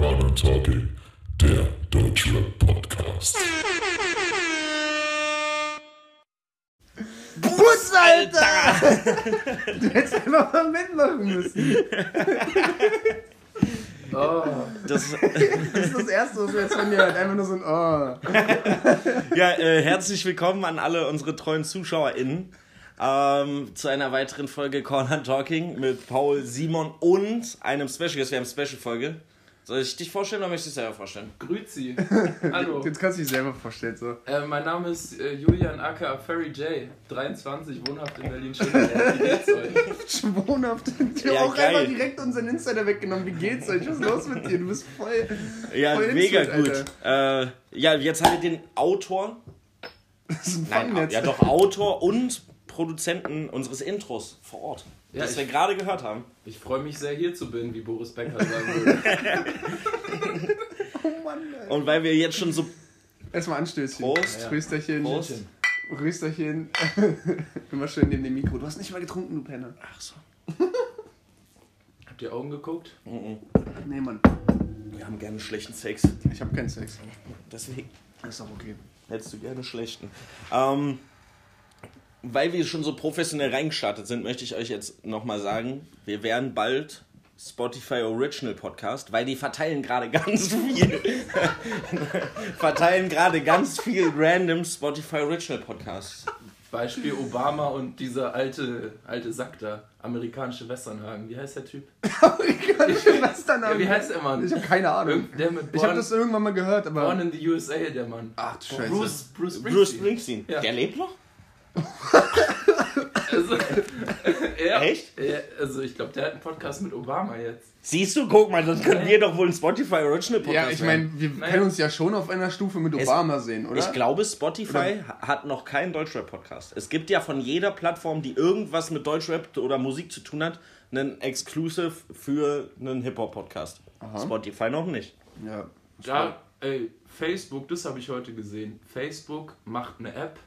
Corner Talking, der Deutschrap Podcast. Bus, Alter! du hättest einfach mal mitmachen müssen. Oh. Das, Das ist das Erste, was wir jetzt von dir hört. Einfach nur so ein Oh. ja, äh, herzlich willkommen an alle unsere treuen ZuschauerInnen ähm, zu einer weiteren Folge Corner Talking mit Paul, Simon und einem Special Guest. Wir haben eine Special-Folge. Soll ich dich vorstellen oder möchtest du dich selber vorstellen? Grüezi. Hallo. Jetzt kannst du dich selber vorstellen. So. Äh, mein Name ist äh, Julian aka Ferry J. 23, wohnhaft in Berlin. Schöneberg. Wie geht's euch? Schwonhaft. Ich habe Ja, auch geil. einfach direkt unseren Insider weggenommen. Wie geht's euch? Was ist los mit dir? Du bist voll. Ja, voll mega gut. Äh, ja, jetzt haben wir den Autor, Das ist ein nein, Fangnetz. ja doch Autor und Produzenten unseres Intros vor Ort, Ja, das wir gerade gehört haben. Ich freue mich sehr, hier zu bin, wie Boris Becker sagen würde. Oh Mann, Alter. Und weil wir jetzt schon so Erstmal Anstößchen. Prost. Rösterchen. Prost. Rösterchen. Immer schön neben dem Mikro. Du hast nicht mal getrunken, du Penner. Ach so. Habt ihr Augen geguckt? Nee, Mann. Wir haben gerne schlechten Sex. Ich habe keinen Sex. Deswegen. Das ist auch okay. Hättest du gerne schlechten. Ähm, weil wir schon so professionell reingestartet sind, möchte ich euch jetzt nochmal sagen, wir werden bald Spotify Original Podcast, weil die verteilen gerade ganz viel. verteilen gerade ganz viel random Spotify Original Podcasts. Beispiel Obama und dieser alte, alte Sack da. Amerikanische Westernhagen. Wie heißt der Typ? Amerikanische Westernhagen. Ja, wie heißt der Mann? Ich habe keine Ahnung. Mit Ich habe Born, das irgendwann mal gehört, aber. Born in the USA, der Mann. Ach du Scheiße. Bruce, Bruce Springsteen. Bruce Springsteen. Ja. Der lebt noch? Also, ja, Echt? Ja, also ich glaube, der hat einen Podcast mit Obama jetzt. Siehst du, guck mal, dann können wir doch wohl ein Spotify Original Podcast Ja, ich meine, wir Naja. können uns ja schon auf einer Stufe mit Es- Obama sehen, oder? Ich glaube, Spotify hat noch keinen Deutschrap-Podcast. Es gibt ja von jeder Plattform, die irgendwas mit Deutschrap oder Musik zu tun hat, einen Exclusive für einen Hip-Hop-Podcast. Spotify noch nicht. Ja. Da, ey, Facebook, das habe ich heute gesehen. Facebook macht eine App,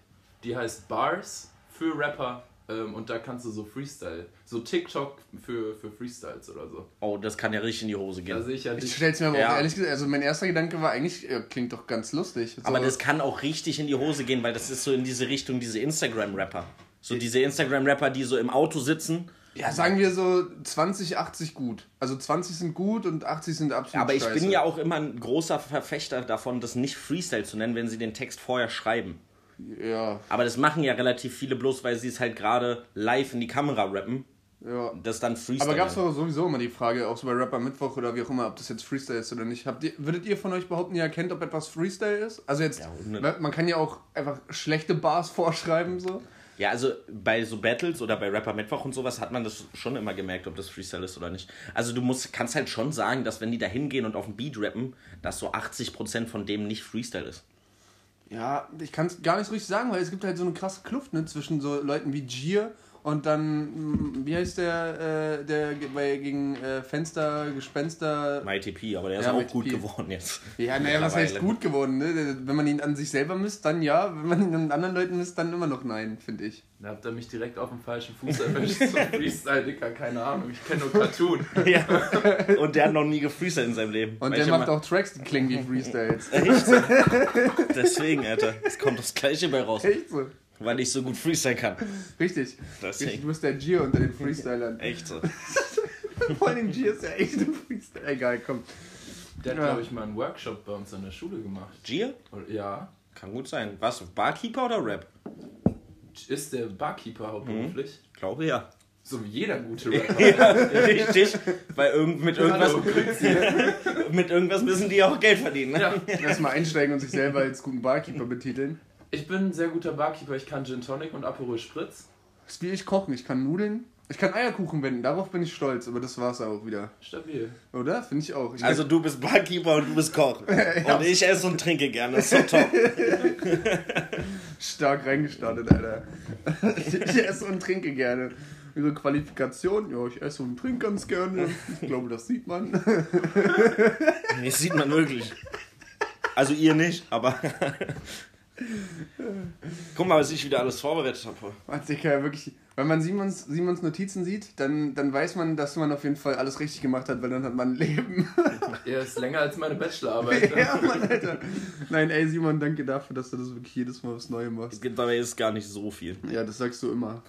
die heißt Bars für Rapper. Ähm, und da kannst du so Freestyle, so TikTok für, für Freestyles oder so. Oh, das kann ja richtig in die Hose Da gehen. sehe ich ja Ich stell's mir aber Ja. auch ehrlich gesagt, also mein erster Gedanke war eigentlich, ja, klingt doch ganz lustig. So, Aber das kann auch richtig in die Hose gehen, weil das ist so in diese Richtung, diese Instagram-Rapper. So diese Instagram-Rapper, die so im Auto sitzen. ja, sagen wir so 20, 80 gut. Also 20 sind gut und 80 sind absolut Aber ich scheiße. bin ja auch immer ein großer Verfechter davon, das nicht Freestyle zu nennen, wenn sie den Text vorher schreiben. Ja, Aber das machen ja relativ viele bloß, weil sie es halt gerade live in die Kamera rappen. ja. Das dann Freestyle. Aber gab es nennen. doch sowieso immer die Frage, auch so bei Rapper Mittwoch oder wie auch immer, ob das jetzt Freestyle ist oder nicht. Habt ihr, würdet ihr von euch behaupten, ihr erkennt, ob etwas Freestyle ist? Also jetzt, Ja, man man kann ja auch einfach schlechte Bars vorschreiben, so. Ja, also bei so Battles oder bei Rapper Mittwoch und sowas hat man das schon immer gemerkt, ob das Freestyle ist oder nicht. Also du musst, kannst halt schon sagen, dass wenn die da hingehen und auf den Beat rappen, dass so 80% von dem nicht Freestyle ist. Ja, ich kann es gar nicht so richtig sagen, weil es gibt halt so eine krasse Kluft ne, zwischen so Leuten wie Gier und dann, mm, wie heißt der, äh, der bei, gegen äh, Fenster, Gespenster. Mighty P, aber der ist Ja, auch Mighty gut P. geworden jetzt. Ja, naja, was heißt gut geworden, ne? Wenn man ihn an sich selber misst, dann ja. Wenn man ihn an anderen Leuten misst, dann immer noch nein, finde ich. Da habt ihr mich direkt auf dem falschen Fuß erwischt. So Freestyle, Dicker, keine Ahnung. Ich kenne nur Cartoon. Ja. Und der hat noch nie gefreestylt in seinem Leben. Und der macht immer- auch Tracks, die klingen wie Freestyles. Echt so. Deswegen, Alter. Es kommt das Gleiche bei raus. Echt so. Weil ich so gut freestylen kann. Richtig. Deswegen. Richtig, du bist der Gier unter den Freestylern. Echt so. Vor allem Gier ist ja echt ein Freestyle. Egal, komm. Der hat, Ja. glaube ich, mal einen Workshop bei uns in der Schule gemacht. Gier? Ja. Kann gut sein. Was? Barkeeper oder Rap? Ist der Barkeeper hauptberuflich? Glaube ja. So wie jeder gute Rapper. Ja, richtig. Weil irgend, mit, irgendwas, mit irgendwas müssen die auch Geld verdienen. Ne? Ja. Erstmal einsteigen und sich selber als guten Barkeeper betiteln. Ich bin ein sehr guter Barkeeper. Ich kann Gin Tonic und Aperol Spritz. Das ist wie ich kochen. Ich kann Nudeln, Ich kann Eierkuchen wenden, darauf bin ich stolz, aber das war's auch wieder. Stabil. Oder? Finde ich auch. Ich Also du bist Barkeeper und du bist Koch. Und ich esse und trinke gerne. Das ist so top. stark reingestartet, Alter. ich esse und trinke gerne. Ihre Qualifikation, ja, ich esse und trinke ganz gerne. Ich glaube, das sieht man. Das sieht man wirklich. Also ihr nicht, aber... Guck mal, was ich wieder alles vorbereitet habe. Man sich ja wirklich, wenn man Simons, Simons Notizen sieht, dann, dann weiß man, dass man auf jeden Fall alles richtig gemacht hat, weil dann hat man ein Leben. Er ist länger als meine Bachelorarbeit. ja, Mann, Alter. Nein, ey, Simon, danke dafür, dass du das wirklich jedes Mal aufs Neue machst. Es gibt dabei ist gar nicht so viel. Ja, das sagst du immer.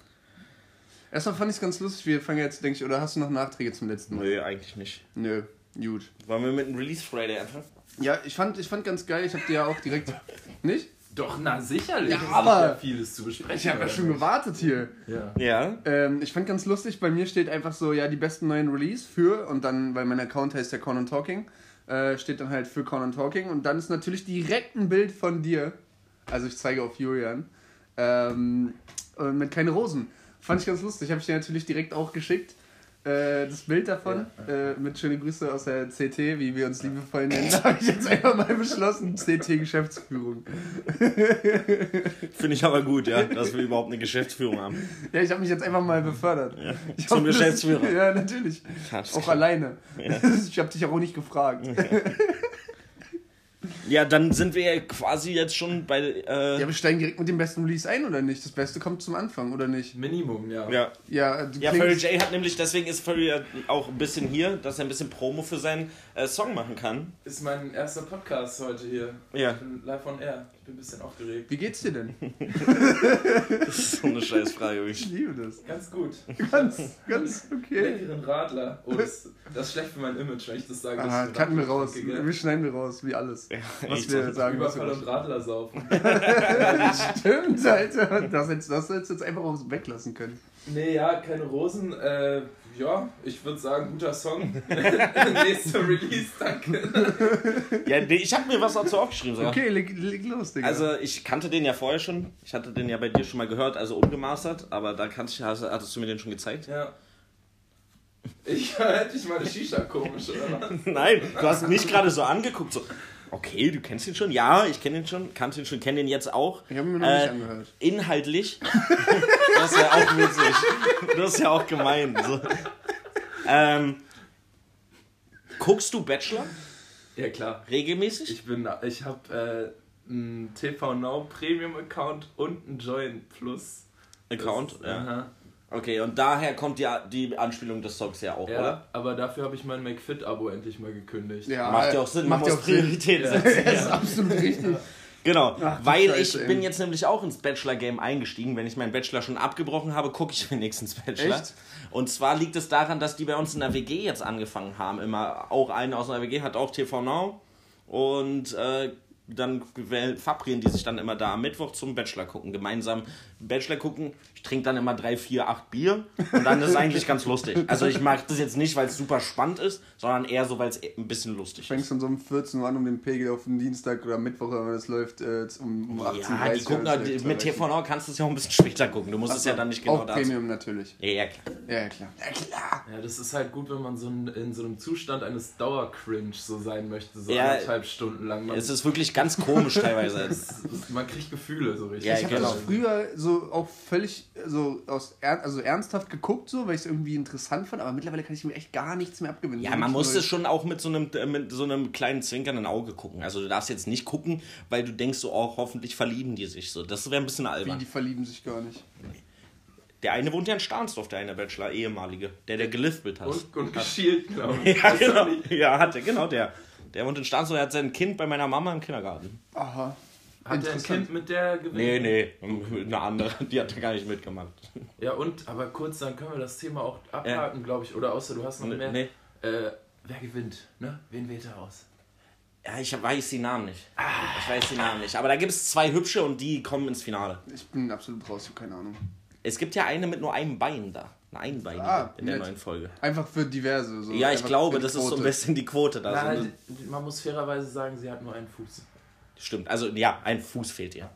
Erstmal fand ich es ganz lustig, wir fangen jetzt, denke ich, oder hast du noch Nachträge zum letzten Mal? Nö, eigentlich nicht. Nö, gut. Wollen wir mit einem Release Friday anfangen? Ja, ich fand, ich fand ganz geil, ich hab dir ja auch direkt. Nicht? Doch, na sicherlich. Ja, aber- ja vieles zu besprechen. Ich habe ja schon gewartet hier. Ja. Ja. Ähm, ich fand ganz lustig, bei mir steht einfach so, ja, die besten neuen Release für, und dann, weil mein Account heißt ja Corn and Talking, äh, steht dann halt für Corn and Talking, und dann ist natürlich direkt ein Bild von dir. Also ich zeige auf Julian. Ähm, und mit keine Rosen. Fand ich ganz lustig, habe ich dir natürlich direkt auch geschickt. Äh, das Bild davon, Äh, mit schöne Grüße aus der CT, wie wir uns liebevoll nennen, habe ich jetzt einfach mal beschlossen, CT-Geschäftsführung. Finde ich aber gut, ja, dass wir überhaupt eine Geschäftsführung haben. Ja, ich habe mich jetzt einfach mal befördert. Ich Zum hoffe, das- Geschäftsführer. Ja, natürlich. Ja, das ist Auch klar. alleine. Ich habe dich auch nicht gefragt. Ja, dann sind wir ja quasi jetzt schon bei. Äh, Ja, wir steigen direkt mit dem besten Release ein, oder nicht? Das Beste kommt zum Anfang, oder nicht? Minimum, ja. ja. Ja, du Ja, Furry J hat nämlich, deswegen ist Furry ja auch ein bisschen hier, dass er ein bisschen Promo für seinen äh, Song machen kann. Ist mein erster Podcast heute hier. Ja. Ich bin live on air. Ich bin ein bisschen aufgeregt. Wie geht's dir denn? Das ist so eine Scheißfrage. Ich wirklich. liebe das. Ganz gut. Ganz, ganz okay. Leckeren Radler. Oh, das, das ist schlecht für mein Image, wenn ich das sage. Ah, ich cutten wir Radler raus. Wir schneiden wir raus, wie alles. Was echt wir sagen. Was Überfall und Radler saufen. Stimmt, Alter. Das hättest das hättest du jetzt einfach auch weglassen können. Nee, ja, keine Rosen. Äh, ja, ich würde sagen, guter Song. Nächster Release, danke. Ja, nee, ich habe mir was dazu aufgeschrieben sogar. Okay, leg, leg los, Digga. Also ich kannte den ja vorher schon. Ich hatte den ja bei dir schon mal gehört, also ungemastert, aber da kannst, hast, hattest du mir den schon gezeigt. Ja. Ich hätte ich meine Shisha komisch, oder was? Nein, du hast mich gerade so angeguckt, so, okay, du kennst ihn schon? Ja, ich kenne ihn schon, kannte ihn schon, kenne ihn jetzt auch. ich habe mir noch Äh, nicht angehört. Inhaltlich, das ist ja auch witzig. Das ist ja auch gemein. So. Ähm, guckst du Bachelor Ja, klar. regelmäßig? Ich bin, ich habe äh, einen TV Now Premium Account und einen Join Plus. Account? Das- Ja. Aha. Okay, und daher kommt ja die Anspielung des Songs ja auch, Ja, oder? aber dafür habe ich mein McFit-Abo endlich mal gekündigt. Ja, Macht ja auch Sinn, man macht ja muss auch Sinn. Prioritäten Ja. setzen. Das ist absolut richtig. Genau, Ach, weil Scheiße, ich ey. bin jetzt nämlich auch ins Bachelor-Game eingestiegen. Wenn ich meinen Bachelor schon abgebrochen habe, gucke ich wenigstens Bachelor. Echt? Und zwar liegt es daran, dass die bei uns in der WG jetzt angefangen haben. Immer auch eine aus einer WG hat auch TV Now. Und äh, dann verabreden die sich dann immer da am Mittwoch zum Bachelor gucken. Gemeinsam Bachelor gucken. Ich trinke dann immer drei, vier, acht Bier. Und dann ist es eigentlich ganz lustig. Also ich mag das jetzt nicht, weil es super spannend ist, sondern eher so, weil es ein bisschen lustig ist. Fängst um so um 14 Uhr an, um den Pegel auf den Dienstag oder Mittwoch, wenn das läuft, äh, um, um 18 Uhr. Ja, die gucken halt, mit TV Now kannst du es ja auch ein bisschen später gucken. Du musst es ja dann nicht genau Auch da. Premium natürlich. Ja, ja, klar. Ja, ja, klar. Ja, klar. Ja, das ist halt gut, wenn man so in, in so einem Zustand eines Dauercringe so sein möchte, so Ja, anderthalb Stunden lang. Man, Es ist wirklich ganz komisch teilweise. man kriegt Gefühle so richtig. Ja, Ich habe genau. das früher so auch völlig so aus er also ernsthaft geguckt, so, weil ich es irgendwie interessant fand, aber mittlerweile kann ich mir echt gar nichts mehr abgewinnen. Ja, man muss es schon auch mit so einem äh, mit so einem kleinen zwinkernden Auge gucken. Also du darfst jetzt nicht gucken, weil du denkst so, oh, hoffentlich verlieben die sich so. Das wäre ein bisschen Wie, albern. die verlieben sich gar nicht. Der eine wohnt ja in Stahnsdorf, der eine Bachelor, ehemalige, der der gelispelt hat. Und, und geschielt, glaube ich. ja, genau. Ja, hatte, genau der. Der wohnt in Stahnsdorf, der hat sein Kind bei meiner Mama im Kindergarten. Aha. Hat der ein. Kind mit der gewinnt? Nee, nee, eine andere, die hat er gar nicht mitgemacht. Ja, und, aber kurz, dann können wir das Thema auch abhaken, glaube ich. Oder außer du hast noch mehr. Nee. Äh, wer gewinnt? Ne? Wen wählt er aus? Ja, ich weiß die Namen nicht. Ich weiß die Namen nicht. Aber da gibt es zwei hübsche und die kommen ins Finale. Ich bin absolut raus, ich habe keine Ahnung. Es gibt ja eine mit nur einem Bein da. Eine Einbeinige Ah, in der nett. neuen Folge. Einfach für diverse. So. Ja, ich glaube, das ist so ein bisschen die Quote da. So, Nein, man muss fairerweise sagen, sie hat nur einen Fuß. stimmt. Also ja, ein Fuß fehlt ihr.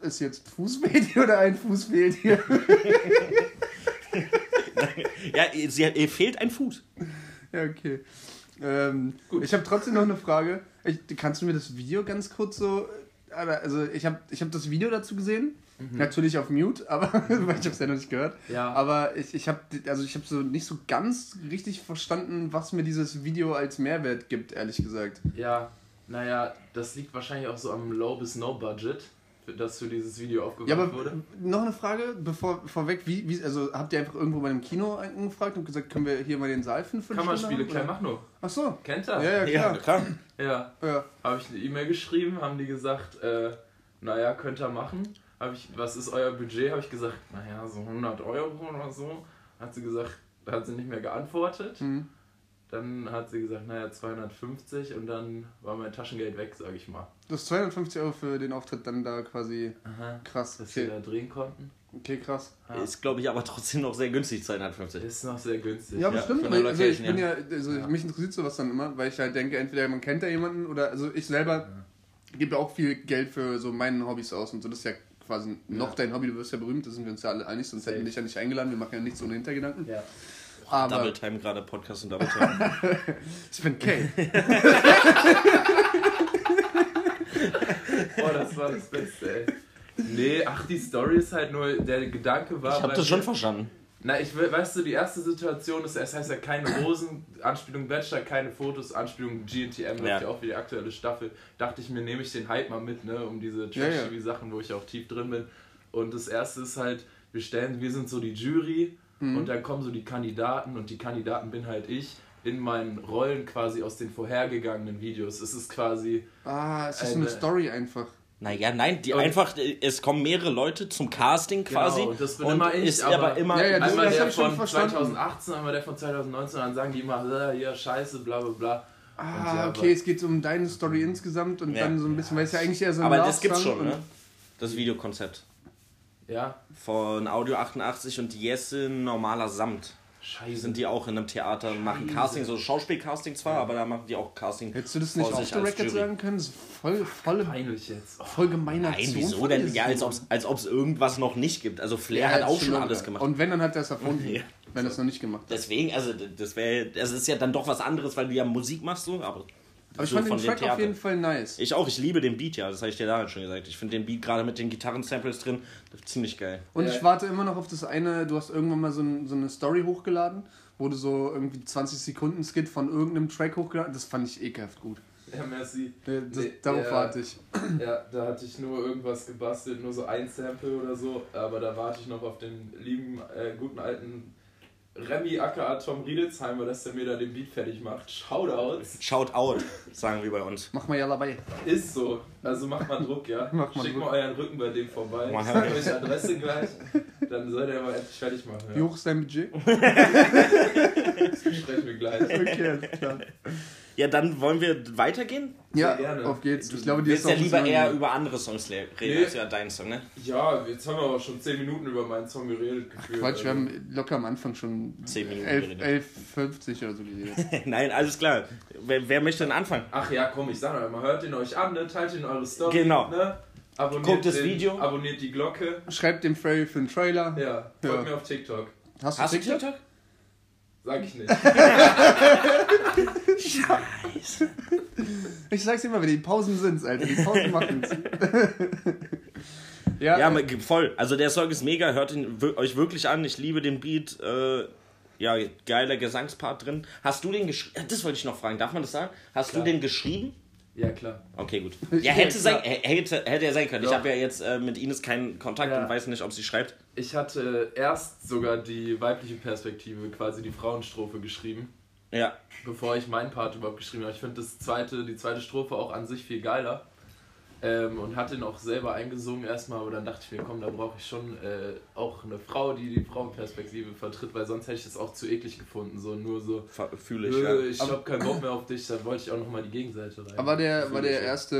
Ist jetzt Fuß fehlt hier oder ein Fuß fehlt hier? ja, sie, ihr fehlt ein Fuß. Ja, okay. Ähm, ich habe trotzdem noch eine Frage. Ich, kannst du mir das Video ganz kurz so. Also, ich habe ich hab das Video dazu gesehen. Natürlich auf Mute, aber weil ich habe es ja noch nicht gehört. Ja. Aber ich, ich habe also ich habe so nicht so ganz richtig verstanden, was mir dieses Video als Mehrwert gibt, ehrlich gesagt. Ja, naja, das liegt wahrscheinlich auch so am Low bis No Budget, für das für dieses Video aufgebaut Ja, aber wurde. noch eine Frage, bevor vorweg, wie, wie also habt ihr einfach irgendwo bei einem Kino angefragt und gesagt, können wir hier mal den Saal für eine Kammerspiele, Klein Machno. Ach so. Kennt er? Ja, ja, Ja, klar. klar. Ja. Ja. Habe ich eine E-Mail geschrieben, haben die gesagt, äh, naja, könnt ihr machen. Habe ich, was ist euer Budget? Habe ich gesagt, naja, so 100 Euro oder so. Hat sie gesagt, hat sie nicht mehr geantwortet. Mhm. Dann hat sie gesagt, naja, 250 und dann war mein Taschengeld weg, sag ich mal. Du hast 250 Euro für den Auftritt dann da quasi. Aha. Krass. Dass wir Okay, da drehen konnten. okay krass. Ja. Ist, glaube ich, aber trotzdem noch sehr günstig, 250. Ist noch sehr günstig. Ja, Ja, bestimmt. weil, also ich bin ja. ja, also mich interessiert sowas dann immer, weil ich halt denke, entweder man kennt da jemanden oder also ich selber gebe ja auch viel Geld für so meine Hobbys aus und so. Das ist ja quasi noch dein Hobby, du wirst ja berühmt, da sind wir uns ja alle einig, sonst hätten wir dich ja nicht eingeladen, wir machen ja nichts ohne Hintergedanken. Ja. Aber Double Time gerade, Podcast und Double Time. ich bin Kay. Oh, das war das Beste, ey. Nee, ach, die Story ist halt nur, der Gedanke war. Ich habe bei das schon verstanden. Na, ich will- weißt du, die erste Situation ist, es heißt ja keine Rosen, Anspielung Bachelor, keine Fotos, Anspielung GNTM, läuft Ja. ja. auch wie die aktuelle Staffel. Dachte ich mir, nehme ich den Hype mal mit, ne, um diese. Trash-TV-Sachen, wo ich auch tief drin bin. Und das erste ist halt, wir stellen, wir sind so die Jury Mhm. und dann kommen so die Kandidaten und die Kandidaten bin halt ich in meinen Rollen quasi aus den vorhergegangenen Videos. Es ist quasi, Ah, es ist eine Eine- Story einfach. Naja, nein, die Und- einfach, es kommen mehrere Leute zum Casting quasi. Genau, und das bin und immer ich, ist aber, aber- immer. Ja, ja, das- einmal hab der von verstanden. 2018, einmal der von 2019, dann sagen die immer, äh, ja, scheiße, bla bla bla. Ah, ja, okay, aber- es geht um deine Story insgesamt und Ja. dann so ein bisschen, weil es ja eigentlich eher so ein aber das gibt's schon, ne? Das Videokonzept. Ja, Von Audio 88 und Jesse normaler Samt. Scheiße. Sind die auch in einem Theater und machen Casting, so Schauspielcasting zwar, aber da machen die auch Casting. Hättest du das nicht auf der Record Jury. sagen können? Das ist voll, voll, peinlich jetzt. Oh, voll gemeiner Nein, Aktion wieso denn? Ja, als ob es als ob's irgendwas noch nicht gibt. Also Flair hat jetzt auch schon alles gemacht. Und wenn, dann hat er es erfunden. Ja. Wenn er es noch nicht gemacht hat. Deswegen, also das wäre, das ist ja dann doch was anderes, weil du ja Musik machst so, aber. Aber ich so fand von den Track auf jeden Fall nice. Ich auch, ich liebe den Beat, ja, das habe ich dir damals schon gesagt. Ich finde den Beat gerade mit den Gitarren-Samples drin ziemlich geil. Und Ja. ich warte immer noch auf das eine, du hast irgendwann mal so, ein, so eine Story hochgeladen, wo du so irgendwie 20 Sekunden Skit von irgendeinem Track hochgeladen Das fand ich ekelhaft gut. ja, merci. Das, Nee, darauf ja. warte ich. Ja, da hatte ich nur irgendwas gebastelt, nur so ein Sample oder so, aber da warte ich noch auf den lieben, äh, guten alten Remy aka Tom Riedelsheimer, dass der mir da den Beat fertig macht. Shoutouts. Shout out, sagen wir bei uns. Mach mal ja dabei. Ist so. Also macht mal Druck, ja. Macht mal Schickt Druck. mal euren Rücken bei dem vorbei. Mal Ich sag her. euch Adresse gleich. Dann soll der mal endlich fertig machen. Wie Ja. hoch ist dein Budget? Das besprechen wir gleich. Okay, alles klar. Ja, dann wollen wir weitergehen. Ja, gerne. auf geht's. Du Ich glaube, die willst ist ja lieber eher über andere Songs reden, Nee. als ja dein Song, ne? Ja, jetzt haben wir aber schon 10 Minuten über meinen Song geredet. Gefühlt. Quatsch, wir Also, haben locker am Anfang schon 10 Minuten 11, geredet. 11,50 oder so geredet. Nein, alles klar. Wer, wer möchte denn anfangen? Ach ja, komm, ich sag noch mal, hört ihn euch an, ne? teilt ihn eure Story. Genau. Ne? Abonniert Guckt das den, Video. Abonniert die Glocke. Schreibt dem Freddy für einen Trailer. Ja, folgt Ja. mir auf TikTok. Hast du Hast du TikTok? TikTok? Sag ich nicht. Scheiße. Ich sag's immer, die Pausen sind's, Alter. Die Pausen machen's. ja, Ja, äh, voll. Also der Song ist mega, hört ihn euch wirklich an. Ich liebe den Beat. Äh, ja, geiler Gesangspart drin. Hast du den geschrieben? Das wollte ich noch fragen. Darf man das sagen? Hast Klar. du den geschrieben? Ja, klar. Okay, gut. Ja, Ja, hätte, klar. sein, hätte, hätte er sein können. Ich Ja. habe ja jetzt äh, mit Ines keinen Kontakt Ja. und weiß nicht, ob sie schreibt. Ich hatte erst sogar die weibliche Perspektive, quasi die Frauenstrophe geschrieben, Ja. bevor ich meinen Part überhaupt geschrieben habe. Ich finde das zweite, die zweite Strophe auch an sich viel geiler. Ähm, und hatte ihn auch selber eingesungen erstmal, aber dann dachte ich mir, komm, da brauche ich schon äh, auch eine Frau, die die Frauenperspektive vertritt, weil sonst hätte ich das auch zu eklig gefunden. So nur so, Fühle ich, äh, ja. ich hab keinen Bock mehr auf dich, dann wollte ich auch nochmal die Gegenseite rein. aber war der, Fühl war der erste,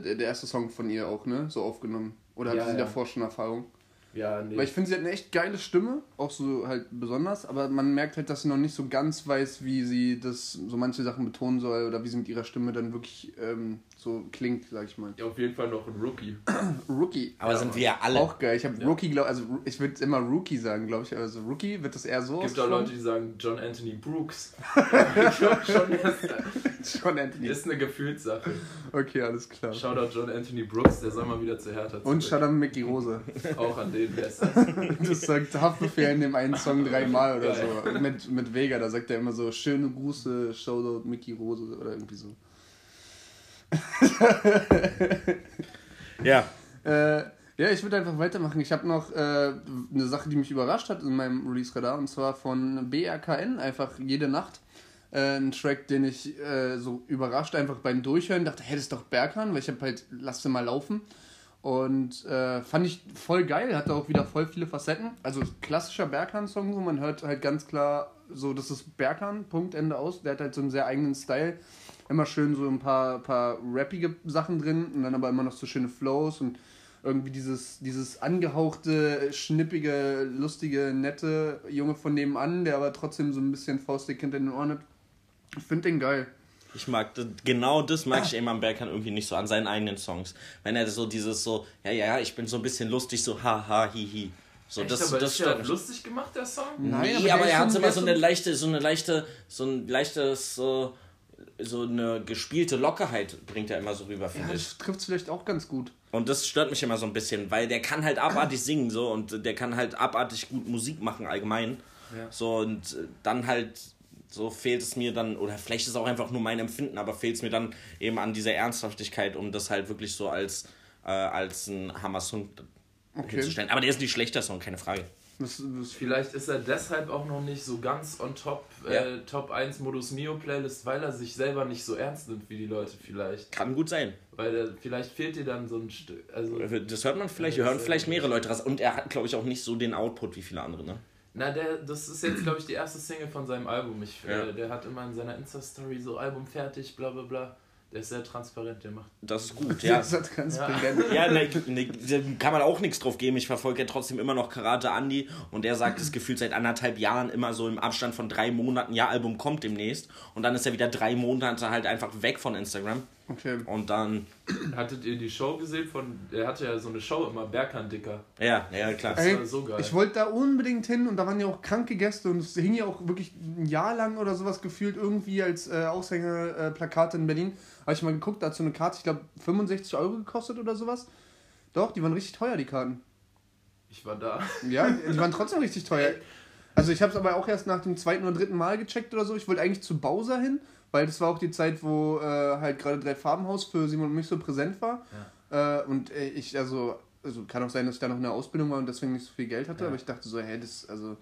äh, der, der erste Song von ihr auch, ne? So aufgenommen. Oder hatte Ja, sie ja. davor schon Erfahrung? Ja, nee. Weil ich finde, sie hat eine echt geile Stimme, auch so halt besonders, aber man merkt halt, dass sie noch nicht so ganz weiß, wie sie das so manche Sachen betonen soll oder wie sie mit ihrer Stimme dann wirklich ähm, so klingt, sag ich mal. Ja, auf jeden Fall noch ein Rookie. Rookie. Aber sind wir ja alle. Auch geil. Ich habe Rookie, glaub, also ich würde immer Rookie sagen, glaube ich. Also Rookie wird das eher so. Es gibt auch? Leute, die sagen John Anthony Brooks. ich glaube schon, das John Anthony. ist eine Gefühlssache. Okay, alles klar. Shoutout John Anthony Brooks, der soll mal wieder zu Hertha Und. Shadam Mickey Rose. Auch an den Besser. Das sagt Haftbefehl in dem einen Song dreimal oder Geil. so. Mit, mit Vega, da sagt er immer so, schöne Grüße, Shoutout Mickey Rose oder irgendwie so. Ja. Äh, ja, ich würde einfach weitermachen. Ich habe noch äh, eine Sache, die mich überrascht hat in meinem Release-Radar und zwar von BRKN, einfach jede Nacht. Äh, ein Track, den ich äh, so überrascht einfach beim Durchhören dachte, hey, das ist doch Berkan, weil ich habe halt, lass den mal laufen. Und äh, fand ich voll geil, hatte auch wieder voll viele Facetten. Also klassischer Berkan-Song, so man hört halt ganz klar, so das ist Berkan, Punkt, Ende aus. Der hat halt so einen sehr eigenen Style. Immer schön so ein paar, paar rappige Sachen drin und dann aber immer noch so schöne Flows und irgendwie dieses, dieses angehauchte, schnippige, lustige, nette Junge von nebenan, der aber trotzdem so ein bisschen faustdick hinter den Ohren hat. Ich finde den geil. Ich mag genau das mag ich eben am Berkan irgendwie nicht so an seinen eigenen Songs. Wenn er so dieses so, ja, ja, ja, ich bin so ein bisschen lustig, so ha, ha, hi, hi. So, Echt, das, aber das ist ja lustig gemacht, der Song? Nein, nee, aber aber, er hat immer so eine leichte, so eine leichte, so ein leichtes, so, so eine gespielte Lockerheit bringt er immer so rüber, Ja, finde ich. das trifft vielleicht auch ganz gut. Und das stört mich immer so ein bisschen, weil der kann halt abartig singen so und der kann halt abartig gut Musik machen allgemein. Ja. So und äh, dann halt so fehlt es mir dann, oder vielleicht ist es auch einfach nur mein Empfinden, aber fehlt es mir dann eben an dieser Ernsthaftigkeit, um das halt wirklich so als, äh, als ein Hammer-Song Okay. hinzustellen. Aber der ist nicht schlechter Song, keine Frage. Das, das, Vielleicht ist er deshalb auch noch nicht so ganz on top, Ja. äh, Top 1 Modus Mio Playlist, weil er sich selber nicht so ernst nimmt wie die Leute vielleicht. Kann gut sein. Weil er, vielleicht fehlt dir dann so ein Stück. Also, Das hört man vielleicht, hören das, äh, vielleicht mehrere Leute raus. Und er hat, glaube ich, auch nicht so den Output wie viele andere, ne? na, der, das ist jetzt, glaube ich, die erste Single von seinem Album. Ich, Ja. äh, der hat immer in seiner Insta-Story so Album fertig, bla bla bla. Der ist sehr transparent, der macht. Das ist gut, ja. das hat ganz Ja. Ja, ne, ne, da kann man auch nichts drauf geben. Ich verfolge ja trotzdem immer noch Karate Andy und der sagt es gefühlt seit anderthalb Jahren immer so im Abstand von drei Monaten, ja, Album kommt demnächst. Und dann ist er wieder drei Monate halt einfach weg von Instagram. Okay. Und dann, Hattet ihr die Show gesehen von. Der hatte ja so eine Show immer, Berkan Dicker. ja, ja, klar. Das Ey, war so geil. Ich wollte da unbedingt hin und da waren ja auch kranke Gäste und es hing ja auch wirklich ein Jahr lang oder sowas gefühlt irgendwie als äh, Aushängerplakate äh, Plakate in Berlin. Habe ich mal geguckt, da hat so eine Karte, ich glaube 65 Euro gekostet oder sowas. Doch, die waren richtig teuer, die Karten. Ich war da. Ja, die waren trotzdem richtig teuer. Also ich habe es aber auch erst nach dem zweiten oder dritten Mal gecheckt oder so. Ich wollte eigentlich zu Bowser hin, weil das war auch die Zeit, wo äh, halt gerade drei Farbenhaus für Simon und mich so präsent war. Äh, und äh, ich, also, also kann auch sein, dass ich da noch in der Ausbildung war und deswegen nicht so viel Geld hatte, Ja. aber ich dachte so, hä, das also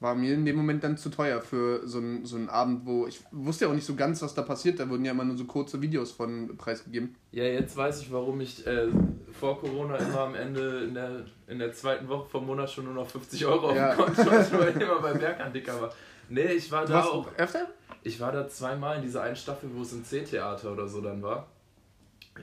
war mir in dem Moment dann zu teuer für so einen so einen Abend, wo ich wusste ja auch nicht so ganz, was da passiert. Da wurden ja immer nur so kurze Videos von preisgegeben. Ja, jetzt weiß ich, warum ich äh, vor Corona immer am Ende in der, in der zweiten Woche vom Monat schon nur noch 50 Euro auf Ja. dem Konto hatte, weil ich immer bei Berkan Dicker war. Nee, ich war Du da auch. öfter? Ich war da zweimal in dieser einen Staffel, wo es im C-Theater oder so dann war.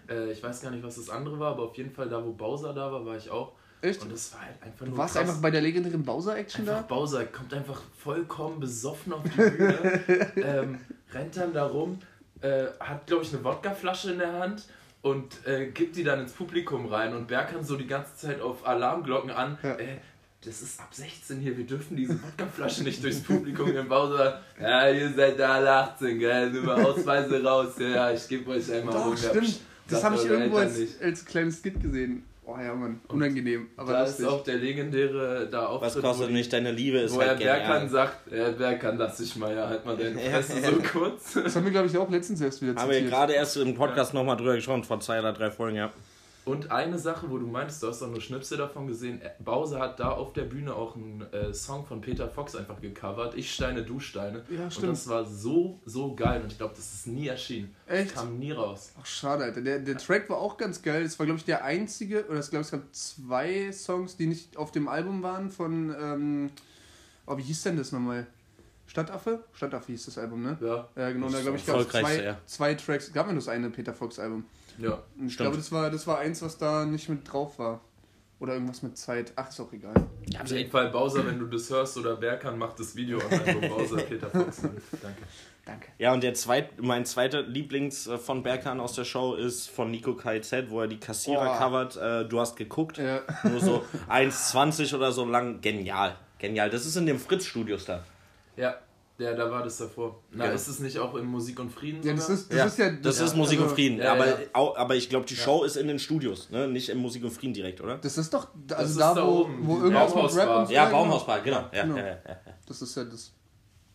Äh, ich weiß gar nicht, was das andere war, aber auf jeden Fall da, wo Bowser da war, war ich auch. Echt? Und das war halt einfach Du nur. warst krass. einfach bei der legendären Bowser-Action da? Bowser kommt einfach vollkommen besoffen auf die Bühne, ähm, rennt dann da rum, äh, hat glaube ich eine Wodkaflasche in der Hand und äh, gibt die dann ins Publikum rein und Berkan so die ganze Zeit auf Alarmglocken an. Ja. Äh, das ist ab 16 hier, wir dürfen diese Wodkaflasche nicht durchs Publikum im Bowser. Ja, ihr seid da alle 18, gell? Nur mal Ausweise raus. Ja, ich gebe euch einmal Doch. Ja, stimmt. Das habe ich irgendwo als, als kleines Skit gesehen. Oh ja, Mann. Unangenehm, aber Da lustig. ist auch der legendäre da Was Auftritt, kostet wo die- nicht deine Liebe? Ist Wo er halt Berkan genial. sagt, ja, Berkan, lass dich mal, ja, halt mal deine Fresse so kurz. Das haben wir, glaube ich, auch letztens erst wieder Haben wir zitiert. gerade erst im Podcast nochmal drüber gesprochen, vor zwei oder drei Folgen, ja. Und eine Sache, wo du meinst, du hast doch nur Schnipsel davon gesehen, äh, Bowser hat da auf der Bühne auch einen äh, Song von Peter Fox einfach gecovert, Ich Steine, du Steine. Ja, Und stimmt. das war so, so geil und ich glaube, das ist nie erschienen. Echt? Das kam nie raus. Ach, schade, Alter. Der, der Track war auch ganz geil. Das war, glaube ich, der einzige, oder ich glaube, es gab zwei Songs, die nicht auf dem Album waren von, ähm, oh, wie hieß denn das nochmal? Stadtaffe? Stadtaffe hieß das Album, ne? Ja, Ja, genau, Das da glaube ich, gab es zwei, ja. zwei Tracks. Gab mir das eine Peter Fox Album. Ja. Und ich Stimmt. glaube, das war, das war eins, was da nicht mit drauf war. Oder irgendwas mit Zeit. Ach, ist auch egal. Auf jeden Fall Bowser, wenn du das hörst oder Berkan macht das Video online, Bowser Peter Fox. Danke. Danke. Ja, und der zweit, mein zweiter Lieblings äh, von Berkan aus der Show ist von Nico KZ, wo er die Kassierer Oh. covert. Äh, du hast geguckt. Ja. Nur so 1,20 oder so lang. Genial. Genial. Das ist in dem Fritz-Studios da. Ja, ja, da war das davor. Na, Ja. ist es nicht auch in Musik und Frieden? Ja, das ist, das ist ja. das ist Musik und Frieden. ja, aber, ja. Auch, aber ich glaube, die Show ist in den Studios, ne? nicht im Musik und Frieden direkt, oder? Das ist doch, also ist da, da wo, oben, wo irgendwas mit. Rap und so. Ja. Baumhausbar, genau. Ja, Genau. ja, ja, ja. Das ist ja das.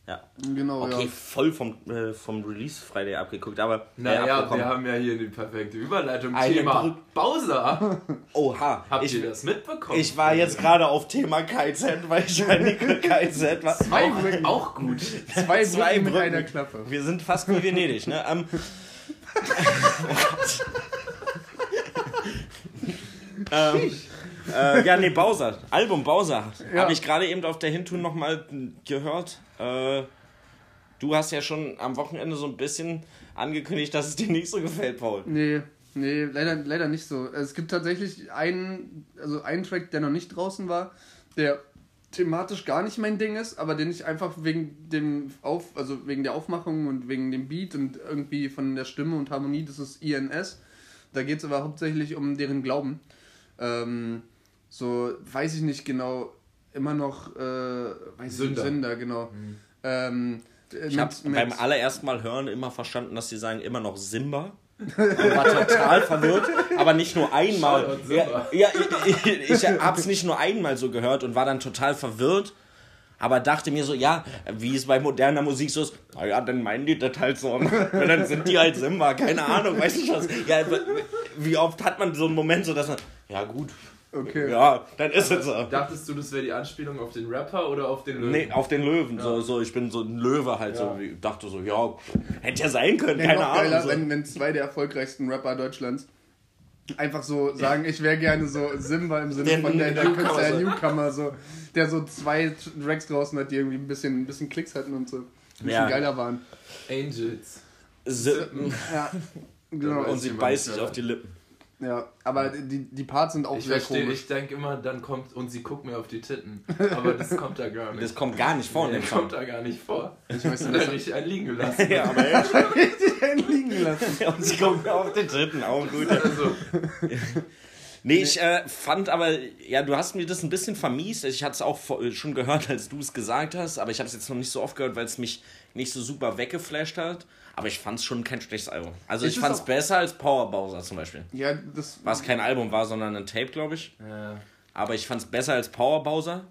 Ja. Genau, Okay, ja. voll vom, äh, vom Release Friday abgeguckt, aber. Naja, wir haben ja hier die perfekte Überleitung. Eine Thema Brück- Bowser. Oha. Habt ich, ihr das mitbekommen? ich war jetzt gerade auf Thema KZ, weil ich bei Nico KZ war. Zwei Brücken. auch gut. Zwei, Zwei Brücken mit einer Klappe. Wir sind fast wie Venedig, ne? Ähm, ähm, äh, ja, nee, Bowser. Album Bowser. Ja. Habe ich gerade eben auf der Hintour nochmal gehört. Äh, du hast ja schon am Wochenende so ein bisschen angekündigt, dass es dir nicht so gefällt, Paul. Nee, nee, leider, leider nicht so. Es gibt tatsächlich einen, also einen Track, der noch nicht draußen war, der thematisch gar nicht mein Ding ist, aber den ich einfach wegen dem Auf, also wegen der Aufmachung und wegen dem Beat und irgendwie von der Stimme und Harmonie, das ist INS. Da geht es aber hauptsächlich um deren Glauben. Ähm, so, weiß ich nicht genau, immer noch, äh, weiß ich Sünder. nicht, Sünder, genau. Ähm, Ich habe beim allerersten Mal hören immer verstanden, dass sie sagen immer noch Simba. Und war total verwirrt, aber nicht nur einmal. Ja, ja, ich, ich, ich habe es nicht nur einmal so gehört und war dann total verwirrt, aber dachte mir so, ja, wie es bei moderner Musik so ist, naja, dann meinen die das halt so. Und dann sind die halt Simba, keine Ahnung, weißt du was? Ja, wie oft hat man so einen Moment, so dass man, ja gut, Okay. ja, dann ist es so. Dachtest du, das wäre die Anspielung auf den Rapper oder auf den Löwen? Nee, auf den Löwen. So, so, ich bin so ein Löwe halt. So, Ja. ich dachte so, ja, hätte ja sein können, Ja, keine noch Ahnung. geiler, So. wenn, wenn zwei der erfolgreichsten Rapper Deutschlands einfach so sagen, ich wäre gerne so Simba im Sinne Der von der, der Newcomer, der so. Newcomer, so, der so zwei Tracks draußen hat, die irgendwie ein bisschen, ein bisschen Klicks hatten und so. Ein bisschen Ja. geiler waren. Angels. Sippen. Ja, genau. Und sie beißt sich auf die Lippen. Ja, aber die, die Parts sind auch Ich sehr verstehe, komisch. ich denke immer, dann kommt und sie guckt mir auf die Titten. Aber das kommt da gar nicht. Das kommt gar nicht vor in Nee, dem kommt da gar nicht vor. Ich weiß nicht, richtig einen liegen gelassen. Ja, aber ja. richtig einen liegen lassen. Und sie kommt mir auf den dritten auch gut. Also, Nee, ich äh, fand aber, ja, du hast mir das ein bisschen vermiest. Ich hatte es auch vor- schon gehört, als du es gesagt hast, aber ich habe es jetzt noch nicht so oft gehört, weil es mich nicht so super weggeflasht hat. Aber ich fand es schon kein schlechtes Album. Also Ist ich fand es besser als Power Bowser zum Beispiel. Ja, das. Was kein Album war, sondern ein Tape, glaube ich. äh, Aber ich fand es besser als Power Bowser.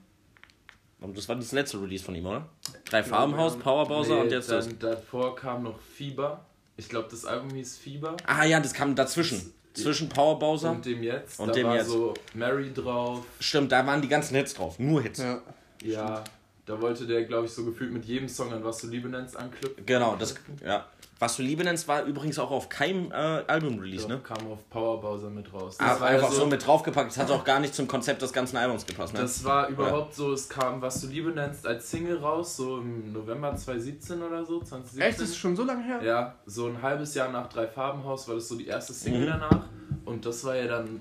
Und das war das letzte Release von ihm, oder? Drei Farbenhaus, Power Bowser nee, und jetzt das. dann, davor kam noch Fieber. Ich glaube, das Album hieß Fieber. Ah ja, das kam dazwischen. Zwischen Power Bowser. Und dem jetzt. Und da dem war jetzt. so Mary drauf. Stimmt, da waren die ganzen Hits drauf. Nur Hits. Ja. Ja, da wollte der, glaube ich, so gefühlt mit jedem Song an Was du Liebe nennst anknüpfen. Genau, das. Ja. Was du Liebe nennst, war übrigens auch auf keinem äh, Album-Release, Ja, ne? kam auf Power Bowser mit raus. Ah, war einfach ja so mit draufgepackt. Das hat auch gar nicht zum Konzept des ganzen Albums gepasst, ne? Das war überhaupt so, es kam Was du Liebe nennst als Single raus, so im November 2017 oder so, 2017. Echt, das ist schon so lange her? Ja, so ein halbes Jahr nach Drei Farbenhaus war das so die erste Single Mhm. danach. Und das war ja dann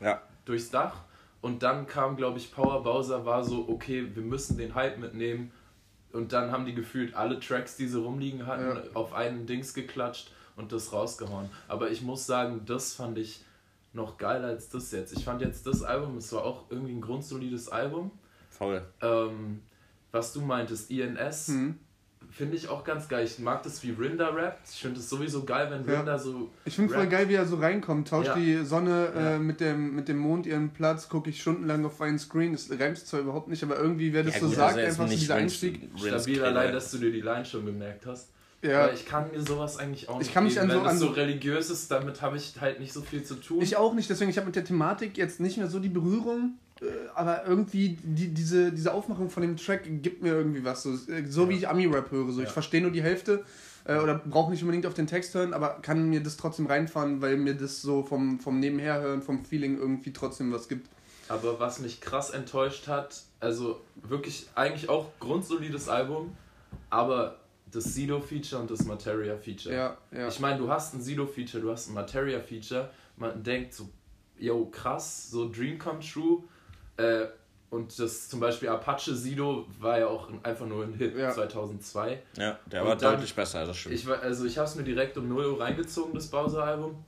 ja. durchs Dach. Und dann kam, glaube ich, Power Bowser, war so, okay, wir müssen den Hype mitnehmen. Und dann haben die gefühlt alle Tracks, die sie rumliegen hatten, Ja. auf einen Dings geklatscht und das rausgehauen. Aber ich muss sagen, das fand ich noch geiler als das jetzt. Ich fand jetzt das Album, es war auch irgendwie ein grundsolides Album. Voll. Ähm, was du meintest, INS, Mhm. Finde ich auch ganz geil. Ich mag das, wie Rinda rappt. Ich finde es sowieso geil, wenn Ja. Rinda so. Ich finde voll geil, wie er so reinkommt. Tauscht Ja. die Sonne Ja. äh, mit, dem, mit dem Mond ihren Platz, gucke ich stundenlang auf einen Screen. Das reimt zwar überhaupt nicht, aber irgendwie, wer das Ja, so gut, sagt, also einfach so nicht dieser Einstieg. Stabil allein, dass du dir die Line schon gemerkt hast. Ja, Weil ich kann mir sowas eigentlich auch nicht Ich kann mich geben. an so- Wenn es an so so- religiös ist, damit habe ich halt nicht so viel zu tun. ich auch nicht, deswegen ich habe mit der Thematik jetzt nicht mehr so die Berührung, aber irgendwie die, diese, diese Aufmachung von dem Track gibt mir irgendwie was. So, äh, so wie ich Ami-Rap höre. So. Ich verstehe nur die Hälfte äh, oder brauche nicht unbedingt auf den Text hören, aber kann mir das trotzdem reinfahren, weil mir das so vom, vom Nebenherhören, vom Feeling irgendwie trotzdem was gibt. Aber was mich krass enttäuscht hat, also wirklich eigentlich auch grundsolides Album, aber das Sido-Feature und das Materia-Feature. Ja, ja. Ich meine, du hast ein Sido-Feature, du hast ein Materia-Feature, man denkt so, yo, krass, so Dream come true. Äh, und das zum Beispiel Apache Sido war ja auch einfach nur ein Hit Ja. 2002. Ja, der Und war dann- deutlich besser, das stimmt. Ich, war- also ich habe es mir direkt um 0 Uhr reingezogen, das Bowser-Album.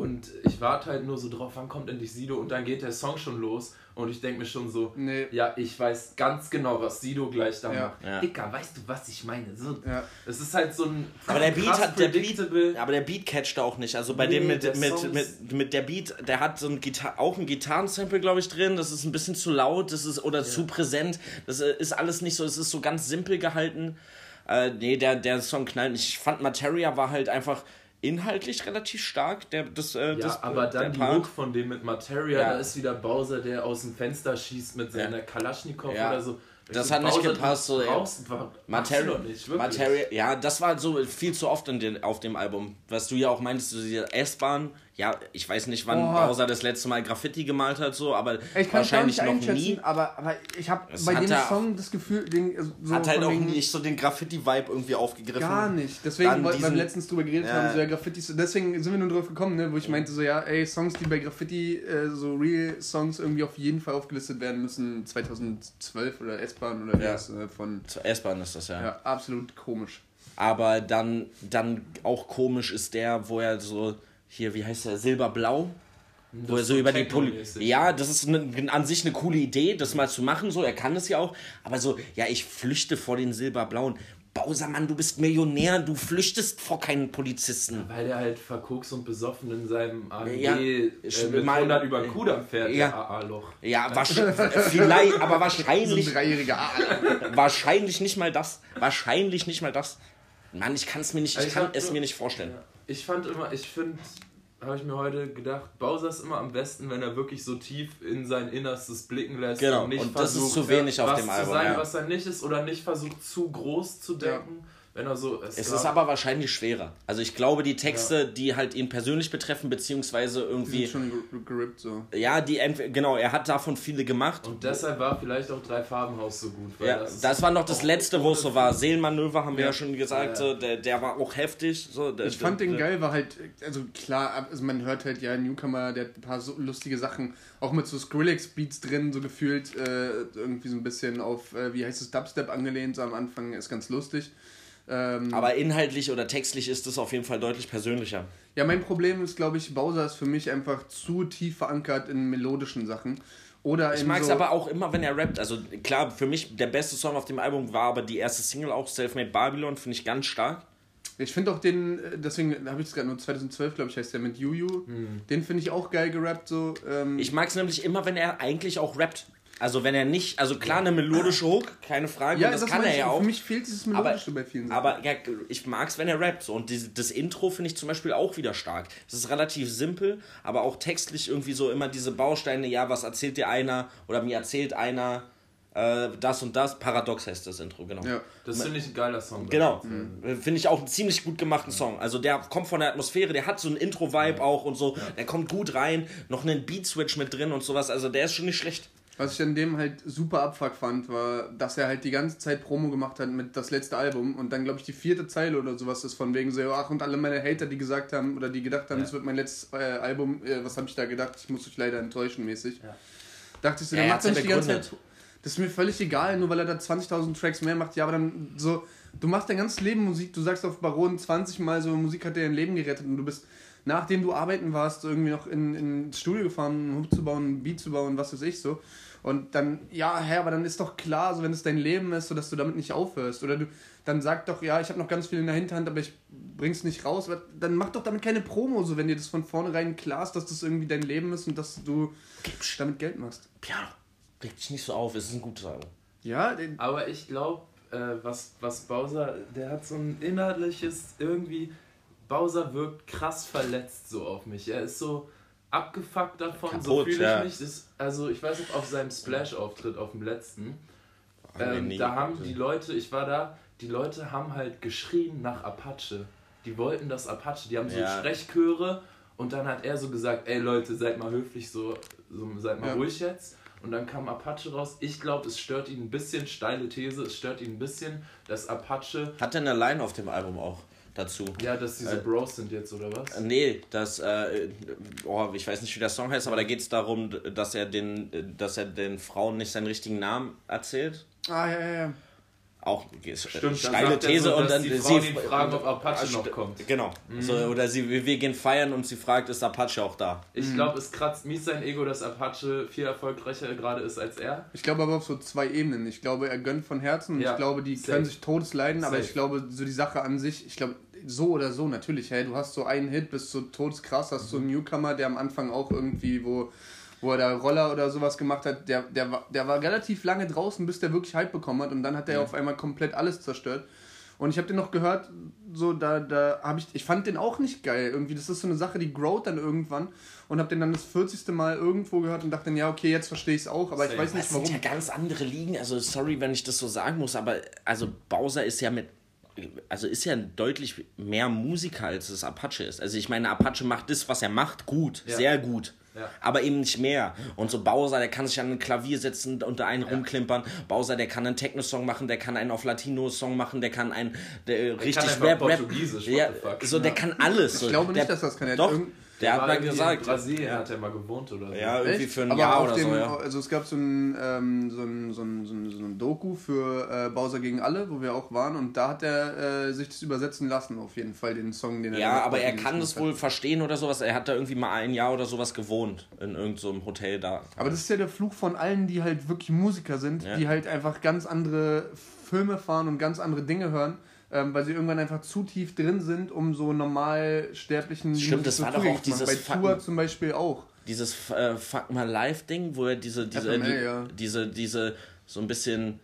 Und ich warte halt nur so drauf, wann kommt endlich Sido und dann geht der Song schon los und ich denke mir schon so, Nee. ja, ich weiß ganz genau, was Sido gleich da Ja. macht. Ja. Dicker, weißt du, was ich meine? So, Ja. Es ist halt so ein Aber der Beat hat der. Beat, aber der Beat catcht auch nicht. Also bei Nee, dem mit, der mit, mit, mit der Beat, der hat so ein Gitar auch ein Gitarrensample, glaube ich, drin. Das ist ein bisschen zu laut, das ist oder zu präsent. Das äh, ist alles nicht so, es ist so ganz simpel gehalten. Äh, nee, der, der Song knallt nicht. Ich fand Materia war halt einfach inhaltlich relativ stark. Der, das, äh, Ja, das, aber dann die Part. Hook von dem mit Materia, Ja. da ist wieder Bowser, der aus dem Fenster schießt mit seiner Ja. Kalaschnikow Ja. oder so. Das So, hat nicht Bowser, gepasst, so, brauchst, Materia, nicht. Materia, ja, das war so viel zu oft in den, auf dem Album. Was du ja auch meintest, so diese S-Bahn. Ja, ich weiß nicht, wann Boah. Bowser das letzte Mal Graffiti gemalt hat, so, aber Ich wahrscheinlich noch nie. aber, aber ich habe bei dem Song das Gefühl, den, so Hat halt auch nicht so den Graffiti-Vibe irgendwie aufgegriffen. Gar nicht. Deswegen Dann wollten wir letztens drüber geredet Ja. haben, so ja, Graffitis. Deswegen sind wir nur drauf gekommen, ne, wo ich meinte, so ja, ey, Songs, die bei Graffiti, äh, so Real-Songs irgendwie auf jeden Fall aufgelistet werden müssen, 2012 oder S-Bahn oder Ja. das äh, von. S-Bahn ist das ja. Ja, absolut komisch. Aber dann, dann auch komisch ist der, wo er so, hier, wie heißt der, Silberblau? Wo er so so über die Poli. Ja, das ist ne, an sich eine coole Idee, das mal zu machen, so, er kann das ja auch. Aber so, ja, ich flüchte vor den Silberblauen. Bowser, Mann, du bist Millionär, du flüchtest vor keinen Polizisten. Weil der halt verkokst und besoffen in seinem AMG Ja, äh, mit mal- 100 über den Kudamm fährt, Ja. der AA-Loch. Ja, wahrscheinlich, vielleicht, aber So ein wahrscheinlich, dreijähriger Ah, wahrscheinlich nicht mal das. Wahrscheinlich nicht mal das. Mann, ich kann es mir nicht, Also ich ich kann es mir nicht vorstellen. Ich fand immer, ich finde, habe ich mir heute gedacht, Bowser ist immer am besten, wenn er wirklich so tief in sein Innerstes blicken lässt. Genau, und nicht und das ist versucht, zu wenig auf was dem zu Album, sein, ja. was er nicht ist, oder nicht versucht, zu groß zu denken. Wenn er so. Es gab- ist aber wahrscheinlich schwerer. Also ich glaube, die Texte, die halt ihn persönlich betreffen, beziehungsweise die irgendwie, sind schon ger- gerippt so. ja, die entweder, genau, er hat davon viele gemacht. Und deshalb war vielleicht auch Drei Farbenhaus so gut. Weil Ja, das, das war noch das letzte, wo es so war. Seelenmanöver haben wir ja, Ja. schon gesagt, Ja, ja. der, der war auch heftig. So, der, Ich fand den der, geil, war halt, also klar, also man hört halt, ja, Newcomer, der hat ein paar so lustige Sachen, auch mit so Skrillex-Beats drin, so gefühlt, äh, irgendwie so ein bisschen auf, äh, wie heißt es, Dubstep angelehnt, so am Anfang, ist ganz lustig. Ähm, Aber inhaltlich oder textlich ist es auf jeden Fall deutlich persönlicher. ja, mein Problem ist, glaube ich, Bowser ist für mich einfach zu tief verankert in melodischen Sachen. Oder Ich mag es so, aber auch immer, wenn er rappt. Also klar, für mich der beste Song auf dem Album war aber die erste Single auch, Selfmade Babylon, finde ich ganz stark. Ich finde auch den, äh, deswegen habe ich es gerade nur 2012, glaube ich, heißt der mit Juju. Den finde ich auch geil gerappt, so. Ähm, Ich mag es nämlich immer, wenn er eigentlich auch rappt. Also wenn er nicht, also klar eine melodische Hook, keine Frage, ja, und das, kann er ja auch. Für mich fehlt dieses Melodische bei vielen Sachen. Aber ja, ich mag es, wenn er rappt. So. Und diese, das Intro finde ich zum Beispiel auch wieder stark. Es ist relativ simpel, aber auch textlich irgendwie so immer diese Bausteine, ja, was erzählt dir einer oder mir erzählt einer äh, das und das. Paradox heißt das Intro, genau. ja. Das finde ich ein geiler Song. Genau, finde ich auch einen ziemlich gut gemachten Song. Also der kommt von der Atmosphäre, der hat so einen Intro-Vibe auch und so, der kommt gut rein, noch einen Beat-Switch mit drin und sowas, also der ist schon nicht schlecht. Was ich an dem halt super abfuck fand, war, dass er halt die ganze Zeit Promo gemacht hat mit das letzte Album und dann, glaube ich, die vierte Zeile oder sowas ist von wegen so, ach, und alle meine Hater, die gesagt haben oder die gedacht haben, es wird mein letztes äh, Album, äh, was habe ich da gedacht, ich muss euch leider enttäuschen mäßig. Dachte ich so, Ja, der er macht ja nicht die ganze. Zeit. Das ist mir völlig egal, nur weil er da 20.000 Tracks mehr macht. Ja, aber dann so, du machst dein ganzes Leben Musik, du sagst auf Baron 20 Mal so, Musik hat dir dein Leben gerettet und du bist, nachdem du arbeiten warst, irgendwie noch in, in ins Studio gefahren, einen Hook zu bauen, einen Beat zu bauen, was weiß ich so. Und dann, ja, hä, aber dann ist doch klar, so wenn es dein Leben ist, so dass du damit nicht aufhörst. Oder du, dann sag doch, ja, ich habe noch ganz viel in der Hinterhand, aber ich bring's nicht raus. Aber dann mach doch damit keine Promo, so wenn dir das von vornherein klar ist, dass das irgendwie dein Leben ist und dass du damit Geld machst. Piano, reg dich nicht so auf, es ist ein gutes Album. Ja, den, Aber ich glaube, äh, was, was Bowser, der hat so ein inhaltliches, irgendwie, Bowser wirkt krass verletzt so auf mich. Er ist so abgefuckt davon, so Kaputt, fühle ich ja. mich. Das, also ich weiß noch, auf seinem Splash-Auftritt, auf dem letzten, ähm, nie da haben die Leute, ich war da, die Leute haben halt geschrien nach Apache. Die wollten das Apache, die haben so Ja. Sprechchöre und dann hat er so gesagt, ey Leute, seid mal höflich, so, so seid mal Ja. ruhig jetzt. Und dann kam Apache raus. Ich glaube, es stört ihn ein bisschen, steile These, es stört ihn ein bisschen, dass Apache Hat er eine Line auf dem Album auch? Dazu. Ja, dass diese Äh, Bros sind jetzt, oder was? Nee, das, äh, oh, ich weiß nicht, wie der Song heißt, aber da geht es darum, dass er den, dass er den Frauen nicht seinen richtigen Namen erzählt. Ah, ja, ja, ja. Auch Stimmt, dann steile er These so, und dann die sie Frauen ihn fragen, ob Apache noch kommt. Genau. So, oder sie, wir gehen feiern und sie fragt, ist Apache auch da? Ich glaube, es kratzt mies sein Ego, dass Apache viel erfolgreicher gerade ist als er. Ich glaube aber auf so zwei Ebenen. Ich glaube, er gönnt von Herzen und Ja, ich glaube, die safe. können sich todesleiden, aber Safe. ich glaube, so die Sache an sich, ich glaube, so oder so natürlich, hey, du hast so einen Hit, bist so todeskrass, hast Mhm. so einen Newcomer, der am Anfang auch irgendwie, wo, wo er da Roller oder sowas gemacht hat, der, der, war, der war relativ lange draußen, bis der wirklich Hype bekommen hat und dann hat er auf einmal komplett alles zerstört. Und ich habe den noch gehört, so da, da habe ich, ich fand den auch nicht geil. Irgendwie, das ist so eine Sache, die growt dann irgendwann. Und habe den dann das 40. Mal irgendwo gehört und dachte, dann, ja, okay, jetzt verstehe ich es auch, aber ich Safe. weiß nicht Das warum. sind ja ganz andere Ligen. Also sorry, wenn ich das so sagen muss, aber also Bowser ist ja mit also ist ja deutlich mehr Musiker als es Apache ist. Also ich meine, Apache macht das, was er macht, gut, Ja. sehr gut. Ja. Aber eben nicht mehr. Und so Bowser, der kann sich an ein Klavier setzen und da einen rumklimpern. Bowser, der kann einen Techno-Song machen, der kann einen auf Latino-Song machen, der kann einen der richtig einfach Rap, Rap. Portugiesisch, what Ja, the fuck. so, der kann alles. So. Ich glaube nicht, der, dass das kann. Er hat Doch, irgend- der hat mal gesagt. In Brasilien hat er mal gewohnt oder so. Ja, irgendwie Echt? für ein Aber Jahr auf oder dem, so, ja. Also es gab so ein, ähm, so ein, so ein, so ein, so ein Doku für äh, Bowser gegen alle, wo wir auch waren und da hat er äh, sich das übersetzen lassen, auf jeden Fall, den Song, den er Ja, aber er kann das wohl verstehen oder sowas. Er hat da irgendwie mal ein Jahr oder sowas gewohnt in irgendeinem so einem Hotel da. Aber das ist ja der Fluch von allen, die halt wirklich Musiker sind, Ja. die halt einfach ganz andere Filme fahren und ganz andere Dinge hören. Ähm, weil sie irgendwann einfach zu tief drin sind, um so normal sterblichen Stimmt, das war doch auch dieses Bei Tour zum Beispiel auch. Dieses äh, Fuck My Life Ding, wo er diese, diese, FML, die, ja. diese, diese, so ein bisschen,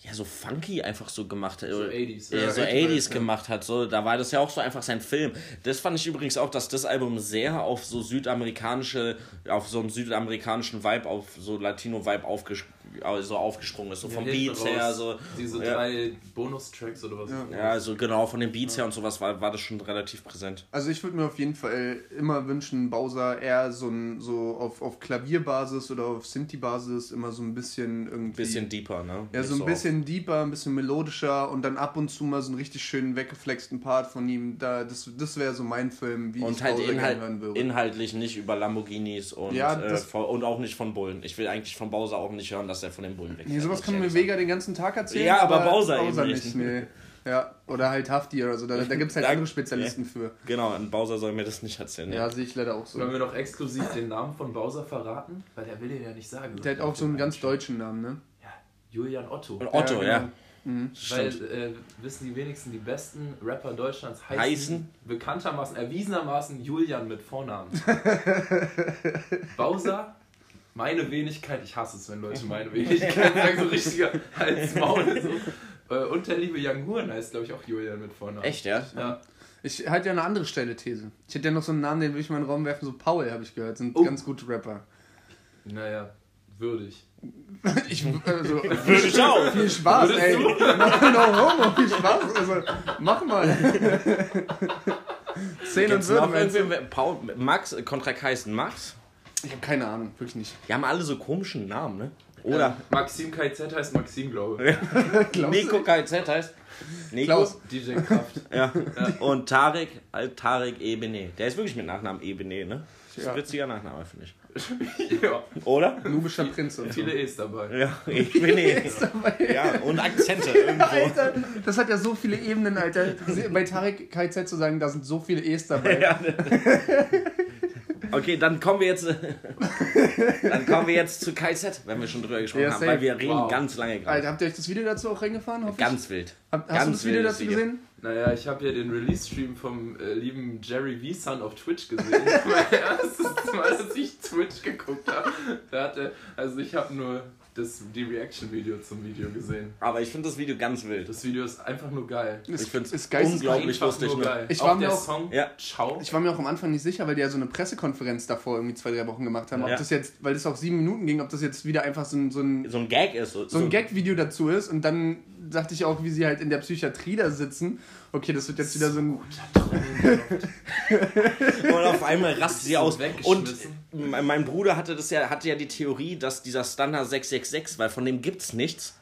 ja, so funky einfach so gemacht hat. So 80s, Ja, ja. so 80s, 80s ja. gemacht hat. So, da war das ja auch so einfach sein Film. Das fand ich übrigens auch, dass das Album sehr auf so südamerikanische, auf so einen südamerikanischen Vibe, auf so Latino-Vibe aufges also aufgesprungen ist. So vom hinten Beats her, so. Diese ja. drei Bonustracks oder was? Ja, also genau, von den Beats her und sowas war, war das schon relativ präsent. Also ich würde mir auf jeden Fall immer wünschen, Bowser eher so, ein, so auf, auf Klavierbasis oder auf Sinti-Basis immer so ein bisschen irgendwie... Bisschen deeper, ne? ja, so ein bisschen deeper, ein bisschen melodischer und dann ab und zu mal so einen richtig schönen weggeflexten Part von ihm. Da, das das wäre so mein Film, wie Und ich halt Bowser Inhalt, gerne hören würde. inhaltlich nicht über Lamborghinis und, Ja, äh, und auch nicht von Bullen. Ich will eigentlich von Bowser auch nicht hören, dass er von den Bullen weg Nee, sowas kann mir Vega den ganzen Tag erzählen. Ja, aber Bowser eben nicht. nicht. Nee. Ja, oder halt Hafti oder so. Da, da gibt es halt Da- andere Spezialisten für. Genau, ein Bowser soll mir das nicht erzählen. Ja, sehe ich leider auch so. Sollen wir noch exklusiv den Namen von Bowser verraten? Weil der will den ja nicht sagen. Der hat auch so einen ganz deutschen Namen, ne? Ja, Julian Otto. Und Otto, Ja, ja. genau. Weil, Stimmt. äh, wissen die wenigsten, die besten Rapper Deutschlands heißen, Heißen? bekanntermaßen, erwiesenermaßen Julian mit Vornamen. Bowser, meine Wenigkeit, ich hasse es, wenn Leute meine Wenigkeit sagen, so richtiger Hals, Maul. So. Äh, Und der liebe Young Huren heißt, glaube ich, auch Julian mit Vornamen. Echt, ja? Ja. Ich hatte ja eine andere steile These. Ich hätte ja noch so einen Namen, den will ich mal in den Raum werfen. So Paul, habe ich gehört. Sind Oh. ganz gute Rapper. Naja, würdig. Ich, also, Würde ich auch. viel Spaß, Würdest ey. No, no homo, viel Spaß. Also, mach mal. Zehn und Gibt's Würden. noch meinst du? irgendwie, Paul, Max, Contra Kaisen Max? Ich habe keine Ahnung, wirklich nicht. Die haben alle so komischen Namen, ne? Oder Maxim KZ heißt Maxim, glaube ich. Nico? KZ heißt Nico. Klaus. DJ Kraft. Ja. Und Tarek, Tarek Ebene. Der ist wirklich mit Nachnamen Ebene, ne? Das ist Ja. ein witziger Nachname, finde ich. ja, Oder? Nubischer Prinz und viele E's dabei. Ja, Ebene. ja, und Akzente irgendwo. Alter, das hat ja so viele Ebenen, Alter. Bei Tarek KZ zu sagen, da sind so viele E's dabei. Ja. Okay, dann kommen wir jetzt, dann kommen wir jetzt zu KZ, wenn wir schon drüber gesprochen Ja, haben, weil wir reden Wow. ganz lange Alter, gerade. habt ihr euch das Video dazu auch reingefahren? hoffe ich? Ganz wild. Hab, hast ganz du das Video dazu Video. gesehen? Naja, ich habe ja den Release-Stream vom äh, lieben Jerry V-Sun auf Twitch gesehen. mein erstes Mal, dass ich Twitch geguckt habe. Da hatte, also ich habe nur das, die Reaction-Video zum Video gesehen. Aber ich finde das Video ganz wild. Das Video ist einfach nur geil. Ich ist geisteskrank. unglaublich lustig, nur ne? geil. Ich auch war mir der auch- Song Ja. Ciao. Ich war mir auch am Anfang nicht sicher, weil die ja so eine Pressekonferenz davor irgendwie zwei, drei Wochen gemacht haben. Ob Ja. das jetzt, weil das auch sieben Minuten ging, ob das jetzt wieder einfach so ein, so ein, So ein Gag ist. So, so ein Gag-Video dazu ist. Und dann dachte ich auch, wie sie halt in der Psychiatrie da sitzen. Okay, das wird jetzt wieder so ein. Und auf einmal rastet sie So aus. Und weggeschmissen. mein Bruder hatte das ja, hatte ja die Theorie, dass dieser Standard 666, weil von dem gibt's nichts.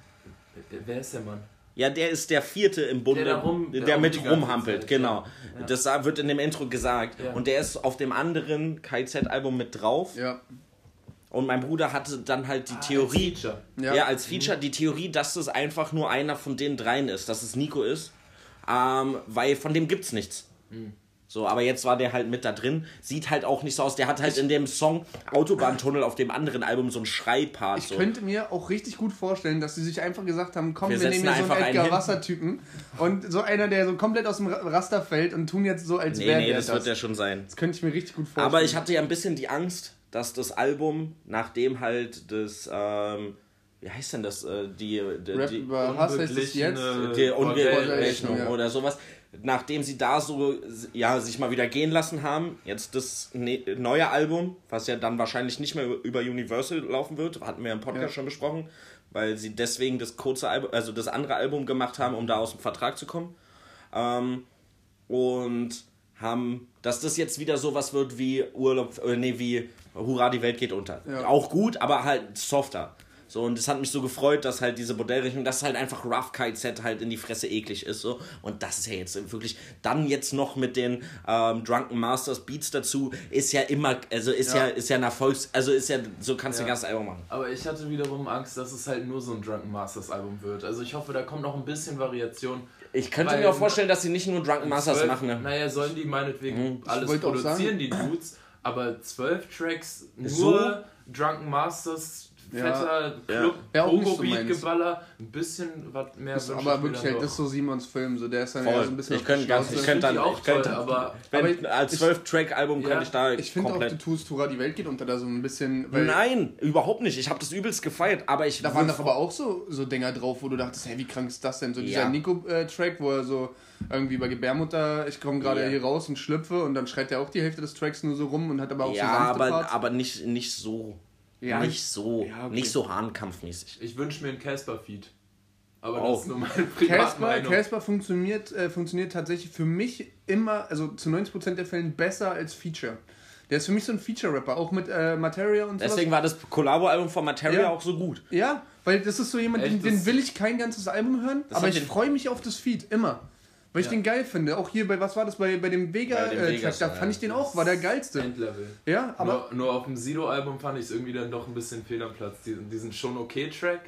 Wer ist der Mann? Ja, der ist der vierte im Bunde, Der der, rum- der mit die ganze rumhampelt, Zeit, genau. ja. Das wird in dem Intro gesagt. Ja. Und der ist auf dem anderen KZ-Album mit drauf. Ja. Und mein Bruder hatte dann halt die Ah, Theorie, als Feature. ja. Ja. als Feature, die Theorie, dass es einfach nur einer von den dreien ist, dass es Nico ist. Ähm, weil von dem gibt's nichts. Hm. So, aber jetzt war der halt mit da drin. Sieht halt auch nicht so aus. Der hat halt in dem Song Autobahntunnel auf dem anderen Album so einen Schreipart. Ich so. könnte mir auch richtig gut vorstellen, dass sie sich einfach gesagt haben, komm, Wir wir, nehmen hier so einfach einen einen Edgar. Wasser-Typen und so einer, der so komplett aus dem Ra- Raster fällt und tun jetzt so, als nee, wäre nee, der das das. wird der schon sein. das könnte ich mir richtig gut vorstellen. Aber ich hatte ja ein bisschen die Angst, dass das Album, nachdem halt das, ähm, wie heißt denn das, äh, die, die, Rap die, über Hass heißt es jetzt. Unbeglichene- die Ungerechnung ja. oder sowas, nachdem sie da so, ja, sich mal wieder gehen lassen haben, jetzt das ne neue Album, was ja dann wahrscheinlich nicht mehr über Universal laufen wird, hatten wir im Podcast Ja. schon besprochen, weil sie deswegen das kurze Album, also das andere Album gemacht haben, um da aus dem Vertrag zu kommen. Ähm, und haben, dass das jetzt wieder sowas wird wie Urlaub, äh, nee, wie Hurra, die Welt geht unter. Ja. Auch gut, aber halt softer. So, und es hat mich so gefreut, dass halt diese Modellrechnung, dass halt einfach Rough Kite Set halt in die Fresse eklig ist. So. Und das ist ja jetzt wirklich, dann jetzt noch mit den ähm, Drunken Masters Beats dazu, ist ja immer, also ist ja, Ja. ist ja ein Erfolgs, also ist ja, so kannst du Ja. ein ganzes Album machen. Aber ich hatte wiederum Angst, dass es halt nur so ein Drunken Masters Album wird. Also ich hoffe, da kommt noch ein bisschen Variation. Ich könnte mir auch vorstellen, dass sie nicht nur Drunken Masters Zwölf- machen, ne? Naja, sollen die meinetwegen alles wollte auch produzieren, die Dudes, aber zwölf Tracks nur So? Drunken Masters, Ja. fetter Club, Ja, nicht so Pogo-Beat. Geballer, ein bisschen was mehr ist ich aber wirklich halt, das ist so Simons Film, so der ist dann ja Voll. so ein bisschen Ich könnte ganz- ich könnte dann- auch ich könnte- toll, aber Wenn, Aber als ich- 12-Track-Album Ja, könnte ich da Ich finde auch, du tust Tura die Welt geht unter da so ein bisschen, weil Nein, überhaupt nicht. Ich habe das übelst gefeiert, aber ich. da waren doch aber auch so, so Dinger drauf, wo du dachtest, hey, wie krank ist das denn? So dieser Ja. Nico-Track, wo er so irgendwie bei Gebärmutter, ich komme gerade Ja. hier raus und schlüpfe und dann schreit er auch die Hälfte des Tracks nur so rum und hat aber auch ja, so aber, aber nicht, nicht so. Ja. Nicht so. Ja, okay. Nicht so hahnkampfmäßig. ich wünsche mir einen Casper-Feed. Aber Oh. das ist nur meine Casper. Casper funktioniert, äh, funktioniert tatsächlich für mich immer, also zu 90% der Fällen besser als Feature. Der ist für mich so ein Feature-Rapper, auch mit äh, Materia und so. Deswegen war das Collabo-Album von Materia Ja. auch so gut. Ja, weil das ist so jemand, den, Echt, den das- will ich kein ganzes Album hören, aber ich den- freue mich auf das Feed, immer. Weil ich Ja. den geil finde. Auch hier bei, was war das, bei, bei dem Bei dem Vega-Track, Vegas, da fand ich den auch, war der geilste. Endlevel. Ja, aber nur, nur auf dem Sido-Album fand ich es irgendwie dann doch ein bisschen fehl am Platz. Diesen, diesen schon okay Track.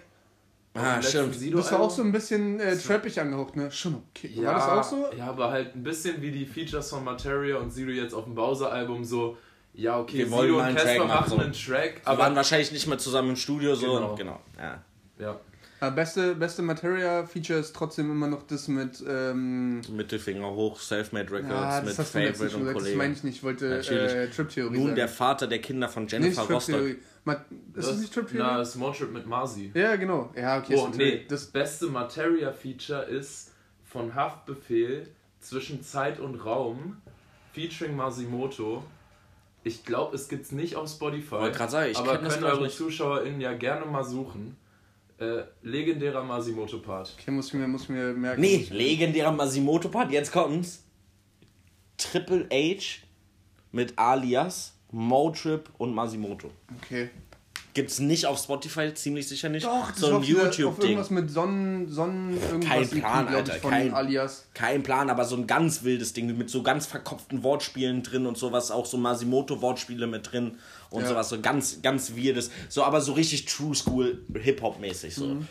Ah, stimmt. Sido das war auch so ein bisschen äh, trappig angehaucht, ne? Schon okay. Ja, war das auch so? Ja, aber halt ein bisschen wie die Features von Materia und Sido jetzt auf dem Bowser-Album so. Ja, okay, Wir wollen Sido mal und einen Casper machen, machen so. einen Track, Aber waren wahrscheinlich nicht mehr zusammen im Studio, so. Genau. Genau. Ja. ja. Aber beste, beste Materia-Feature ist trotzdem immer noch das mit, ähm, Mittelfinger hoch, Selfmade Records ja, mit das Favorite und gesagt, das Kollegen. meine ich nicht, ich wollte Natürlich. äh, Trip-Theorie Nun sagen. der Vater der Kinder von Nee, Jennifer nicht Rostock. Ma- Ist das, nicht Trip-Theorie? Na, Small mit Marzi. Ja, genau. Ja, okay. Oh, ist nee, das beste Materia-Feature ist von Haftbefehl zwischen Zeit und Raum, featuring Masimoto. Ich glaube, es gibt's nicht auf Spotify. Wollte grad sagen, ich aber das können glaub eure. ZuschauerInnen ja gerne mal suchen. Äh, legendärer Masimoto-Part. Okay, muss ich mir, muss ich mir merken. Nee, legendärer Masimoto-Part, jetzt kommt's. Triple H mit Alias, Motrip und Masimoto. Okay. Gibt's nicht auf Spotify, ziemlich sicher nicht. Doch, das so ein YouTube-Ding. irgendwas mit Sonnen, Sonnen, irgendwas Kein EP, Plan, ich, Alter, von kein- Alias. Kein Plan, aber so ein ganz wildes Ding mit so ganz verkopften Wortspielen drin und sowas, auch so Masimoto-Wortspiele mit drin und Ja. sowas, so ganz, ganz weirdes, so aber so richtig True School Hip-Hop-mäßig so. Mhm.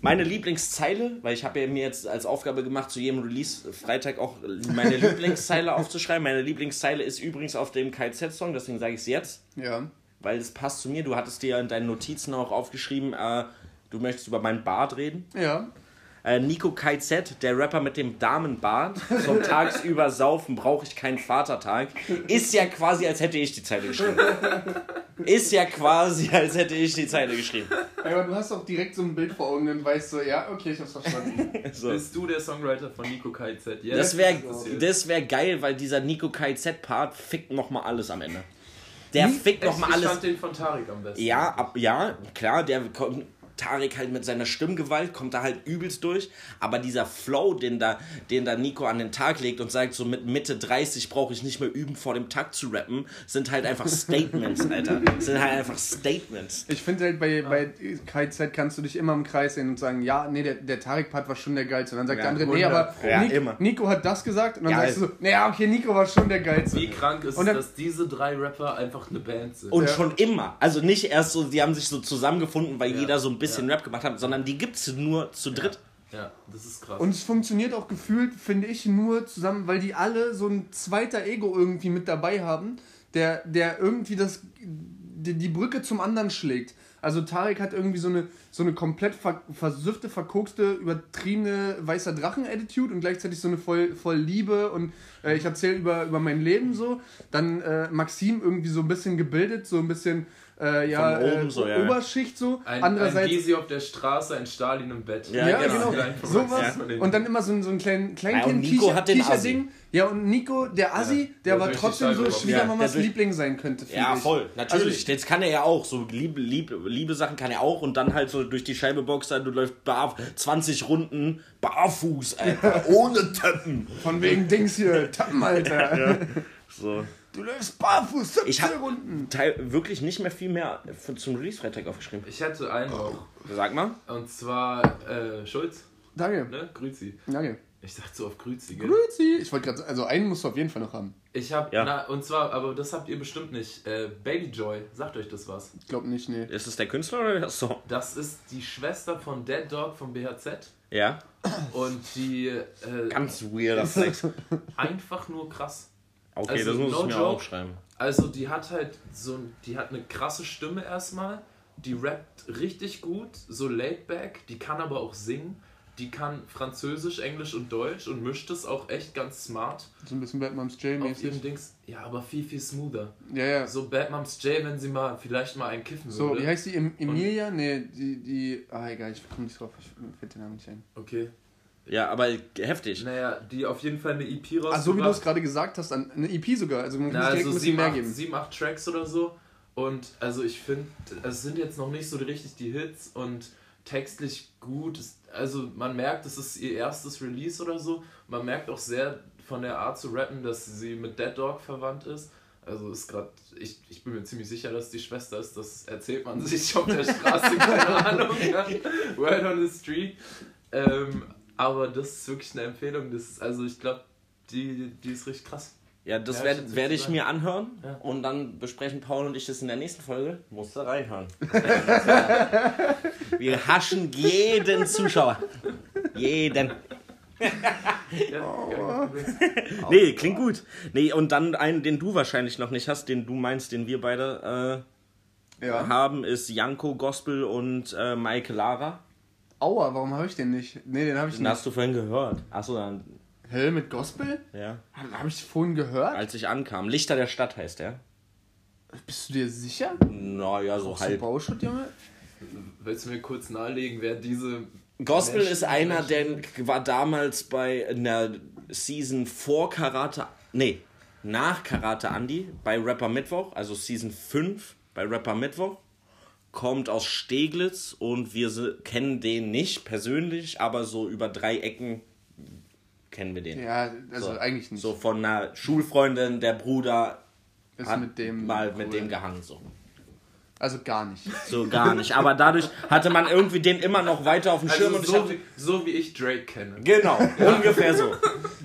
Meine Lieblingszeile, weil ich habe ja mir jetzt als Aufgabe gemacht, zu jedem Release Freitag auch meine Lieblingszeile aufzuschreiben. Meine Lieblingszeile ist übrigens auf dem KZ-Song, deswegen sage ich es jetzt, Ja. Weil es passt zu mir. Du hattest dir in deinen Notizen auch aufgeschrieben, äh, du möchtest über meinen Bart reden. Ja. Äh, Nico KZ, der Rapper mit dem Damenbart, zum tagsüber saufen brauche ich keinen Vatertag, ist ja quasi, als hätte ich die Zeile geschrieben. Ist ja quasi, als hätte ich die Zeile geschrieben. Aber du hast auch direkt so ein Bild vor Augen und weißt so, ja, okay, ich hab's verstanden. So. Bist du der Songwriter von Nico KZ? Yes. Das wäre das wär geil, weil dieser Nico KZ-Part fickt nochmal alles am Ende. Der fickt nochmal Ich alles. fand den von Tarik am besten. Ja, ab, ja, klar, der kommt. Tarek halt mit seiner Stimmgewalt kommt da halt übelst durch, aber dieser Flow, den da, den da Nico an den Tag legt und sagt, so mit Mitte 30 brauche ich nicht mehr üben, vor dem Takt zu rappen, sind halt einfach Statements, Alter. Sind halt einfach Statements. Ich finde halt, bei, bei KZ kannst du dich immer im Kreis sehen und sagen, ja, nee, der, der Tarek-Part war schon der geilste. Und dann sagt Ja, der andere, nee, aber Ja, Nico, immer. Nico hat das gesagt. Und dann Ja, sagst du so, nee, ja, okay, Nico war schon der geilste. Wie krank ist Und es, dann- dass diese drei Rapper einfach eine Band sind? Und Ja. schon immer. Also nicht erst so, die haben sich so zusammengefunden, weil Ja. jeder so ein bisschen Rap gemacht hat, sondern die gibt's nur zu dritt. ja, das ist krass. Und es funktioniert auch gefühlt, finde ich, nur zusammen, weil die alle so ein zweiter Ego irgendwie mit dabei haben, der, der irgendwie das, die, die Brücke zum anderen schlägt. Also Tarek hat irgendwie so eine, so eine komplett ver, versüffte, verkokste, übertriebene weißer Drachen-Attitude und gleichzeitig so eine voll, voll Liebe und äh, ich erzähle über, über mein Leben so. Dann äh, Maxim irgendwie so ein bisschen gebildet, so ein bisschen äh, ja, Von oben äh, so, ja. Oberschicht so. ein, ein Andererseits Gysi auf der Straße, ein Stalin im Bett. Ja, ja, genau. genau. Sowas. den- Und dann immer so ein, so ein klein, Ja, und Kleinkind Nico hat den Kicherding. Ja, und Nico, der Assi, der der die trotzdem so. Schwiegermamas Ja, Liebling sein könnte. Ja, ich. voll, Also natürlich. ich, Jetzt kann er ja auch, so Liebe, Liebe, Liebe Sachen kann er auch und dann halt so durch die Scheibe boxen, du läufst bar 20 Runden barfuß, Alter, ohne Töppen. von wegen Dings hier, Tappen, Alter. So. Du läufst barfuß, 17 Ich habe Runden. wirklich nicht mehr viel mehr für, zum Release-Freitag aufgeschrieben. Ich hätte einen noch. Sag mal. Und zwar äh, Schulz, Danke. ne? Grüzi. Danke. Ich sag so auf Grüzi, gell? Grüezi. Ich wollte gerade, also einen musst du auf jeden Fall noch haben. Ich hab, Ja. na, und zwar, aber das habt ihr bestimmt nicht. Äh, Baby Joy, sagt euch das was? Ich glaube nicht, nee. Ist es der Künstler oder der Song? Das ist die Schwester von Dead Dog vom BHZ. Ja. Und die äh, Ganz weirder Sex. einfach nur krass. Okay, Also, das muss no ich mir joke. aufschreiben. Also die hat halt so, ein- die hat eine krasse Stimme erstmal. Die rappt richtig gut, so laid back. Die kann aber auch singen. Die kann Französisch, Englisch und Deutsch und mischt es auch echt ganz smart. So ein bisschen Bad Moms J Auf mäßig. Dings. Ja, aber viel, viel smoother. Ja, ja. So Bad Moms J, wenn sie mal vielleicht mal einen kiffen So, würde. wie heißt die? Em Emilia? Nee, die, die. Ah, egal, ich komme nicht drauf. Ich fällt den Namen nicht ein. Okay. Ja, aber heftig. Naja, die auf jeden Fall eine EP rausgebracht. Ah, so wie du es gerade gesagt hast, an- eine EP sogar. Also man kann Na, direkt also ein bisschen sieben, mehr acht, geben. sieben, acht Tracks oder so. Und also ich finde, es sind jetzt noch nicht so richtig die Hits und textlich gut. Also man merkt, es ist ihr erstes Release oder so. Man merkt auch sehr von der Art zu rappen, dass sie mit Dead Dog verwandt ist. Also ist gerade, ich, ich bin mir ziemlich sicher, dass die Schwester ist. Das erzählt man sich auf der Straße, keine Ahnung. Ja. Word on the street. Ähm, aber das ist wirklich eine Empfehlung. Das ist, also ich glaube, die, die ist richtig krass. Ja, das Ja, werde ich- werd ich mir anhören Ja. und dann besprechen Paul und ich das in der nächsten Folge. Musst du reinhören. Wir haschen jeden Zuschauer. Jeden. Ja, ja, Nee, klingt gut. Nee, und dann einen, den du wahrscheinlich noch nicht hast, den du meinst, den wir beide äh, Ja. haben, ist Janko Gospel und äh, Mike Lara. Aua, warum habe ich den nicht? Nee, den habe ich Den nicht. hast du vorhin gehört. Achso, dann, Hell mit Gospel? ja. Habe ich vorhin gehört? Als ich ankam. Lichter der Stadt heißt der. Bist du dir sicher? Naja, so So halb. Bauschutt, Junge? Willst du mir kurz nahelegen, wer diese. Gospel Menschen- ist einer, der war damals bei einer Season vor Karate. Nee, nach Karate Andy bei Rapper Mittwoch, also Season 5 bei Rapper Mittwoch. Kommt aus Steglitz und wir kennen den nicht persönlich, aber so über drei Ecken kennen wir den. Ja, also So. eigentlich nicht. So von einer Schulfreundin, der Bruder ist hat mit dem mal mit cool. dem gehangen. So. Also gar nicht. so gar nicht. Aber dadurch hatte man irgendwie den immer noch weiter auf dem Schirm Also und ich so, hatte, wie, so wie ich Drake kenne. Genau, ungefähr so.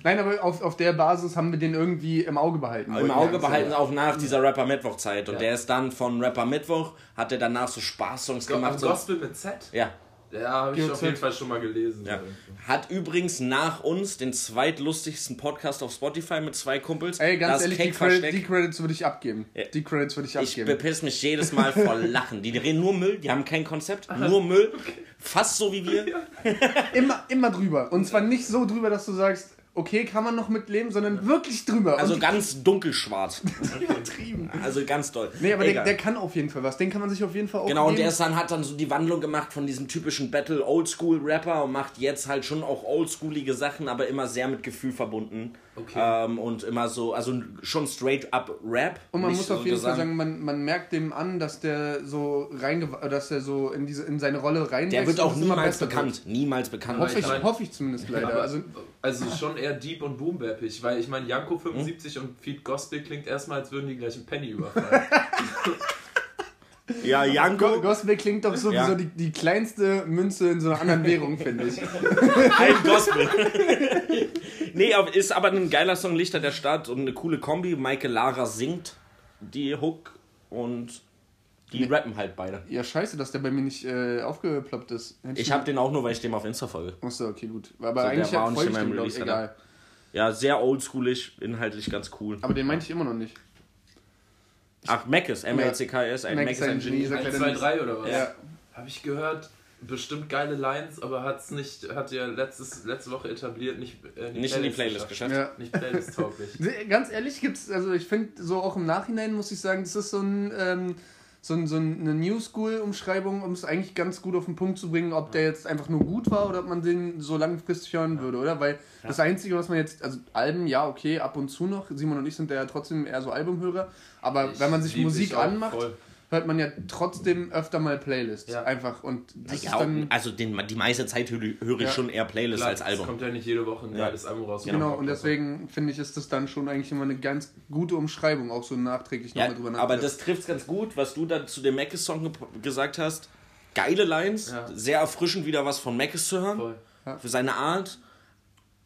Nein, aber auf, auf der Basis haben wir den irgendwie im Auge behalten. im Auge behalten, auch nach dieser Rapper Mittwoch Zeit. Und Ja. der ist dann von Rapper Mittwoch, hat er danach so Spaßsongs gemacht. So. Gospel mit Z? Ja. Ja, habe ich auf jeden Fall schon mal gelesen. ja. Hat übrigens nach uns den zweitlustigsten Podcast auf Spotify mit zwei Kumpels. Ey, ganz das ehrlich, die, Credit, die Credits würde ich abgeben. Ja. Die Credits würde ich Ich abgeben. bepiss mich jedes Mal vor Lachen. Die reden nur Müll, die haben kein Konzept, nur Müll. Fast so wie wir. immer, immer drüber. Und zwar nicht so drüber, dass du sagst, okay, kann man noch mitleben, sondern wirklich drüber. Also Und ganz dunkelschwarz. übertrieben. Also ganz doll. Nee, aber der, der kann auf jeden Fall was. Den kann man sich auf jeden Fall auch Genau, und geben. der ist dann, hat dann so die Wandlung gemacht von diesem typischen Battle Oldschool Rapper und macht jetzt halt schon auch oldschoolige Sachen, aber immer sehr mit Gefühl verbunden. Okay. Ähm, und immer so, also schon straight up Rap. Und man muss auf jeden Fall sagen, man, man merkt dem an, dass der so reinge dass er so in diese in seine Rolle rein Der wird auch niemals bekannt. Niemalt bekannt. Wird. Hoffe ich, hoffe ich zumindest leider. Aber, also, also, schon eher deep und boombappig, weil ich meine, Janko Hm? 75 und Feed Gospel klingt erstmal, als würden die gleich einen Penny überfallen. Ja, Janko, Gospel klingt doch sowieso Ja. die, die kleinste Münze in so einer anderen Währung, finde ich. ein Gospel. nee, aber ist aber ein geiler Song, Lichter der Stadt und eine coole Kombi. Michael Lara singt die Hook und die rappen halt beide. Ja, scheiße, dass der bei mir nicht äh, aufgeploppt ist. Hätte Ich habe den auch nur, weil ich dem auf Insta folge. Achso, okay, gut. Aber der eigentlich war auch ja, nicht in ich meinem Release, egal. Ja, sehr oldschoolig, inhaltlich ganz cool. Aber den meinte ich immer noch nicht. Ach, Mackes, M-A-C-K-S, ein Mac Mac ist ist ein ein Genie. Genie, sagt 1, er 2, nicht. 3 oder was? Ja. Habe ich gehört, bestimmt geile Lines, aber hat's nicht, hat ja letztes, letzte Woche etabliert, nicht, äh, Nicht in die Playlist geschafft. geschafft. Ja. Nicht Playlist-tauglich. Ganz ehrlich gibt's, also ich finde so auch im Nachhinein muss ich sagen, das ist so ein ähm, so, ein, so eine New School-Umschreibung, um es eigentlich ganz gut auf den Punkt zu bringen, ob der jetzt einfach nur gut war oder ob man den so langfristig hören würde, oder? Weil das Einzige, was man jetzt, also Alben, ja, okay, ab und zu noch, Simon und ich sind ja trotzdem eher so Albumhörer, aber Ich wenn man sich Musik anmacht, voll. Hört man ja trotzdem öfter mal Playlists. Ja. Einfach. Und das Ja, ist dann. also den, die meiste Zeit höre höre ich Ja. schon eher Playlist Klar, als Es Album. kommt ja nicht jede Woche ein Ja. geiles Album raus. Genau, und deswegen finde ich, ist das dann schon eigentlich immer eine ganz gute Umschreibung, auch so nachträglich Ja, nochmal drüber aber nachzudenken. das trifft ganz gut, was du dann zu dem Mackes-Song ge gesagt hast. Geile Lines, Ja. sehr erfrischend wieder was von Mackes zu hören. Voll. Für seine Art,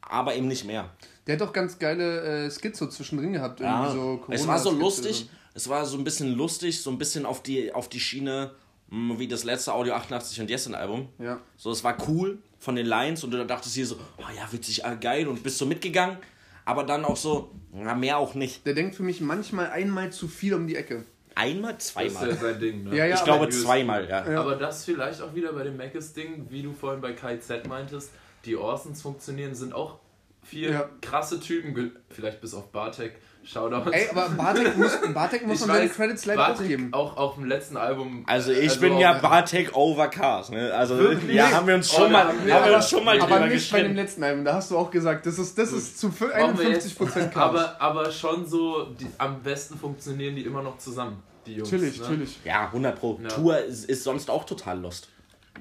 aber eben nicht mehr. Der hat doch ganz geile äh, Skizzo zwischendrin gehabt. Irgendwie Ja, so es war so lustig, es war so ein bisschen lustig, so ein bisschen auf die, auf die Schiene, mh, wie das letzte Audio 88 und Yesin Album. So. Ja. So, es war cool von den Lines und du dachtest hier so, oh ja, witzig, ah, geil und bist so mitgegangen. Aber dann auch so, na, mehr auch nicht. Der denkt für mich manchmal einmal zu viel um die Ecke. Einmal, Das ist zweimal. ja sein Ding, ne? Ja, ja, ich glaube zweimal, ja. Ja. Aber das vielleicht auch wieder bei dem Macis-Ding, wie du vorhin bei KZ meintest, die Orsons funktionieren, sind auch vier Ja. krasse Typen, vielleicht bis auf Bartek, Shoutout. Ey, aber Bartek muss, Bartek muss man seine Credits leider auch Bartek geben. Auch auf dem letzten Album. Also ich also bin ja Bartek over Cars, ne? Also Wirklich? ja, haben wir uns schon Oh, mal, haben haben wir aber- uns schon mal Aber drüber nicht bei dem gestritten. letzten Album, da hast du auch gesagt, das ist, das ist zu fü- Brauchen wir 51% jetzt, Chaos. aber, aber schon so, die, am besten funktionieren die immer noch zusammen, die Jungs. natürlich, ne? natürlich. Ja, 100 pro. Ja. Tour ist, ist sonst auch total lost.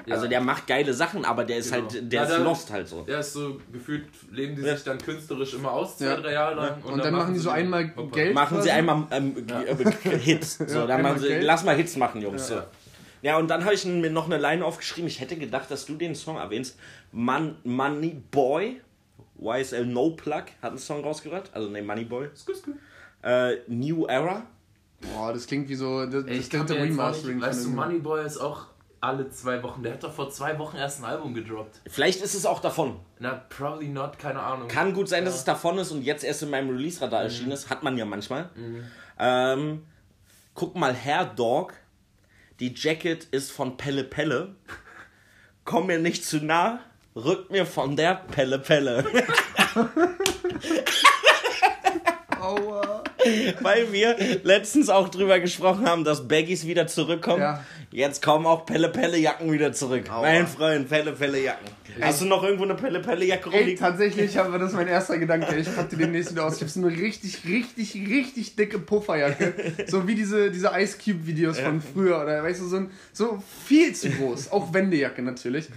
Ja. Also der macht geile Sachen, aber der ist Genau. halt, der Ja, ist da- lost halt so. Ja, ist so gefühlt, leben die Ja. sich dann künstlerisch immer aus, zwei, Ja. drei Jahre lang. Und dann machen die so einmal Hoppa. Geld. Machen sie quasi. einmal ähm, äh, Hits. So, dann machen sie, Geld. lass mal Hits machen, Jungs. Ja. So. Ja, und dann habe ich mir noch eine Line aufgeschrieben. Ich hätte gedacht, dass du den Song erwähnst. Man, Money Boy, YSL No Plug, hat einen Song rausgebracht. Also, ne, Money Boy. Äh, New Era. Boah, das klingt wie so das, Ey, das ich kann dritte Remastering. nicht, weißt du, irgendeinem- Moneyboy ist auch alle zwei Wochen. Der hat doch vor zwei Wochen erst ein Album gedroppt. Vielleicht ist es auch davon. Na, probably not, keine Ahnung. Kann gut sein, dass Ja. es davon ist und jetzt erst in meinem Release-Radar erschienen ist. Hat man ja manchmal. Mhm. Ähm, guck mal her, Dog. Die Jacket ist von Pelle Pelle. Komm mir nicht zu nah. Rück mir von der Pelle Pelle. Aua. Weil wir letztens auch drüber gesprochen haben, dass Baggies wieder zurückkommen. Ja. Jetzt kommen auch Pelle Pelle Jacken wieder zurück. Mein Freund, Pelle Pelle Jacken. Hast du noch irgendwo eine Pelle Pelle Jacke Ey, rumliegen? tatsächlich aber das ist mein erster Gedanke. Ich pack die demnächst wieder aus. Ich habe so eine richtig, richtig, richtig dicke Pufferjacke. So wie diese, diese Ice Cube Videos von früher. Oder weißt du, so, ein, so viel zu groß. Auch Wendejacke natürlich.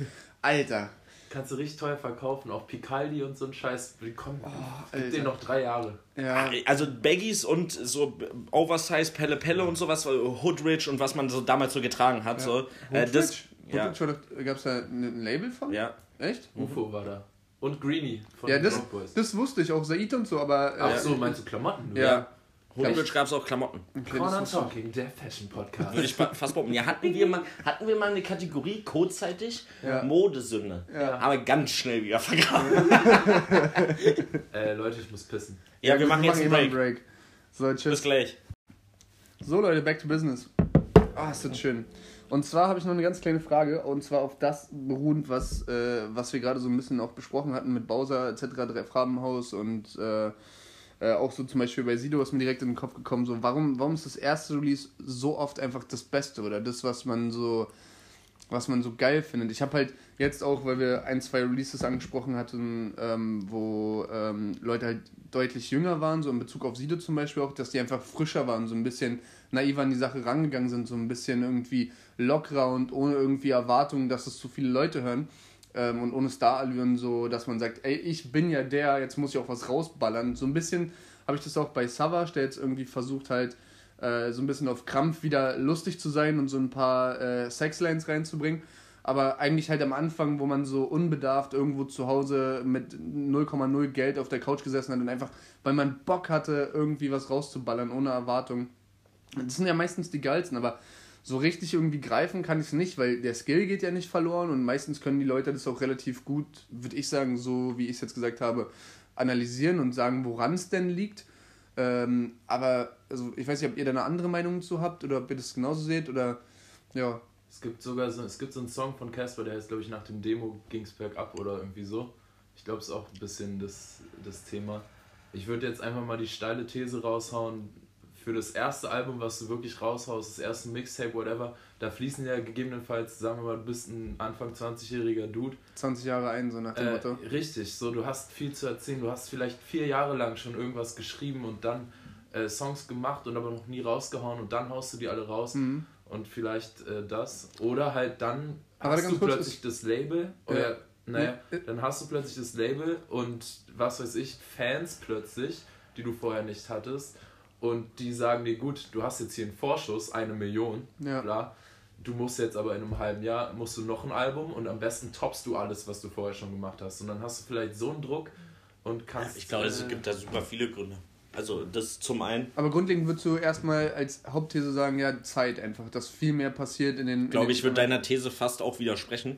Alter. Kannst du richtig teuer verkaufen. Auch Picaldi und so ein Scheiß. Willkommen. Oh, Alter. Gib den noch drei Jahre. Ja. Also Baggies und so Oversize Pelle Pelle und sowas, Hoodrich und was man so damals so getragen hat. So. Äh, das, ja, Gab es da ein Label von? ja. Echt? UFO war da. Und Greenie von Ja, den das, das wusste ich auch. Said und so, aber. äh, Ach so, meinst du Klamotten? nur? Ja. Hoodrich gab es auch Klamotten. Corner. Talking, der Fashion Podcast. Würde ich fa- fast behaupten. Ja, hatten wir mal, hatten wir mal eine Kategorie kurzzeitig Ja. Modesünde. Ja. Aber ganz schnell wieder vergraben. äh, Leute, ich muss pissen. Ja, wir machen jetzt einen immer Break. So, Bis tschüss. gleich. So, Leute, back to business. Ah, ist das schön. Und zwar habe ich noch eine ganz kleine Frage, und zwar auf das beruhend, was, äh, was wir gerade so ein bisschen auch besprochen hatten mit Bowser etc., drei Farbenhaus und äh, äh, auch so zum Beispiel bei Sido, was mir direkt in den Kopf gekommen, so warum, warum ist das erste Release so oft einfach das Beste oder das, was man so, was man so geil findet. Ich habe halt jetzt auch, weil wir ein, zwei Releases angesprochen hatten, ähm, wo ähm, Leute halt deutlich jünger waren, so in Bezug auf Sido zum Beispiel auch, dass die einfach frischer waren, so ein bisschen naiver an die Sache rangegangen sind, so ein bisschen irgendwie lockerer und ohne irgendwie Erwartungen, dass es zu viele Leute hören ähm, und ohne Starallüren so, dass man sagt, ey, ich bin ja der, jetzt muss ich auch was rausballern. So ein bisschen habe ich das auch bei Savage, der jetzt irgendwie versucht halt äh, so ein bisschen auf Krampf wieder lustig zu sein und so ein paar äh, Sexlines reinzubringen. Aber eigentlich halt am Anfang, wo man so unbedarft irgendwo zu Hause mit 0,0 Geld auf der Couch gesessen hat und einfach, weil man Bock hatte, irgendwie was rauszuballern, ohne Erwartung. Das sind ja meistens die geilsten, aber so richtig irgendwie greifen kann ich es nicht, weil der Skill geht ja nicht verloren und meistens können die Leute das auch relativ gut, würde ich sagen, so wie ich es jetzt gesagt habe, analysieren und sagen, woran es denn liegt. Ähm, aber also ich weiß nicht, ob ihr da eine andere Meinung zu habt oder ob ihr das genauso seht oder ja. Es gibt sogar so, es gibt so einen Song von Casper, der heißt, glaube ich, nach dem Demo ging's bergab oder irgendwie so. Ich glaube, es ist auch ein bisschen das, das Thema. Ich würde jetzt einfach mal die steile These raushauen. Für das erste Album, was du wirklich raushaust, das erste Mixtape, whatever, da fließen ja gegebenenfalls, sagen wir mal, du bist ein Anfang 20-jähriger Dude. 20 Jahre ein, so nach dem Äh, Motto. richtig, so du hast viel zu erzählen, du hast vielleicht vier Jahre lang schon irgendwas geschrieben und dann äh, Songs gemacht und aber noch nie rausgehauen und dann haust du die alle raus Mhm. und vielleicht äh, das. Oder halt dann Aber hast du plötzlich das Label oder Ja. naja, Ja. dann hast du plötzlich das Label und was weiß ich, Fans plötzlich, die du vorher nicht hattest und die sagen dir, gut, du hast jetzt hier einen Vorschuss, eine Million, Ja. bla. Du musst jetzt aber in einem halben Jahr musst du noch ein Album und am besten toppst du alles, was du vorher schon gemacht hast. Und dann hast du vielleicht so einen Druck und kannst. Ich glaube, es äh, gibt da super viele Gründe. Also das zum einen, Aber grundlegend würdest du erstmal als Hauptthese sagen, ja, Zeit einfach, dass viel mehr passiert in den. glaube ich, würde deiner These fast auch widersprechen.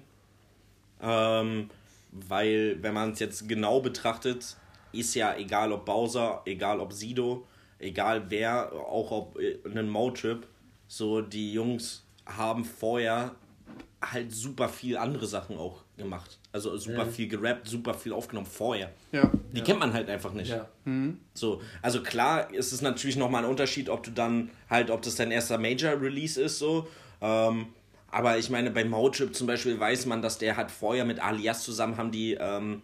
Ähm, weil, wenn man es jetzt genau betrachtet, ist ja egal ob Bowser, egal ob Sido, egal wer, auch ob äh, einen Motrip, so die Jungs haben vorher halt super viel andere Sachen auch gemacht. Also super Ja. viel gerappt, super viel aufgenommen vorher. Ja. Die kennt man halt einfach nicht. Ja. So, also klar ist es natürlich nochmal ein Unterschied, ob du dann halt, ob das dein erster Major-Release ist, so. Ähm, aber ich meine, bei Motrip zum Beispiel weiß man, dass der hat vorher mit Alias zusammen haben die ähm,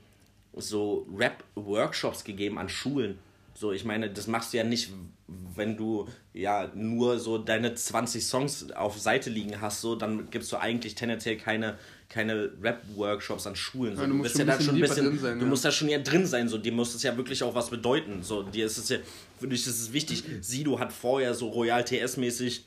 so Rap-Workshops gegeben an Schulen. So, ich meine, das machst du ja nicht, wenn du ja nur so deine 20 Songs auf Seite liegen hast, so, dann gibst du eigentlich tendenziell keine, keine Rap-Workshops an Schulen. So, Ja, du musst bist schon ja da schon ein bisschen sein, du ja. musst da schon ja drin sein, so, dir muss es ja wirklich auch was bedeuten. So, dir ist es ja, für dich ist es wichtig. Sido hat vorher so Royal TS-mäßig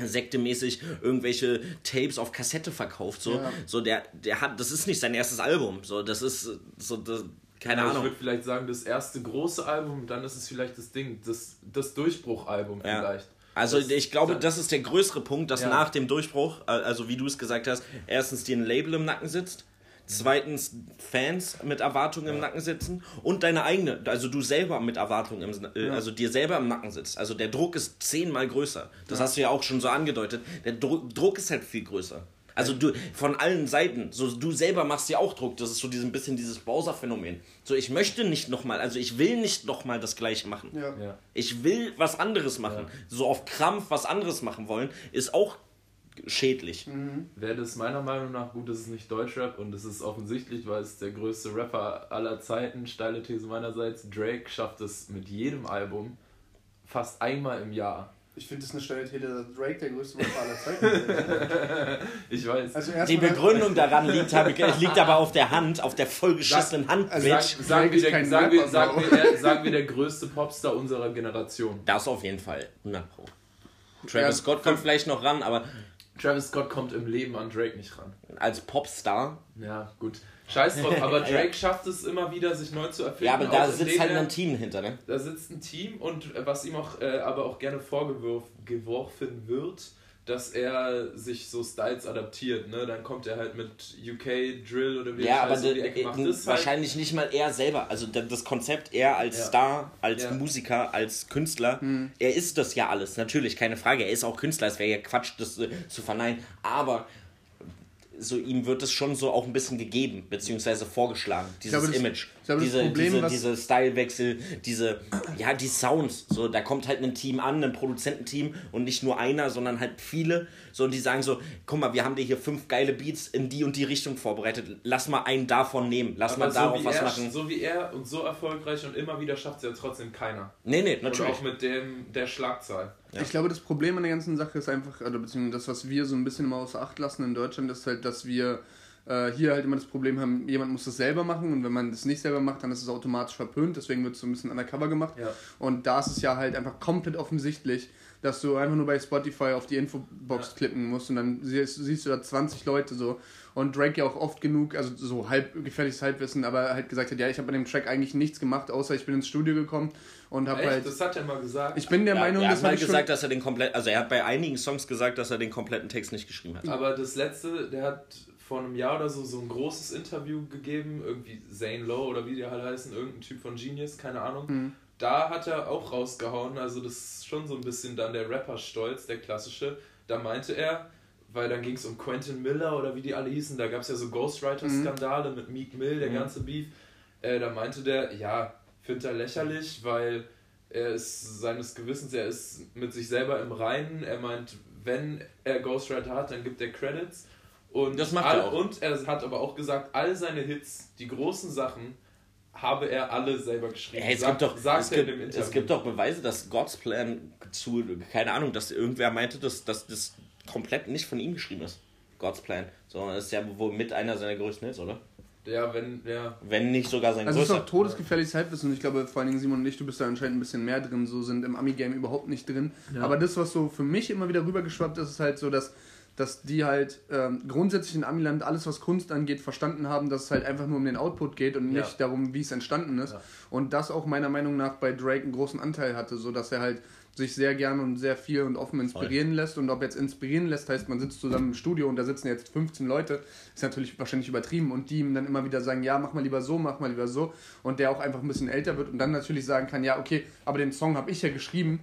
sektemäßig irgendwelche Tapes auf Kassette verkauft so Ja. so der der hat das ist nicht sein erstes Album so das ist so das, keine Ja, Ich Ahnung würde vielleicht sagen, das erste große Album, dann ist es vielleicht das Ding, das, das Durchbruchalbum Ja. vielleicht. Also Das- ich glaube, das ist der größere Punkt, dass Ja. nach dem Durchbruch, äh, also wie du es gesagt hast, erstens dir ein Label im Nacken sitzt, zweitens Fans mit Erwartungen im Nacken sitzen und deine eigene, also du selber mit Erwartungen, im, äh, also dir selber im Nacken sitzt. Also der Druck ist zehnmal größer. Das hast du ja auch schon so angedeutet. Der Druck, Druck ist halt viel größer. Also du von allen Seiten, so du selber machst dir auch Druck. Das ist so ein bisschen dieses Bowser-Phänomen. So ich möchte nicht nochmal, also ich will nicht nochmal das gleiche machen. Ja. Ja. Ich will was anderes machen. So auf Krampf was anderes machen wollen, ist auch schädlich. Wäre das meiner Meinung nach gut, ist es nicht Deutschrap und es ist offensichtlich, weil es der größte Rapper aller Zeiten, steile These meinerseits, Drake schafft es mit jedem Album fast einmal im Jahr. Ich finde das eine steile These, dass Drake der größte Rapper aller Zeiten ist. Ich weiß. Also Die Begründung daran liegt, liegt aber auf der Hand, auf der vollgeschissenen Hand, also Bitch. Sag, sagen, Drake wir ist der, kein sagen, wir, Rapper, sagen, Bro. wir, sagen wir der größte Popstar unserer Generation. Das auf jeden Fall. 100 Pro. Travis Ja, Scott kommt vielleicht noch ran, aber Travis Scott kommt im Leben an Drake nicht ran. als Popstar. Ja, gut. Scheiß drauf, aber Drake schafft es immer wieder, sich neu zu erfinden. Ja, aber da sitzt halt ein Team hinter, ne? Da sitzt ein Team und was ihm auch äh, aber auch gerne vorgeworfen wird, dass er sich so Styles adaptiert. Ne? Dann kommt er halt mit UK Drill oder wie Ja, aber um die Ecke macht. Das ist halt, wahrscheinlich nicht mal er selber. Also da- das Konzept, er als Ja. Star, als Ja. Musiker, als Künstler, Hm. er ist das ja alles. Natürlich, keine Frage. Er ist auch Künstler. Es wäre ja Quatsch, das äh, zu verneinen. Aber so ihm wird es schon so auch ein bisschen gegeben, beziehungsweise vorgeschlagen, dieses glaube, das, Image. Das glaube, das diese, Problem, diese, was- diese Stylewechsel, diese, ja, die Sounds. So, da kommt halt ein Team an, ein Produzententeam und nicht nur einer, sondern halt viele. So, und die sagen so, guck mal, wir haben dir hier fünf geile Beats in die und die Richtung vorbereitet. Lass mal einen davon nehmen. Lass mal Aber so darauf was er, machen. so wie er und so erfolgreich und immer wieder schafft es ja trotzdem keiner. nee, nee, Und natürlich. auch mit dem der Schlagzahl. Ja. Ich glaube, das Problem an der ganzen Sache ist einfach, oder beziehungsweise das, was wir so ein bisschen immer außer Acht lassen in Deutschland, ist halt, dass wir äh, hier halt immer das Problem haben, jemand muss das selber machen und wenn man das nicht selber macht, dann ist es automatisch verpönt, deswegen wird es so ein bisschen undercover gemacht. Ja. Und da ist es ja halt einfach komplett offensichtlich, dass du einfach nur bei Spotify auf die Infobox Ja. klicken musst und dann siehst, siehst du da 20 Leute so. Und Drake ja auch oft genug, also so halb gefährliches Halbwissen, aber halt gesagt hat, ja, ich habe an dem Track eigentlich nichts gemacht, außer ich bin ins Studio gekommen und habe halt. Das hat er mal gesagt. Ich bin der Ja, Meinung, er das hat mal gesagt, dass er den komplett, also er hat bei einigen Songs gesagt, dass er den kompletten Text nicht geschrieben hat. Aber das letzte, der hat vor einem Jahr oder so so ein großes Interview gegeben, irgendwie Zane Lowe oder wie die alle heißen, irgendein Typ von Genius, keine Ahnung. Mhm. Da hat er auch rausgehauen, also das ist schon so ein bisschen dann der Rapper-Stolz, der klassische. Da meinte er, weil dann ging es um Quentin Miller oder wie die alle hießen, da gab es ja so Ghostwriter-Skandale mit Meek Mill, der Mhm. ganze Beef. Äh, da meinte der, ja, findet er lächerlich, weil er ist seines Gewissens, er ist mit sich selber im Reinen. Er meint, wenn er Ghostwriter hat, dann gibt er Credits. Und, Das macht all, er auch. und er hat aber auch gesagt, all seine Hits, die großen Sachen, habe er alle selber geschrieben. Ja, es, Sagt- gibt doch, sagt es, er gibt, es gibt doch Beweise, dass God's Plan zu, keine Ahnung, dass irgendwer meinte, dass, dass das komplett nicht von ihm geschrieben ist. God's Plan. Sondern ist ja wohl mit einer seiner größten Hits, oder? Ja, wenn, ja. Wenn nicht sogar sein Also es ist größter. auch todesgefährliches Halbwissen und ich glaube vor allen Dingen Simon und ich, du bist da anscheinend ein bisschen mehr drin, so sind im Ami-Game überhaupt nicht drin. Ja. Aber das, was so für mich immer wieder rübergeschwappt ist, ist halt so, dass, dass die halt ähm, grundsätzlich in Amiland alles, was Kunst angeht, verstanden haben, dass es halt einfach nur um den Output geht und nicht Ja. darum, wie es entstanden ist. Ja. Und das auch meiner Meinung nach bei Drake einen großen Anteil hatte, so dass er halt sich sehr gern und sehr viel und offen inspirieren lässt. Und ob jetzt inspirieren lässt, heißt, man sitzt zusammen im Studio und da sitzen jetzt 15 Leute, ist natürlich wahrscheinlich übertrieben. Und die ihm dann immer wieder sagen, ja, mach mal lieber so, mach mal lieber so. Und der auch einfach ein bisschen älter wird und dann natürlich sagen kann, ja, okay, aber den Song habe ich ja geschrieben.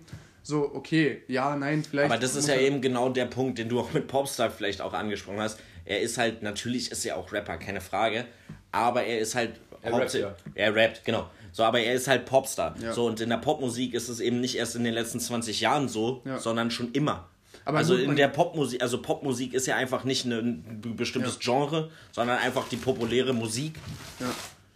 So, okay, ja, nein, vielleicht. Aber das ist ja er- eben genau der Punkt, den du auch mit Popstar vielleicht auch angesprochen hast. Er ist halt, natürlich ist er auch Rapper, keine Frage. Aber er ist halt. Er rappt ja. Er rappt, genau. So, aber er ist halt Popstar. Ja. So, und in der Popmusik ist es eben nicht erst in den letzten 20 Jahren so, Ja. sondern schon immer. Aber also in der Popmusik, also Popmusik ist ja einfach nicht ein bestimmtes Genre, sondern einfach die populäre Musik. Ja.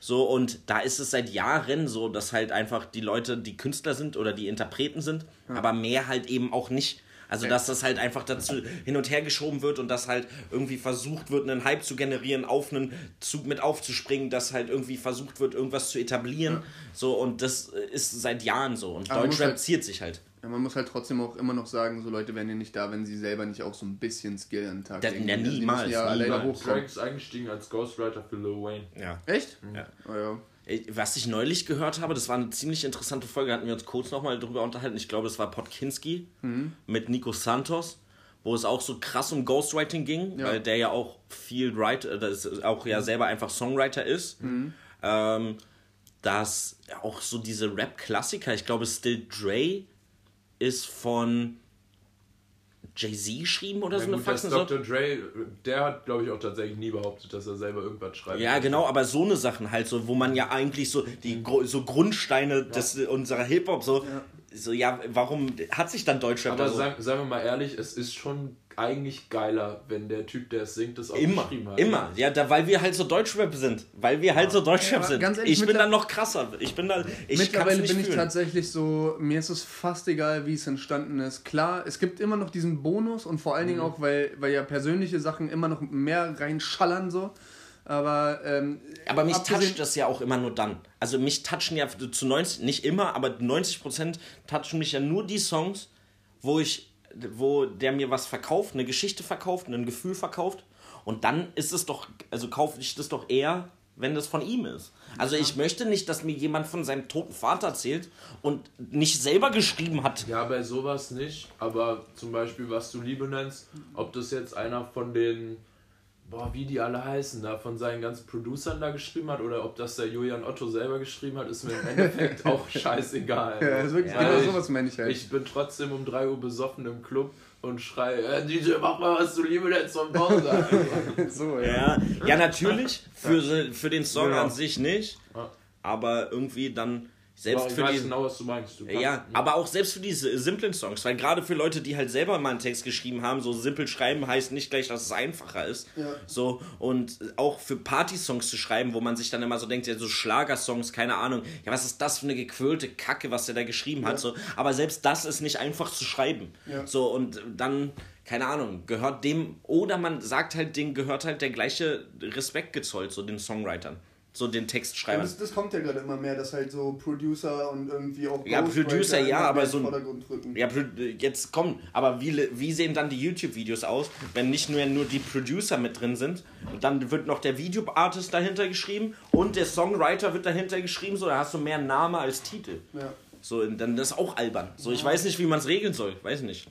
So, und da ist es seit Jahren so, dass halt einfach die Leute die Künstler sind oder die Interpreten sind, aber mehr halt eben auch nicht. Also, dass das halt einfach dazu hin und her geschoben wird und dass halt irgendwie versucht wird, einen Hype zu generieren, auf einen Zug mit aufzuspringen, dass halt irgendwie versucht wird, irgendwas zu etablieren. So, und das ist seit Jahren so. Und Aber Deutschrap halt- ziert sich halt. Ja, man muss halt trotzdem auch immer noch sagen, so Leute wären ja nicht da, wenn sie selber nicht auch so ein bisschen Skill an den Tag Das- legen. ja, die niemals, müssen ja alleine niemals. hochkommen. Drake ist eingestiegen als Ghostwriter für Lil Wayne. Ja. Echt? Ja. Oh, ja. Äh, Was ich neulich gehört habe, das war eine ziemlich interessante Folge, hatten wir uns kurz nochmal drüber unterhalten. Ich glaube, es war Podkinski mit Nico Santos, wo es auch so krass um Ghostwriting ging, Ja. weil der ja auch viel Writer, das ist auch ja selber einfach Songwriter ist. Ähm, dass auch so diese Rap-Klassiker, ich glaube, Still Dre ist von Jay-Z geschrieben oder Ja, so eine Faxen. So. Dr. Dre, der hat, glaube ich, auch tatsächlich nie behauptet, dass er selber irgendwas schreibt. Ja, genau, aber so eine Sachen halt so, wo man ja eigentlich so die Gru- so Grundsteine des, unserer Hip-Hop so, so, ja, warum hat sich dann Deutschrap Aber da so sei, seien wir mal ehrlich, es ist schon eigentlich geiler, wenn der Typ, der es singt, das auch immer, geschrieben hat. immer, ja, da, weil wir halt so Deutschrap sind, weil wir halt so Deutschrap Ja, sind. ganz ehrlich, ich bin dann noch krasser, ich bin da, ich Mittlerweile nicht bin ich fühlen. tatsächlich so, mir ist es fast egal, wie es entstanden ist. Klar, es gibt immer noch diesen Bonus und vor allen Dingen auch, weil, weil ja persönliche Sachen immer noch mehr reinschallern so. Aber, ähm, Aber mich toucht das ja auch immer nur dann. Also mich touchen ja zu 90, nicht immer, aber 90% touchen mich ja nur die Songs, wo ich, wo der mir was verkauft, eine Geschichte verkauft, ein Gefühl verkauft. Und dann ist es doch, also kaufe ich das doch eher, wenn das von ihm ist. Also ich möchte nicht, dass mir jemand von seinem toten Vater erzählt und nicht selber geschrieben hat. Ja, bei sowas nicht. Aber zum Beispiel, was du Liebe nennst, ob das jetzt einer von den, boah, wie die alle heißen, da von seinen ganzen Producern da geschrieben hat oder ob das der Julian Otto selber geschrieben hat, ist mir im Endeffekt auch scheißegal. Ja, ist wirklich, Weil genau ich- sowas meine ich halt. Ich bin trotzdem um 3 Uhr besoffen im Club und schreie, äh, DJ, mach mal was du Liebe nennst vom Pause. so, ja. Ja, ja natürlich, für, für den Song Ja. an sich nicht. Ja. aber irgendwie dann selbst ich für weiß die genau, was du meinst. Du kannst- ja, aber auch selbst für diese simplen Songs, weil gerade für Leute, die halt selber mal einen Text geschrieben haben, so simpel schreiben heißt nicht gleich, dass es einfacher ist. Ja. So und auch für Party-Songs zu schreiben, wo man sich dann immer so denkt, ja so Schlagersongs, keine Ahnung, ja was ist das für eine gequirlte Kacke, was der da geschrieben hat, so. Aber selbst das ist nicht einfach zu schreiben. Ja. So und dann keine Ahnung, gehört dem, oder man sagt halt, denen gehört halt der gleiche Respekt gezollt, so den Songwritern, so den Und Textschreibern. das, das kommt ja gerade immer mehr, dass halt so Producer und irgendwie auch Ja, Producer, ja, aber so in ein-. Ja, jetzt komm, aber wie, wie sehen dann die YouTube-Videos aus, wenn nicht nur, nur die Producer mit drin sind? Und dann wird noch der Video-Artist dahinter geschrieben und der Songwriter wird dahinter geschrieben, so, da hast du mehr Name als Titel. Ja. So, dann das ist auch albern. So, ich weiß nicht, wie man es regeln soll, weiß nicht.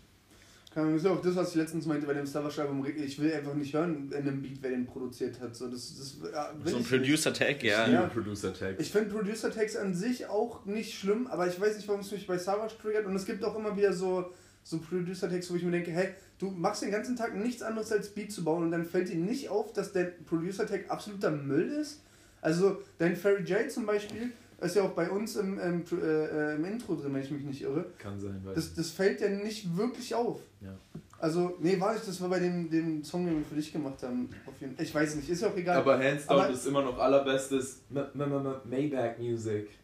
Ist ja auch das, was ich letztens meinte bei dem Starver-Album. Ich will einfach nicht hören in einem Beat, wer den produziert hat. So, das, das, So ein. Producer-Tag, ja. Ja. Producer-Tag. Ich finde Producer-Tags an sich auch nicht schlimm, aber ich weiß nicht, warum es mich bei Savage triggert. Und es gibt auch immer wieder so, so Producer-Tags, wo ich mir denke, hey, du machst den ganzen Tag nichts anderes als Beat zu bauen und dann fällt dir nicht auf, dass der Producer-Tag absoluter Müll ist. Also dein Fairy J zum Beispiel ist ja auch bei uns im, im, äh, im Intro drin, wenn ich mich nicht irre. Kann sein, weil. Das, das fällt ja nicht wirklich auf. Ja. Also, nee, war nicht, das war bei dem, dem Song, den wir für dich gemacht haben. Auf jeden Ich weiß nicht, ist ja auch egal. aber hands down Aber- ist immer noch allerbestes M M M Maybach Music.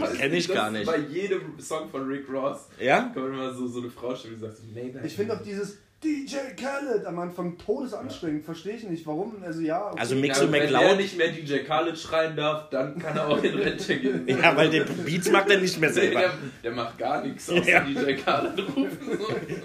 Das kenn ich Das gar nicht. Bei jedem Song von Rick Ross Ja? kommt immer so, so eine Frau stehen, die sagt Maybach. Ich finde auch dieses DJ Khaled am Anfang todesanstrengend. Verstehe ich nicht. Warum? Also ja. okay. Also ja, Mixo wenn er McLeod. nicht mehr DJ Khaled schreien darf, dann kann er auch in Rente gehen. Ja, weil der Beats macht er nicht mehr der, selber. der macht gar nichts außer Ja. DJ Khaled rufen.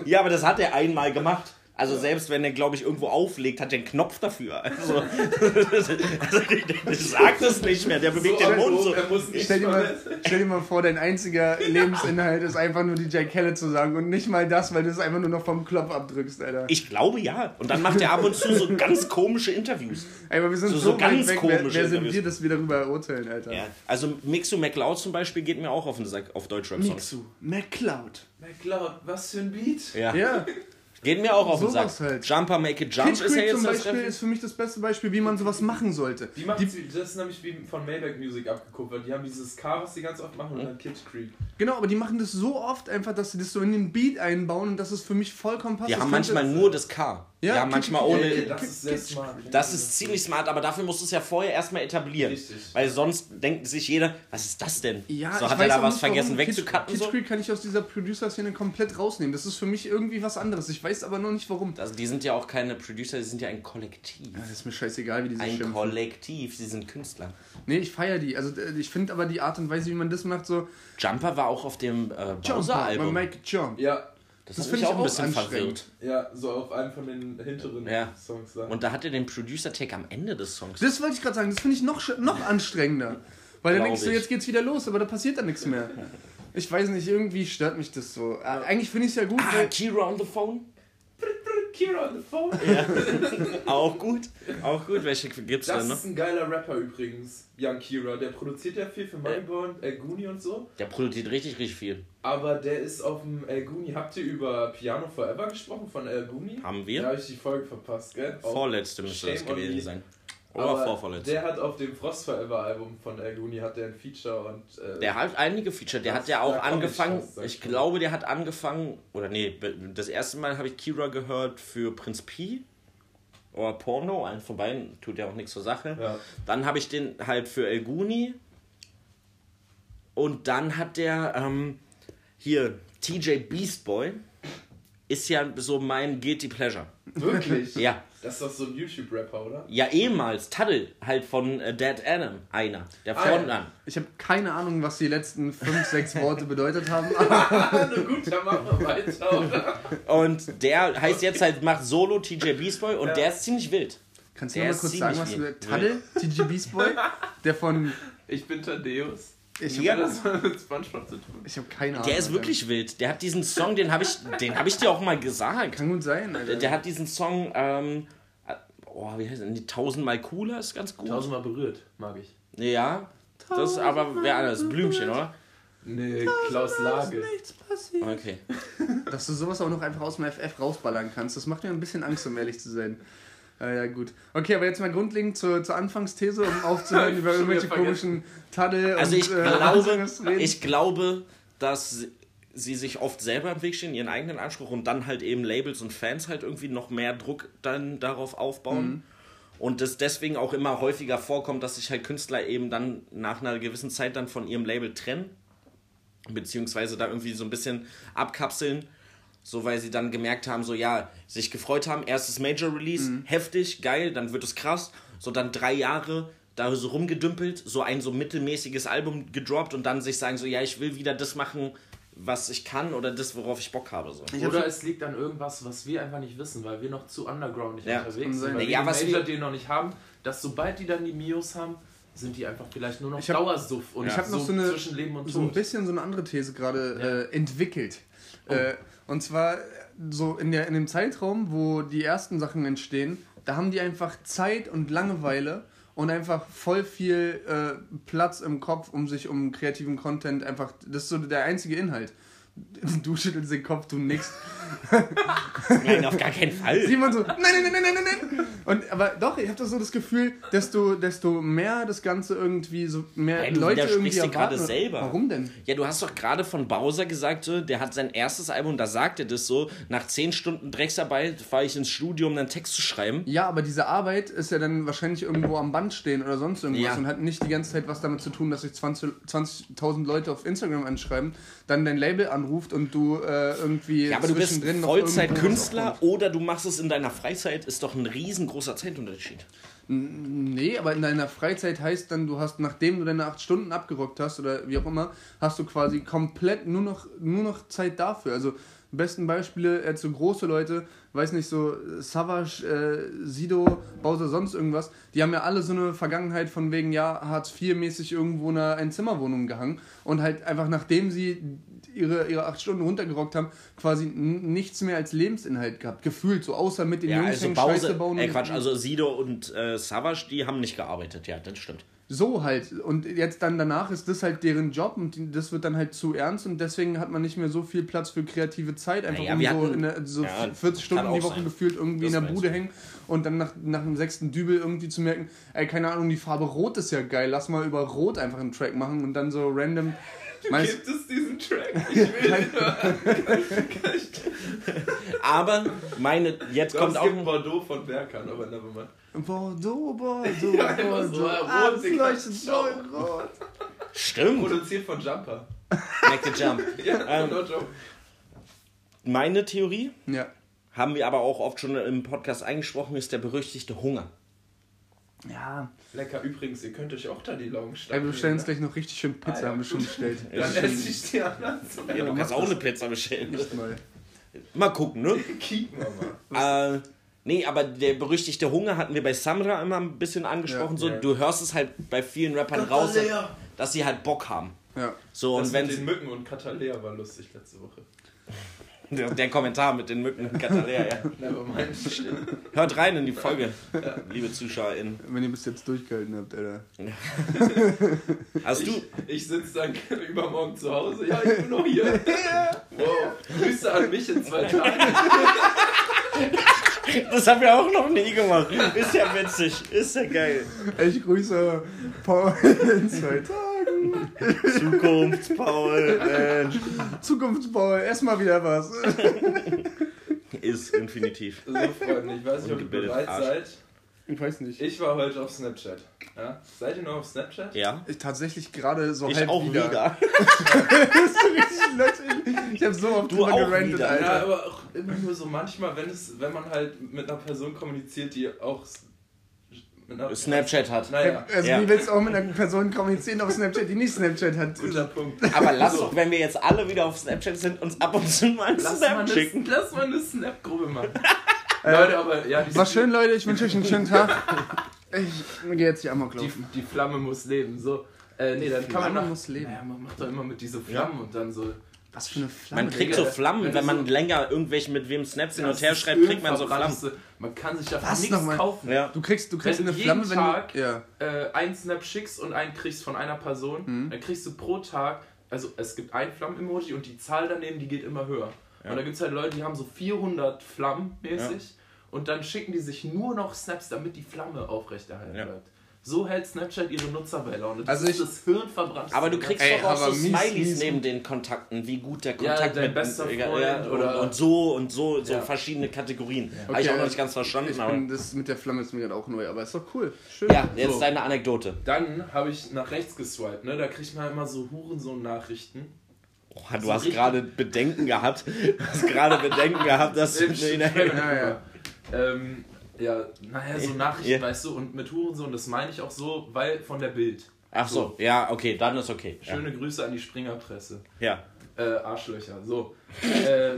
Ja, aber das hat er einmal gemacht. Also selbst wenn er, glaube ich, irgendwo auflegt, hat er einen Knopf dafür. Also, also der, der sagt es nicht mehr, der bewegt den Mund so. Stell dir, mal, stell dir mal vor, dein einziger Lebensinhalt ist einfach nur DJ Khaled zu sagen und nicht mal das, weil du es einfach nur noch vom Klopf abdrückst, Alter. Ich glaube ja. Und dann macht er ab und zu so ganz komische Interviews. Ey, aber wir sind So- so, so ganz weg. Wer, komische wer sind Interviews. wir, dass wir darüber urteilen, Alter? Ja. Also Mixo McLeod zum Beispiel geht mir auch auf den Sack auf Deutschrap-Songs. Mixu, McCloud. McLeod, was für ein Beat. Ja. Ja, Geht mir auch auf den Sack. Halt. Jumper Make It Jump Kitsch ist ja Creek jetzt zum das Beispiel Treffen. ist für mich das beste Beispiel, wie man sowas machen sollte. Die macht das ist nämlich wie von Maybach Music abgekupfert. Die haben dieses K, was die ganz oft machen, und dann Kitsch Creek. Genau, aber die machen das so oft einfach, dass sie das so in den Beat einbauen und das ist für mich vollkommen passt. Die haben manchmal nur das K. Ja, Ja, manchmal ohne. Ey, das ist sehr smart. Das ist ziemlich smart, aber dafür musst du es ja vorher erstmal etablieren. Richtig. Weil sonst denkt sich jeder, was ist das denn? Ja, so hat er da was nicht, vergessen warum. Kitsch- wegzucutten. Kitsch So? Creek kann ich aus dieser Producer-Szene komplett rausnehmen. Das ist für mich irgendwie was anderes. Ich weiß aber nur nicht warum. Also die sind ja auch keine Producer, die sind ja ein Kollektiv. Ja, das ist mir scheißegal, wie die sich Ein schimpfen. Kollektiv, sie sind Künstler. Nee, ich feiere die. Also äh, ich finde aber die Art und Weise, wie man das macht, so Jumper war auch auf dem äh, Bowser-Album. Mike Jump. Ja, Das, Das hat find mich ich auch ein bisschen anstrengend. verwirrt. ja, so auf einem von den hinteren Ja. Songs da. Und da hat er den Producer-Tag am Ende des Songs. Das wollte ich gerade sagen, das finde ich noch, noch anstrengender. Weil dann denkst du, jetzt geht's wieder los, aber da passiert dann nichts mehr. Ich weiß nicht, irgendwie stört mich das so. Äh, Eigentlich finde ich es ja gut, Ah. Kira on the Phone? Kira on the phone. Auch gut. Auch gut. Welche gibt's Das denn noch? ist ein geiler Rapper übrigens, Young Kira. Der produziert ja viel für Moneyborn, El Guni und so. Der produziert richtig, richtig viel. Aber der ist auf dem El Guni. Habt ihr über Piano Forever gesprochen von El Guni? Haben wir? Da habe ich die Folge verpasst, gell? Vorletzte müsste das gewesen sein. Oder Aber vorvorletzte. Der hat auf dem Frost Forever Album von El Guni hat der ein Feature und. Äh, Der hat einige Feature. Der hat ja auch angefangen. Ich ich glaube, der hat angefangen. Oder nee, das erste Mal habe ich Kira gehört für Prinz P. Oder Porno. Einen von beiden tut ja auch nichts zur Sache. Ja. Dann habe ich den halt für El Guni. Und dann hat der ähm, hier TJ Beast Boy. Ist ja so mein Guilty Pleasure. Wirklich? Ja. Das ist doch so ein YouTube-Rapper, oder? Ja, ehemals. Taddle, halt von äh, Dead Adam, einer. Der Ah, ja. Frontmann. Ich habe keine Ahnung, was die letzten fünf, sechs Worte bedeutet haben. aber Na gut, dann machen wir weiter, oder? Und der heißt jetzt halt, macht Solo TJ Beast Boy und Ja. der ist ziemlich wild. Kannst du Der noch mal kurz sagen, was du. Taddle, TG Beast Boy, der von. Ich bin Thaddeus. Ich Ja. habe Das hat mit Spongebob zu tun. hab keine Ahnung. Der ist Alter. wirklich wild. Der hat diesen Song, den habe ich, den habe ich dir auch mal gesagt. Kann gut sein, Alter. Der hat diesen Song, ähm, äh, oh, wie heißt der? Die Tausendmal cooler ist ganz gut. Tausendmal berührt, mag ich. Ja, das ist aber wer anders? Blümchen, oder? Nee, Klaus Lage. nichts passiert. Okay. Dass du sowas auch noch einfach aus dem FF rausballern kannst, das macht mir ein bisschen Angst, um ehrlich zu sein. Ja, ja, gut. Okay, aber jetzt mal grundlegend zur, zur Anfangsthese, um aufzuhören, über irgendwelche komischen Taddel Also und ich äh, glaube, ich glaube, dass sie sich oft selber im Weg stehen, ihren eigenen Anspruch und dann halt eben Labels und Fans halt irgendwie noch mehr Druck dann darauf aufbauen. Und das deswegen auch immer häufiger vorkommt, dass sich halt Künstler eben dann nach einer gewissen Zeit dann von ihrem Label trennen. Beziehungsweise da irgendwie so ein bisschen abkapseln. So, weil sie dann gemerkt haben, so ja, sich gefreut haben, erstes Major Release, heftig, geil, dann wird es krass. So dann drei Jahre da so rumgedümpelt, so ein so mittelmäßiges Album gedroppt und dann sich sagen, so ja, ich will wieder das machen, was ich kann oder das, worauf ich Bock habe. So. Oder es liegt an irgendwas, was wir einfach nicht wissen, weil wir noch zu underground nicht Ja. unterwegs sind. Weil Ja, wir was die Major wir- den noch nicht haben, dass sobald die dann die Mios haben, sind die einfach vielleicht nur noch Ich hab- Dauersuff und ich hab noch so eine- zwischen Leben und so ein Tod. bisschen so eine andere These gerade Ja. äh, entwickelt. Äh, und zwar äh, so in, der, in dem Zeitraum, wo die ersten Sachen entstehen, da haben die einfach Zeit und Langeweile und einfach voll viel äh, Platz im Kopf, um sich um kreativen Content einfach. Das ist so der einzige Inhalt. Du schüttelst den Kopf, du nix. Nein, auf gar keinen Fall. Simon so, nein, nein, nein, nein, nein, nein, nein. Und, aber doch, ich habe das so das Gefühl, desto, desto mehr das Ganze irgendwie, so mehr du Leute irgendwie erwarten. gerade selber. Warum denn? Ja, du hast doch gerade von Bowser gesagt, so, der hat sein erstes Album, da sagt er das so, nach 10 Stunden Drecksarbeit fahre ich ins Studio, um einen Text zu schreiben. Ja, aber diese Arbeit ist ja dann wahrscheinlich irgendwo am Band stehen oder sonst irgendwas Ja. und hat nicht die ganze Zeit was damit zu tun, dass sich 20 20.000 Leute auf Instagram anschreiben, dann dein Label anruft und du äh, irgendwie Ja, aber du bist Vollzeitkünstler oder du machst es in deiner Freizeit, ist doch ein riesengroßer Zeitunterschied. Nee, aber in deiner Freizeit heißt dann, du hast, nachdem du deine 8 Stunden abgerockt hast oder wie auch immer, hast du quasi komplett nur noch, nur noch Zeit dafür. Also besten Beispiele, äh, so große Leute, weiß nicht, so Savage, äh, Sido, Bowser, sonst irgendwas, die haben ja alle so eine Vergangenheit von wegen, ja, Hartz IV-mäßig irgendwo in einer Einzimmerwohnung gehangen und halt einfach nachdem sie ihre, ihre acht Stunden runtergerockt haben, quasi nichts mehr als Lebensinhalt gehabt, gefühlt, so außer mit den Ja, Jungs also hängen, Scheiße bauen. und- Quatsch, also Sido und äh, Savage, die haben nicht gearbeitet, ja, das stimmt. So halt. Und jetzt dann danach ist das halt deren Job und das wird dann halt zu ernst und deswegen hat man nicht mehr so viel Platz für kreative Zeit. Einfach Naja, um so, hatten- in der, so ja, 40 Stunden die Woche sein. gefühlt irgendwie Das in der Bude hängen und dann nach, nach dem sechsten Dübel irgendwie zu merken, ey, keine Ahnung, die Farbe Rot ist ja geil, lass mal über Rot einfach einen Track machen und dann so random. Meinst, Gibt es diesen Track? Ich will den hören. Aber meine, jetzt kommt es auch gibt ein, Bordeaux von Berkan, aber nevermind. Bordeaux, Bordeaux, Ja, so, Bordeaux. rot, Ah, das Digga. leuchtet so rot. stimmt, Produziert von Jumper. Make the Jump. Ja, Ähm, no joke. Meine Theorie, Ja. haben wir aber auch oft schon im Podcast eingesprochen, ist der berüchtigte Hunger. Ja. Lecker, übrigens, ihr könnt euch auch da die Laugen Ey, starten. wir bestellen uns gleich noch richtig schön Pizza, Ah, ja, haben wir schon bestellt. Dann esse ich die anderen zwei. Ja, du kannst auch eine Pizza bestellen. Mal. Mal gucken, ne? Kicken wir mal. Äh, nee, aber der berüchtigte Hunger hatten wir bei Samra immer ein bisschen angesprochen. Ja, so, ja. Du hörst es halt bei vielen Rappern raus, dass sie halt Bock haben. Ja. So, Das und wenn mit den Mücken und Katalea war lustig letzte Woche. Der, der Kommentar mit den Mücken Katalea, ja. Nevermind. Hört rein in die Folge, liebe ZuschauerInnen. Wenn ihr bis jetzt durchgehalten habt, Alter. Hast du, Ich sitze dann übermorgen zu Hause. Ja, ich bin noch hier. Wow. Grüße an mich in zwei Tagen. das haben wir auch noch nie gemacht. Ist ja witzig, ist ja geil. Ich grüße Paul in zwei Tagen. Zukunftspaul, Mensch. Zukunftspaul, erstmal wieder was. Ist infinitiv. So, Freunde, ich weiß nicht, ob ihr bereit Arsch. seid. Ich weiß nicht. Ich war heute auf Snapchat. Ja? Seid ihr noch auf Snapchat? Ja. Ich tatsächlich gerade so Ich halb auch wieder. wieder. Das ist so richtig löchrig. Ich hab so oft Du drüber auch gerantet, wieder. Ja, Alter. aber auch immer nur so manchmal, wenn es, wenn man halt mit einer Person kommuniziert, die auch Snapchat hat. Naja, Also Ja. wie willst du auch mit einer Person kommunizieren auf Snapchat, die nicht Snapchat hat? guter Punkt. Aber lass doch, wenn wir jetzt alle wieder auf Snapchat sind, uns ab und zu mal einen Lass mal, Snap eine, schicken. lass mal eine Snap-Gruppe machen. Leute, aber ja, die, War schön, Leute. Ich wünsche euch einen schönen Tag. Ich gehe jetzt hier Amok die, laufen. die Flamme muss leben. So, äh, nee, dann kann man Flamme noch, muss leben. Naja, man macht doch immer mit diese Flammen und dann so. Was für eine Flamme. Man kriegt Digga, so Flammen, wenn wenn man länger irgendwelche mit wem Snaps hin und her schreibt, kriegt man so Flammen. Man kann sich davon nichts kaufen. Ja. Du kriegst, du kriegst Wenn du eine jeden Flamme, wenn Tag- du. Ja. äh, einen Snap schickst und einen kriegst von einer Person, Mhm. dann kriegst du pro Tag, also es gibt ein Flammen-Emoji und die Zahl daneben, die geht immer höher. Und da gibt es halt Leute, die haben so 400 Flammen mäßig und dann schicken die sich nur noch Snaps, damit die Flamme aufrechterhalten Ja. bleibt. So hält Snapchat ihre Nutzer bei Laune. Das Also ist ich- das Hirn verbrannt. Aber du kriegst Ey, doch auch so Smileys mies neben den Kontakten, wie gut der Ja, Kontakt dein mit bester ja, Freund ja, oder- und, so und so, so Ja. verschiedene Kategorien. Habe Okay, ich auch noch nicht ganz verstanden, Ich bin, das mit der Flamme ist mir gerade auch neu, aber ist doch cool. Schön. Ja, jetzt So. deine Anekdote. Dann habe ich nach rechts geswiped, ne? Da kriegt man immer so Hurensohn-Nachrichten. Oh, du So hast gerade Bedenken gehabt. Du hast gerade Bedenken gehabt, dass du. Schwimmen nee. Ja, ja. Ähm, ja, naja, so Nachrichten, Ja. weißt du, und mit Hurensohn, das meine ich auch so, weil von der Bild. Ach so, ja, okay, dann ist okay. Ja. Schöne Grüße an die Springerpresse. ja. Äh, Arschlöcher, so. äh,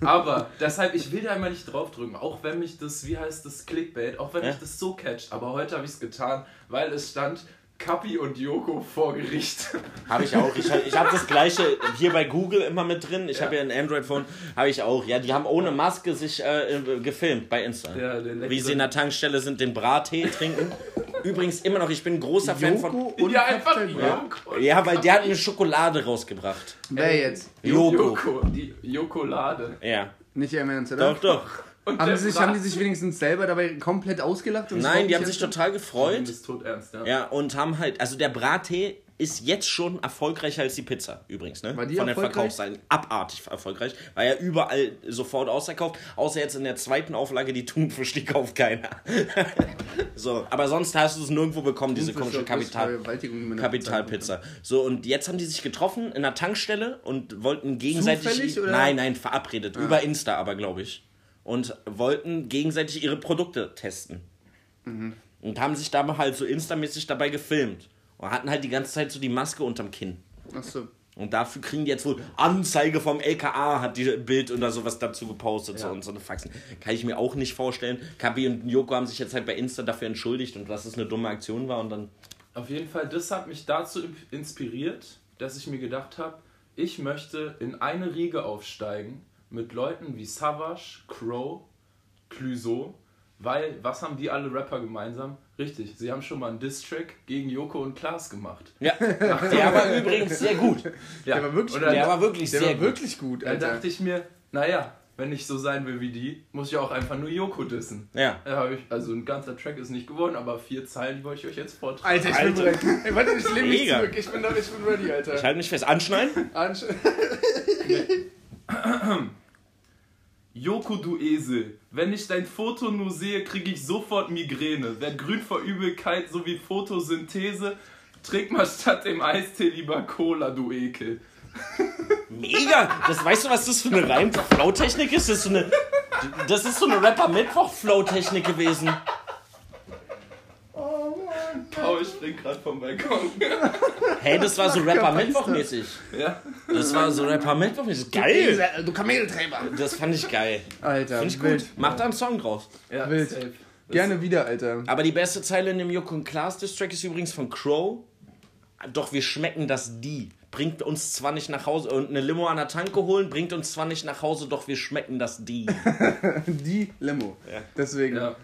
aber deshalb, ich will da immer nicht draufdrücken, auch wenn mich das, wie heißt das, Clickbait, auch wenn Ja. mich das so catcht. Aber heute habe ich es getan, weil es stand Kapi und Joko vor Gericht. Habe ich auch. Ich, ich habe das gleiche hier bei Google immer mit drin. Ich Ja. habe ja ein Android-Phone, habe ich auch. Ja, die haben ohne Maske sich äh, gefilmt bei Insta. Ja, Wie sie in der Tankstelle sind, den Brattee trinken. Übrigens immer noch, ich bin ein großer Fan von. Joko und ja, einfach. Joko. Ja, weil der hat eine Schokolade rausgebracht. Wer jetzt? Joko. Joko, die Jokolade. Ja. Nicht im Ernst, oder? Doch, doch. Und Haben der die, sich, haben die sich wenigstens selber dabei komplett ausgelacht? Nein, die haben sich total Das gefreut. ist tot ernst, ja. Ja, und haben halt, also der Brattee ist jetzt schon erfolgreicher als die Pizza übrigens, ne? War die Von den erfolgreich? Verkaufszahlen. Abartig erfolgreich. War ja überall sofort ausverkauft, außer jetzt in der zweiten Auflage, die Thunfisch, die kauft keiner. so, aber sonst hast du es nirgendwo bekommen, diese Das ist komische Kapital. Kapitalpizza. So, und jetzt haben die sich getroffen in einer Tankstelle und wollten gegenseitig. Zufällig, oder? Nein, nein, verabredet. Über Insta aber, glaube ich. Und wollten gegenseitig ihre Produkte testen. Und haben sich dabei halt so instamäßig dabei gefilmt. Und hatten halt die ganze Zeit so die Maske unterm Kinn. Achso. Und dafür kriegen die jetzt wohl Anzeige vom LKA, hat die Bild oder sowas dazu gepostet so Ja. und so eine Faxen. Kann ich mir auch nicht vorstellen. Kabi und Joko haben sich jetzt halt bei Insta dafür entschuldigt und dass es eine dumme Aktion war und dann. Auf jeden Fall, das hat mich dazu inspiriert, dass ich mir gedacht habe, ich möchte in eine Riege aufsteigen mit Leuten wie Savage, Crow, Clouseau, weil was haben die alle Rapper gemeinsam? Richtig, sie haben schon mal einen Diss-Track gegen Joko und Klaas gemacht. Ja, der war übrigens sehr gut. Ja, Der war wirklich dann, Der war wirklich Der sehr war gut. wirklich gut, dann Alter. dachte ich mir, naja, wenn ich so sein will wie die, muss ich auch einfach nur Joko dissen. Ja. Ich, also ein ganzer Track ist nicht geworden, aber vier Zeilen die wollte ich euch jetzt vortragen. Alter, ich bin Alter. bereit. Ey, warte, ich lehne mich zurück. Ich bin, da, ich bin ready, Alter. Ich halte mich fest. Anschneiden? Ansch Joko, du Esel, wenn ich dein Foto nur sehe, kriege ich sofort Migräne. Werd grün vor Übelkeit sowie Photosynthese. Trink mal statt dem Eistee lieber Cola, du Ekel. Mega! Das weißt du, was das für eine Reim-Flow-Technik ist? Das ist so eine. Das ist so eine Rapper-Mittwoch-Flow-Technik gewesen. Oh, ich spring grad vom Balkon. Hey, das war so Rapper-Mittwoch-mäßig. ja. Das war so Rapper-Mittwoch-mäßig. Geil! Du Kameltreiber. Das fand ich geil. Alter, Finde ich wild. gut. Mach da einen Song draus. ja Wild. safe. Gerne wieder, Alter. Aber die beste Zeile in dem Joko und Klaas Distrack ist übrigens von Crow. Doch wir schmecken das die. Bringt uns zwar nicht nach Hause und eine Limo an der Tanke holen, bringt uns zwar nicht nach Hause, doch wir schmecken das die. Die Limo. Ja. Deswegen. Ja.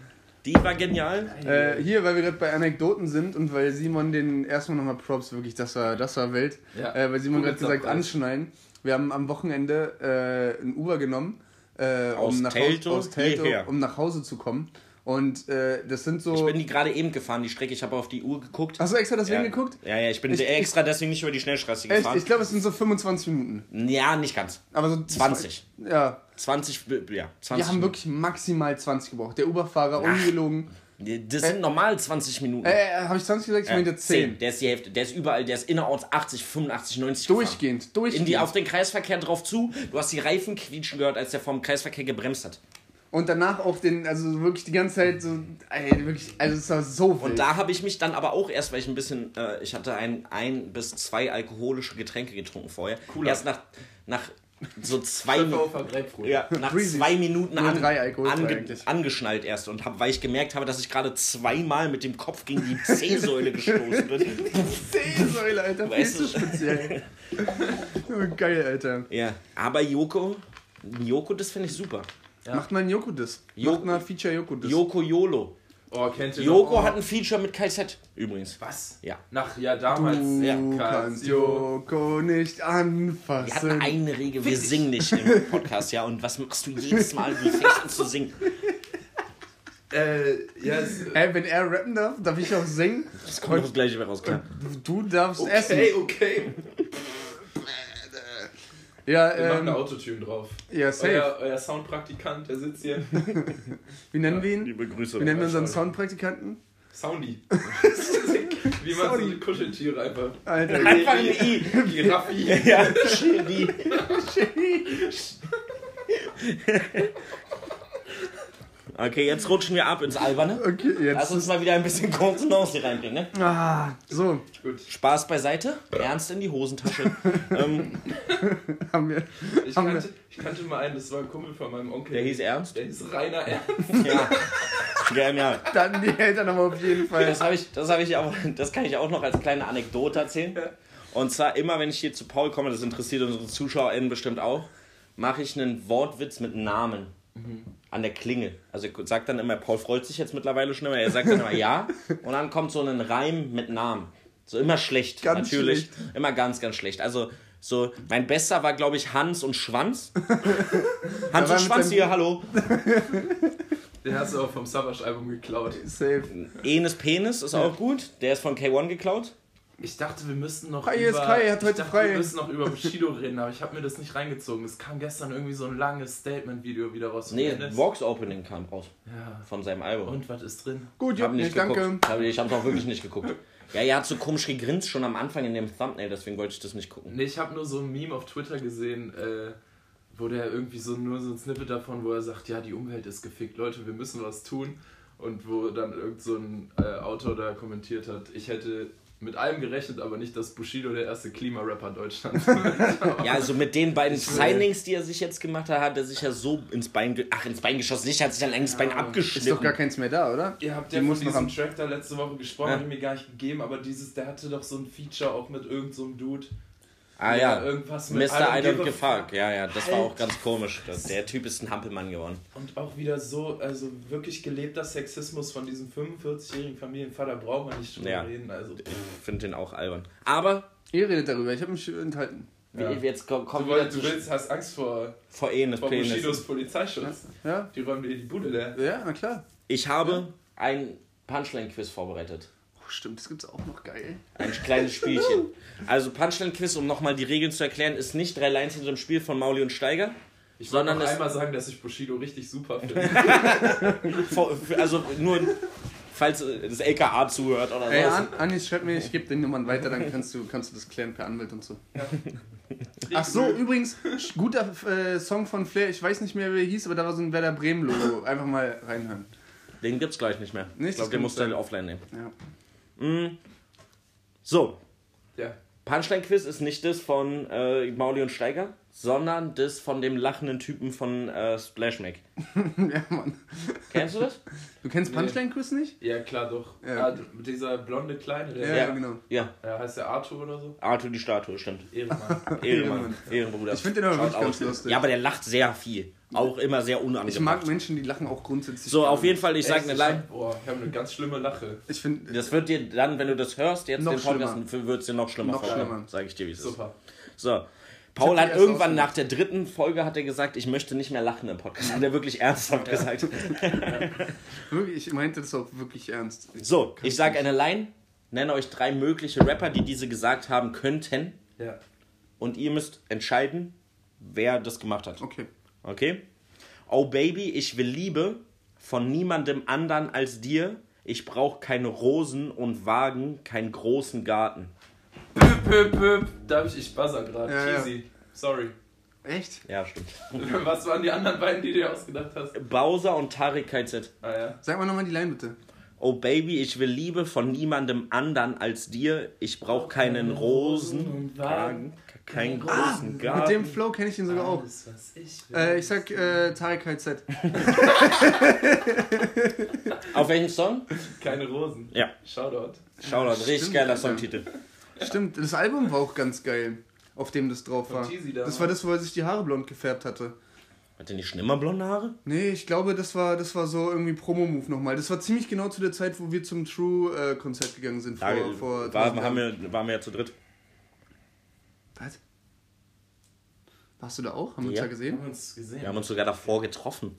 Die war genial. Äh, hier, weil wir gerade bei Anekdoten sind und weil Simon den erstmal nochmal Props, wirklich, das war, das war wild. Ja. Äh, weil Simon gerade gesagt, Preis. anschnallen. Wir haben am Wochenende äh, ein Uber genommen, äh, Aus um, nach Hause, aus hierher. um nach Hause zu kommen. Und äh, das sind so. Ich bin die gerade eben gefahren, die Strecke. Ich habe auf die Uhr geguckt. Hast du extra deswegen ja. geguckt? Ja, ja, ich bin Ich- extra deswegen nicht über die Schnellstraße Echt? gefahren. Ich glaube, es sind so 25 Minuten. ja, nicht ganz. Aber so 20. Ja. 20, ja, 20. Wir haben wirklich maximal 20 gebraucht. Der Uberfahrer, ungelogen. Das sind normal 20 Minuten. Äh, habe ich 20 gesagt? Ich meinte 10. Der ist die Hälfte. Der ist überall. Der ist innerorts 80, 85, 90 Durchgehend, gefahren. durchgehend. In die, auf den Kreisverkehr drauf zu. Du hast die Reifen quietschen gehört, als der vom Kreisverkehr gebremst hat. Und danach auf den, also wirklich die ganze Zeit so, ey, wirklich, also es war so wild. Und da habe ich mich dann aber auch erst, weil ich ein bisschen, äh, ich hatte ein, ein bis zwei alkoholische Getränke getrunken vorher. Cooler. Erst nach, nach so zwei. Ja, nach zwei Minuten an, ange, angeschnallt erst und hab, weil ich gemerkt habe, dass ich gerade zweimal mit dem Kopf gegen die C-Säule gestoßen bin. C-Säule, Alter, viel Weißt zu du- speziell. oh, geil, Alter. Ja, aber Joko, Joko, das finde ich super. Macht mal ein Joko-Diss. Jo- Macht mal Feature Joko-Diss. Joko Yolo. Oh, kennt ihr Joko noch? hat ein Feature mit KZ übrigens. Was? Ja. Nach, ja, damals. Du Ja. kannst Joko nicht Wir hatten anfassen. eine Regel, wir singen nicht im Podcast, ja. Und was machst du jedes Mal? Du fängst an zu singen. Äh, ja, es, Ey, wenn er rappen darf, darf ich auch singen. Das kommt das gleiche raus, klar. Du darfst okay, essen. okay. Ja, Wir machen ähm, eine Autotune drauf. ja, safe. Euer, euer Soundpraktikant, der sitzt hier. Wie nennen wir ihn? Liebe Grüße. Wie nennen wir unseren. Soundpraktikanten? Soundy. Wie man so Soundy. die Kuscheltiere einfach. Alter, Einfach ein I. Giraffi. Ja, Chiri. Okay, jetzt rutschen wir ab ins Alberne. okay, Lass jetzt. uns mal wieder ein bisschen Kontenance hier reinbringen, ne? Ah, so, Gut. Spaß beiseite, ernst in die Hosentasche. ähm, haben wir. Ich Haben wir- kannte, ich kannte mal einen, das war ein Kumpel von meinem Onkel. der hieß Ernst? Der hieß Rainer Ernst. Ja. Genial. Dann die Eltern aber auf jeden Fall. Das habe ich, das habe ich auch, das kann ich auch noch als kleine Anekdote erzählen. Und zwar immer, wenn ich hier zu Paul komme, das interessiert unsere ZuschauerInnen bestimmt auch, mache ich einen Wortwitz mit Namen an der Klinge. Also ich sag dann immer, Paul freut sich jetzt mittlerweile schon immer, er sagt dann immer ja und dann kommt so ein Reim mit Namen. So immer schlecht, Ganz natürlich. schlecht. Immer ganz, ganz schlecht. Also so, mein Bester war, glaube ich, Hans und Schwanz. Hans und Schwanz hier, hallo. Den hast du auch vom Savage-Album geklaut. Safe. Enes Penis ist auch gut. Der ist von K1 geklaut. Ich dachte, wir müssten noch Kai über... ist Kai, er hat ich heute dachte, frei. Wir müssen noch über Bushido reden, aber ich habe mir das nicht reingezogen. Es kam gestern irgendwie so ein langes Statement-Video wieder raus. von Nee. Vox Opening kam raus Ja. von seinem Album. Und was ist drin? Gut, Ich habe Jupp, nicht geguckt. danke. Hab- Ich habe auch wirklich nicht geguckt. Ja, er hat so komisch gegrinst schon am Anfang in dem Thumbnail, deswegen wollte ich das nicht gucken. Nee, ich habe nur so ein Meme auf Twitter gesehen, äh, wo der irgendwie so nur so ein Snippet davon, wo er sagt, ja, die Umwelt ist gefickt, Leute, wir müssen was tun. Und wo dann irgend so ein äh, Autor da kommentiert hat, ich hätte mit allem gerechnet, aber nicht, dass Bushido der erste Klimarapper Deutschlands wird. Ja, also mit den beiden Signings, die er sich jetzt gemacht hat, hat er sich ja so ins Bein, ge ach, ins Bein geschossen. Nicht, er hat sich dann ins Bein Ist abgeschnitten. doch gar keins mehr da, oder? Ihr habt Die ja von diesem am- Track da letzte Woche gesprochen, Ja. hab ich mir gar nicht gegeben, aber dieses, der hatte doch so ein Feature auch mit irgendeinem so einem Dude. Ah ja, irgendwas mit Mr. I give don't a give fuck. Ja, ja, das war auch Alter. ganz komisch. Der Typ ist ein Hampelmann geworden. Und auch wieder so, also wirklich gelebter Sexismus von diesem 45-jährigen Familienvater braucht man nicht drüber Ja. reden. Also, Ich finde den auch albern. Aber, Ihr redet darüber, ich habe mich enthalten. wie- Ja. jetzt ko- du, wolltest, du willst, hast Angst vor, vor Enes vor Penis. Bushidos Polizeischutz. Ja? Die räumen dir die Bude leer. Ja, na klar. Ich habe ein Punchline-Quiz vorbereitet. Stimmt, das gibt's auch noch geil. Ein kleines Spielchen. Also Punchline-Quiz, um nochmal die Regeln zu erklären, ist nicht drei Lines in so einem Spiel von Mauli und Steiger. Ich wollte Sondern noch einmal sagen, dass ich Bushido richtig super finde. Also nur, falls äh, das LKA zuhört oder Ey, so. An Anis, schreib mir, ich gebe den Nummern weiter, dann kannst du, kannst du das klären per Anwalt und so. Ach so, übrigens, guter äh, Song von Flair, ich weiß nicht mehr, wie er hieß, aber da war so ein Werder Bremen-Logo. Einfach mal reinhören. Den gibt's gleich nicht mehr. Nicht, ich glaube, das den musst du offline nehmen. Ja. So, Ja. Punchline-Quiz ist nicht das von äh, Mauli und Steiger, sondern das von dem lachenden Typen von äh, Splash Mac. ja, Mann. Kennst du das? Du kennst Nee. Punchline-Quiz nicht? ja, klar, doch. Ja. Ah, dieser blonde Kleine, der Ja, Ja. genau. Ja, ja, heißt der Arthur oder so? Arthur die Statue, stimmt. Ehrenmann. Ehrenmann, Ehrenbruder. Ich finde den aber Schaut wirklich ganz lustig. Ja, aber der lacht sehr viel. Auch immer sehr Ich unangenehm. mag Menschen, die lachen auch grundsätzlich. So, auf jeden Fall, ich sag Echt, eine ich hab- Boah, ich habe eine ganz schlimme Lache. Ich finde, Das wird dir dann, wenn du das hörst, jetzt Noch den Podcast, wird es dir noch schlimmer Noch vorkommen. schlimmer. Sag ich dir, wie es ist. Super. So. Paul hat irgendwann nach der dritten Folge hat er gesagt, ich möchte nicht mehr lachen im Podcast. Hat er wirklich ernsthaft gesagt. wirklich, ich meinte das auch wirklich ernst. So, ich sage eine Line, nenne euch drei mögliche Rapper, die diese gesagt haben könnten. Ja. Und ihr müsst entscheiden, wer das gemacht hat. Okay. Okay? Oh Baby, ich will Liebe von niemandem anderen als dir. Ich brauche keine Rosen und Wagen, keinen großen Garten. Pöp, pöp, pöp. Darf ich, ich buzzer gerade. Ja, ja. Cheesy. Sorry. Echt? Ja, stimmt. Was waren die anderen beiden, die du dir ausgedacht hast? Bowser und Tarik KZ. Ah ja. Sag mal nochmal die Line bitte. Oh Baby, ich will Liebe von niemandem anderen als dir. Ich brauche keinen Rosen und Wagen, keinen großen Mit Garten. dem Flow kenne ich ihn sogar auch. Alles, was ich will. Äh, ich sag äh, Tarek KZ. Auf welchen Song? Keine Rosen. Ja. Shoutout. Shoutout, richtig Stimmt, geiler Alter. Songtitel. Stimmt, das Album war auch ganz geil, auf dem das drauf war. Das war das, wo er sich die Haare blond gefärbt hatte. Hat der nicht schon immer blonde Haare? Nee, ich glaube, das war, das war so irgendwie Promo-Move nochmal. Das war ziemlich genau zu der Zeit, wo wir zum True-Konzert gegangen sind. Vor, Da vor war, 1000 haben Jahren. wir, waren wir ja zu dritt. Was? Warst du da auch? Haben wir uns Ja. da gesehen? Haben wir uns gesehen. Wir haben uns sogar davor getroffen.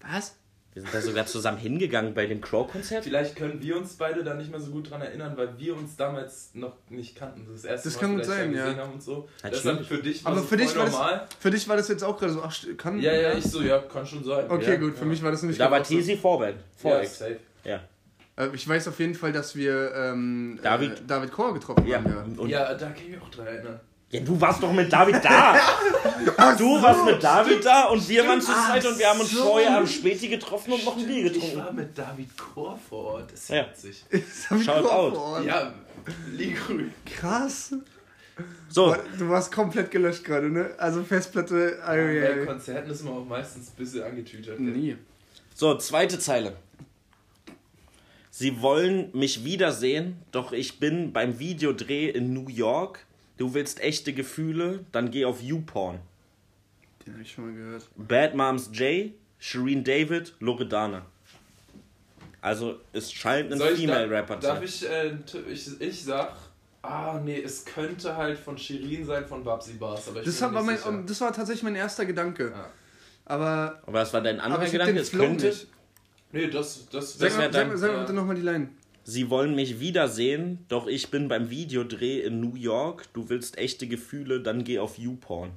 Was? Wir sind da sogar zusammen hingegangen bei dem Crow-Konzert. Vielleicht können wir uns beide da nicht mehr so gut dran erinnern, weil wir uns damals noch nicht kannten. Das erste Das Mal kann gut vielleicht sein, ja. gesehen haben und so. Ja, Deshalb für dich war Aber für dich, war das, normal. für dich war das jetzt auch gerade so, ach, kann. Ja, ja, ich so, ja, kann schon sein. Okay, ja, gut, für ja. mich war das nämlich Da war. Tesi Vorband. Ja, Voreck. safe. Ja. Äh, Ich weiß auf jeden Fall, dass wir ähm, David- äh, David Kor getroffen Ja. haben. Ja. Und Ja, da kann ich mich auch dran erinnern. Ja, du warst doch mit David da. du warst mit David da und wir waren zu zweit und wir haben uns so. vorher am Späti getroffen und noch ein Bier Ich getrunken. war mit David Kor vor Ort. Das ist Ja. witzig. Shout out. Ja, Liguri. Krass. So, Du warst komplett gelöscht gerade, ne? Also Festplatte. Oh, Bei. Konzerten ist man auch meistens ein bisschen angetütert. Nie. so, zweite Zeile. Sie wollen mich wiedersehen, doch ich bin beim Videodreh in New York. Du willst echte Gefühle, dann geh auf YouPorn. Den hab ich schon mal gehört. Bad Moms J, Shireen David, Loredana. Also es scheint ein Soll ich Female da- Rapper zu Darf sein. ich, äh, ich, ich sag, ah nee, es könnte halt von Shirin sein, von Babsi Bars, aber ich Das, war mein, sicher. das war tatsächlich mein erster Gedanke. Ja. Aber, Aber was war dein anderer Gedanke? Es könnte. nicht. Nee, das, das, Sag Das mal, wär sag, dann- mal- sag mal ja. bitte nochmal die Line. Sie wollen mich wiedersehen, doch ich bin beim Videodreh in New York. Du willst echte Gefühle, dann geh auf YouPorn.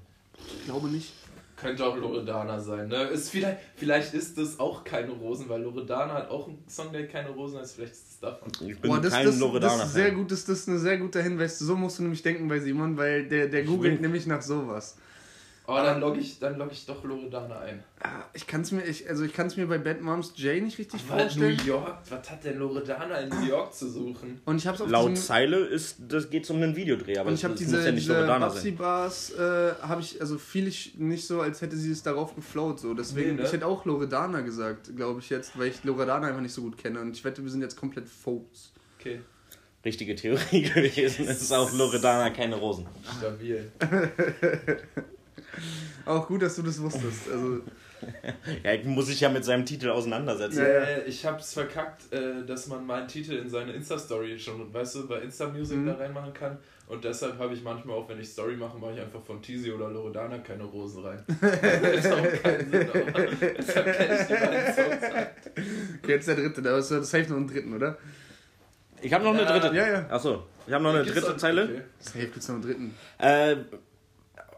Ich glaube nicht. könnte auch Loredana sein. Ne? Ist vielleicht, vielleicht ist das auch keine Rosen, weil Loredana hat auch einen Song, der keine Rosen heißt. Vielleicht ist es davon. Ich bin Boah, das, kein das, das Loredana. ist sehr gut, das, das ist ein sehr guter Hinweis. So musst du nämlich denken bei Simon, weil der, der googelt nämlich nach sowas. Aber dann logge ich, dann log ich doch Loredana ein. Ah, Ich kann es mir, ich, also ich kann es mir bei Bad Moms J nicht richtig Aber New vorstellen. York, was hat denn Loredana in New York zu suchen? Und ich habe es auf Laut Zeile ist, das geht um einen Videodreh, aber und ich habe das diese, muss ja nicht diese Loredana Babsi sein. Bars, äh, habe ich, also fiel ich nicht so, als hätte sie es darauf geflowt. So. Deswegen, Nee, ne? ich hätte auch Loredana gesagt, glaube ich jetzt, weil ich Loredana einfach nicht so gut kenne. Und ich wette, wir sind jetzt komplett Folks. Okay, Richtige Theorie gewesen. Es ist auch Loredana, keine Rosen. stabil. Auch gut, dass du das wusstest. Also, Ja, ich muss sich ja mit seinem Titel auseinandersetzen. Ja, ja. Äh, ich hab's verkackt, äh, dass man meinen Titel in seine Insta-Story schon, weißt du, bei Insta-Music Mhm. da reinmachen kann. Und deshalb habe ich manchmal auch, wenn ich Story mache, mache ich einfach von Tizi oder Loredana keine Rosen rein. das hat auch keinen Sinn, aber deshalb kenne ich die beiden Songs halt. okay, jetzt der dritte, da ist das safe noch einen dritten, oder? Ich habe noch eine Ja, dritte. ja, ja. Achso, ich habe noch eine dritte auch- Zeile. okay. Safe gibt's noch einen dritten. Äh,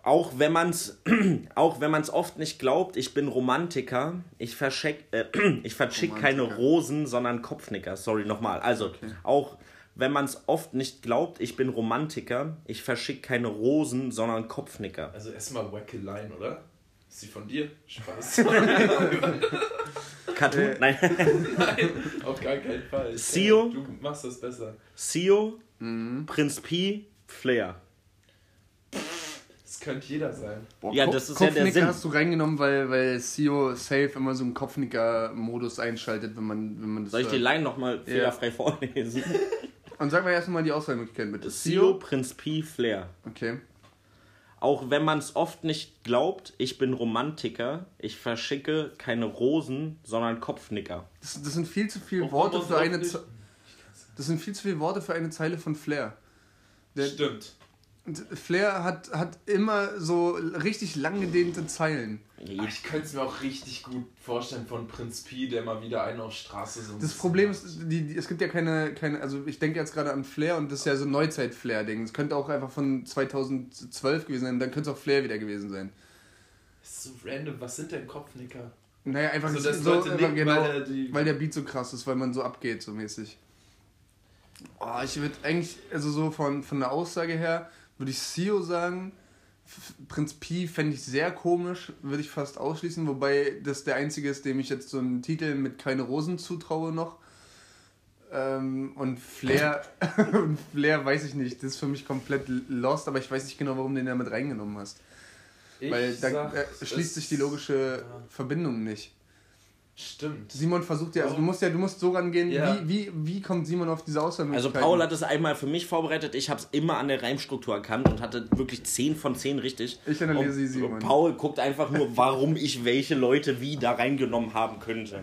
auch wenn man's auch wenn man's oft nicht glaubt, ich bin Romantiker. Ich verschick, äh, ich verschick keine. Rosen, sondern Kopfnicker. Sorry nochmal. Also Okay. auch wenn man's oft nicht glaubt, ich bin Romantiker. Ich verschick keine Rosen, sondern Kopfnicker. Also erstmal Wacke Line, oder? Ist sie von dir? Spaß. Cartoon? Äh. Nein. Nein, auf gar keinen Fall. Ich Sio? Du machst das besser. Sio, Mhm. Prinz Pi, Flair. Das könnte jeder sein. Boah, Ja, Ko- das ist ja der Kopfnicker Sinn. hast du reingenommen, weil, weil CEO safe immer so einen Kopfnicker-Modus einschaltet, wenn man, wenn man das Soll ich die. Line nochmal fehlerfrei vorlesen? Und sag mal erstmal die Auswahlmöglichkeiten bitte. Sio, Prinz Pi, Flair. Okay. Auch wenn man es oft nicht glaubt, ich bin Romantiker. Ich verschicke keine Rosen, sondern Kopfnicker. Das, das sind viel zu viele Auch Worte für eine Ze Das sind viel zu viele Worte für eine Zeile von Flair. Der, Stimmt. Flair hat, hat immer so richtig lang gedehnte Zeilen. Ich könnte es mir auch richtig gut vorstellen von Prinz Pi, der mal wieder einen auf Straße so. ein Das Problem ist, die, die, es gibt ja keine, keine, also ich denke jetzt gerade an Flair und das ist ja so ein Neuzeit-Flair-Ding. Es könnte auch einfach von 2012 gewesen sein, dann könnte es auch Flair wieder gewesen sein. Das ist so random. Was sind denn Kopfnicker? Naja, einfach Also, dass so, Leute einfach nicken, genau, weil der die- weil der Beat so krass ist, weil man so abgeht, so mäßig. Oh, ich würde eigentlich, also so von, von der Aussage her, würde ich Sio sagen. F- Prinz Pi fände ich sehr komisch, würde ich fast ausschließen, wobei das der einzige ist, dem ich jetzt so einen Titel mit keine Rosen zutraue noch. Ähm, und Flair, und Flair weiß ich nicht, das ist für mich komplett lost, aber ich weiß nicht genau, warum du den da mit reingenommen hast. Ich Weil da sag, äh, schließt sich die logische Ja. Verbindung nicht. Stimmt. Simon versucht ja, also du musst ja, du musst so rangehen, Ja. wie, wie, wie kommt Simon auf diese Also Auswahlmöglichkeiten? Paul hat es einmal für mich vorbereitet. Ich habe es immer an der Reimstruktur erkannt und hatte wirklich 10 von 10 richtig. Ich analysiere und, Simon. und Paul guckt einfach nur, warum ich welche Leute wie da reingenommen haben könnte.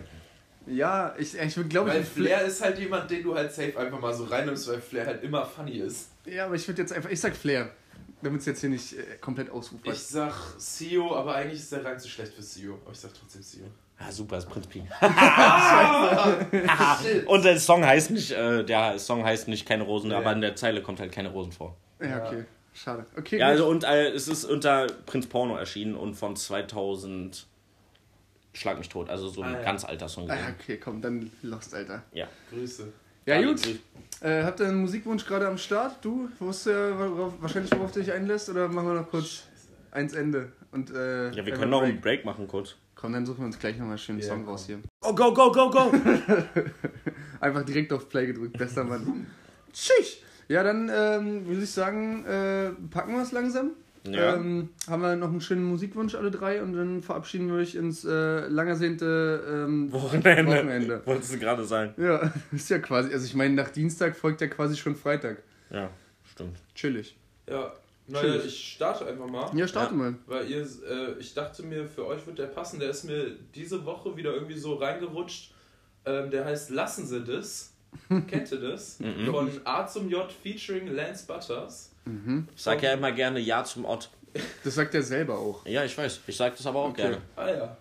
Ja, ich, ich würde glaube Weil ich. Flair ist halt jemand, den du halt safe einfach mal so reinnimmst, weil Flair halt immer funny ist. Ja, aber ich würde jetzt einfach, ich sag Flair. damit es jetzt hier nicht äh, komplett ausufert. Ich sag CEO, aber eigentlich ist der Rang zu schlecht für CEO. Aber ich sag trotzdem CEO. Ja, super, ist Prinz Pi. Und der Song heißt nicht, äh, der Song heißt nicht keine Rosen, Ja. aber in der Zeile kommt halt keine Rosen vor. ja, okay. Schade. Okay, Ja, gut. also und äh, es ist unter Prinz Porno erschienen und von 2000 Schlag mich tot, also so ein Ah, ja. ganz alter Song. Ah, okay, komm, dann Lost, Alter. Ja. Grüße. Ja, Alle gut. Äh, habt ihr einen Musikwunsch gerade am Start? Du wusstest ja worauf, wahrscheinlich, worauf du dich einlässt? Oder machen wir noch kurz eins Ende? Und, äh, Ja, wir können noch einen? Break machen kurz. Komm, dann suchen wir uns gleich nochmal einen schönen Ja, Song komm. raus hier. Oh, go, go, go, go! Einfach direkt auf Play gedrückt, bester Mann. Tschüss! Ja, dann ähm, würde ich sagen, äh, packen wir es langsam. Ja. Ähm, haben wir noch einen schönen Musikwunsch, alle drei, und dann verabschieden wir euch ins äh, lang ersehnte ähm, Wochenende. Wochenende. Wolltest du gerade sagen. Ja, ist ja quasi, also ich meine, nach Dienstag folgt ja quasi schon Freitag. Ja, stimmt. Chillig. Ja, naja, Tschüss. ich starte einfach mal. Ja, starte Ja. mal. Weil ihr, äh, ich dachte mir, für euch wird der passen. Der ist mir diese Woche wieder irgendwie so reingerutscht. Ähm, der heißt Lassen Sie das. Kennt ihr das? Von A zum J featuring Lance Butters. Ich sag ja immer gerne Ja zum Ott. Das sagt er selber auch. Ja, ich weiß. Ich sag das aber auch Okay. gerne. Ah ja.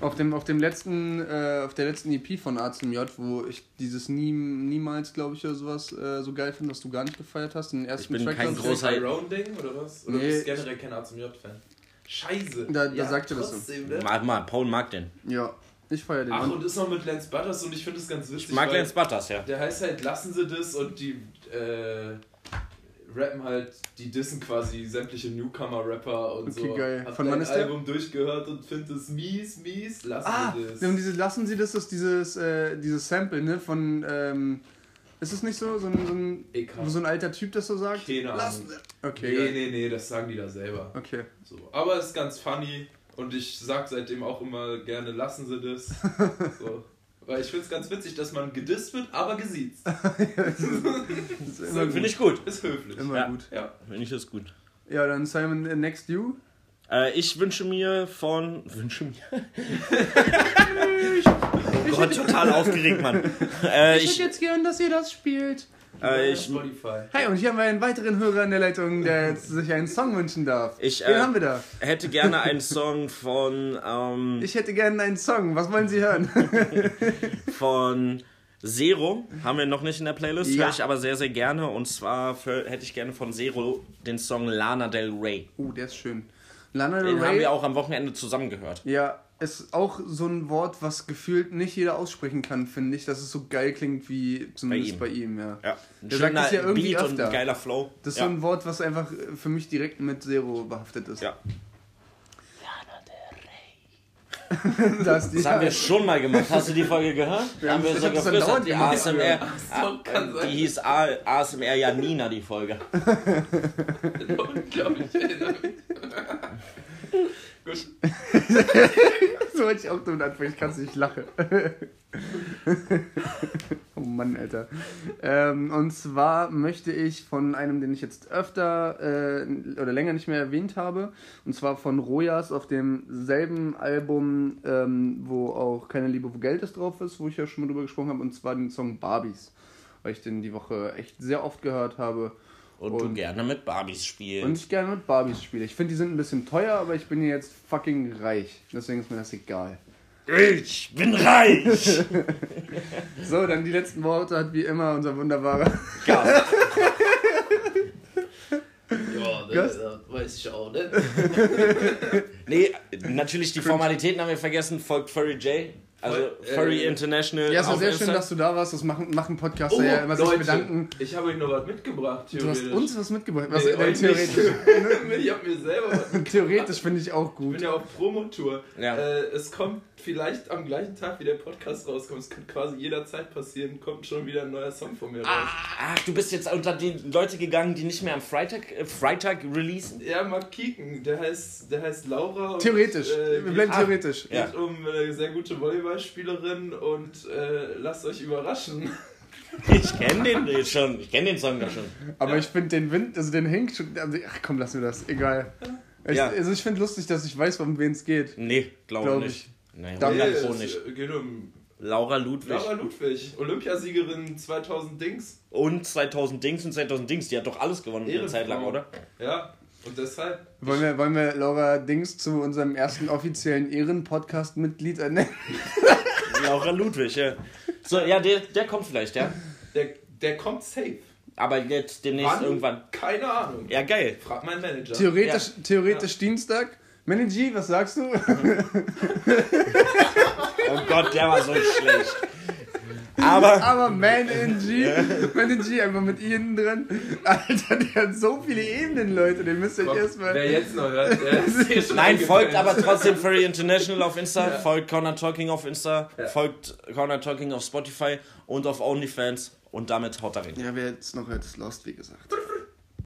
Auf dem, auf dem letzten, äh, auf der letzten EP von A zum J, wo ich dieses Nie, niemals, glaube ich, oder sowas äh, so geil finde, dass du gar nicht gefeiert hast. Den ersten bin Track, kein ich, großer- Tyrone-Ding oder was? Oder Nee, bist du generell kein A zum J-Fan? Scheiße. Da- da sagt er das so. trotzdem, Ne? Mal, Paul mag den. Ja, ich feiere den. Ach, Und und ist noch mit Lance Butters und ich finde es ganz witzig. Ich mag weil Lance Butters, ja. Der heißt halt Lassen Sie das und die äh, rappen halt, die dissen quasi sämtliche Newcomer-Rapper und Okay, so. geil. Hab Von dein wann ist der? Album durchgehört und finde es mies, mies. Lassen ah, Sie das. und diese, lassen Sie das, ist dieses, äh, dieses Sample, ne, von, ähm, ist es nicht so, so ein, so ein, so ein alter Typ das so sagt? Keine Ahnung. Okay, Nee, geil. nee, nee, das sagen die da selber. Okay. So. Aber es ist ganz funny und ich sag seitdem auch immer gerne, lassen Sie das. so. Weil ich finde es ganz witzig, dass man gedisst wird, aber gesiezt. Finde ich gut. Ist höflich. Immer Ja. gut. Ja. Finde ich das gut. Ja, dann Simon, äh, next you. Äh, ich wünsche mir von. Wünsche mir? oh Gott, total aufgeregt, Mann. Äh, ich, jetzt gern, dass ihr das spielt. Äh, ich, Spotify. Hi, und hier haben wir einen weiteren Hörer in der Leitung, der jetzt sich einen Song wünschen darf. Ich, Wen äh, haben wir da? hätte gerne einen Song von. Ähm, Ich hätte gerne einen Song. Was wollen Sie hören? von Zero. Haben wir noch nicht in der Playlist, Ja. höre ich aber sehr, sehr gerne. Und zwar für, hätte ich gerne von Zero den Song Lana Del Rey. Oh, der ist schön. Lana Del Den haben Rey. wir auch am Wochenende zusammen gehört. Ja, ist auch so ein Wort, was gefühlt nicht jeder aussprechen kann, finde ich. Dass es so geil klingt wie zumindest bei Bei ihm, ihm. ja. Ja, ein Der sagt ja irgendwie Beat und öfter. ein geiler Flow. Das ist ja. so ein Wort, was einfach für mich direkt mit Zero behaftet ist. Ja. Das, die, Das haben wir schon mal gemacht. Hast du die Folge gehört? Wir haben haben- wir ich so hab das geflüstert. Die. ASMR. so, kann Ah, sein. die hieß A ASMR Janina, die Folge. Unglaublich, so wollte ich auch damit anfangen, ich kann es nicht lachen. oh Mann, Alter. Ähm, und zwar möchte ich von einem, den ich jetzt öfter äh, oder länger nicht mehr erwähnt habe, und zwar von Rojas auf demselben Album, ähm, wo auch Keine Liebe, wo Geld ist drauf ist, wo ich ja schon mal drüber gesprochen habe, und zwar den Song Barbies, weil ich den die Woche echt sehr oft gehört habe. Und, du gerne mit Barbies spielst. Und ich gerne mit Barbies spiele. Ich finde, die sind ein bisschen teuer, aber ich bin ja jetzt fucking reich. Deswegen ist mir das egal. ich bin reich! So, dann die letzten Worte hat wie immer unser wunderbarer. ja. Ja, ne, Gast? das weiß ich auch nicht. Nee, natürlich die Formalitäten haben wir vergessen. Folgt Furry J. Also Äh, Furry äh, International. Ja, es war sehr schön, Insta. dass du da warst. Das machen, machen Podcaster Oh, ja immer sich bedanken. ich habe euch noch was mitgebracht, Du hast theoretisch. uns was mitgebracht. Was, Nee, äh, theoretisch ich habe mir selber was mitgebracht. theoretisch finde ich auch Ich gut. bin ja auf Promotour. Ja. Äh, es kommt vielleicht am gleichen Tag, wie der Podcast rauskommt. Es kann quasi jederzeit passieren. Kommt schon wieder ein neuer Song von mir raus. Ach, du bist jetzt unter die Leute gegangen, die nicht mehr am Freitag, äh, Freitag releasen? Ja, mal kicken. Der heißt, der heißt Laura. und, Theoretisch. äh, Wir bleiben ah, theoretisch. Ja. geht um eine sehr gute Volleyballspielerin und äh, lasst euch überraschen. Ich kenne den schon. Ich kenne den Song da schon. Aber ich finde den Wind, also den hängt schon. Also, ach komm, lass mir das. Egal. Ich, Ja. Also ich finde lustig, dass ich weiß, um wen es geht. Nee, glaube Glaub nicht. ich. Nee, Da- Nee, 100 Pro es nicht. geht um Laura Ludwig. Laura Ludwig, Olympiasiegerin 2000 Dings. Und 2000 Dings und 2000 Dings. Die hat doch alles gewonnen eine Ehrenfrau. Zeit lang, oder? Ja, Und deshalb. Wollen wir, wollen wir Laura Dings zu unserem ersten offiziellen Ehren-Podcast-Mitglied ernennen? Laura Ludwig, ja. So, ja, der, der kommt vielleicht, ja. Der, der kommt safe. Aber jetzt demnächst Wann? irgendwann. Keine Ahnung. Ja, geil. Frag meinen Manager. Theoretisch, theoretisch Dienstag. Manager, was sagst du? Oh Gott, der war so schlecht. Aber Aber Man in G, Man in G, einfach mit I hinten drin. Alter, der hat so viele Ebenen, Leute. Den müsst ihr euch erstmal. Wer jetzt noch hört, der ist hier schon nein, folgt aber trotzdem Furry International auf Insta, Ja. folgt Corner Talking auf Insta, Ja. folgt Corner Talking auf Spotify und auf OnlyFans und damit haut da rein. Ja, wer jetzt noch hört, ist Lost, wie gesagt.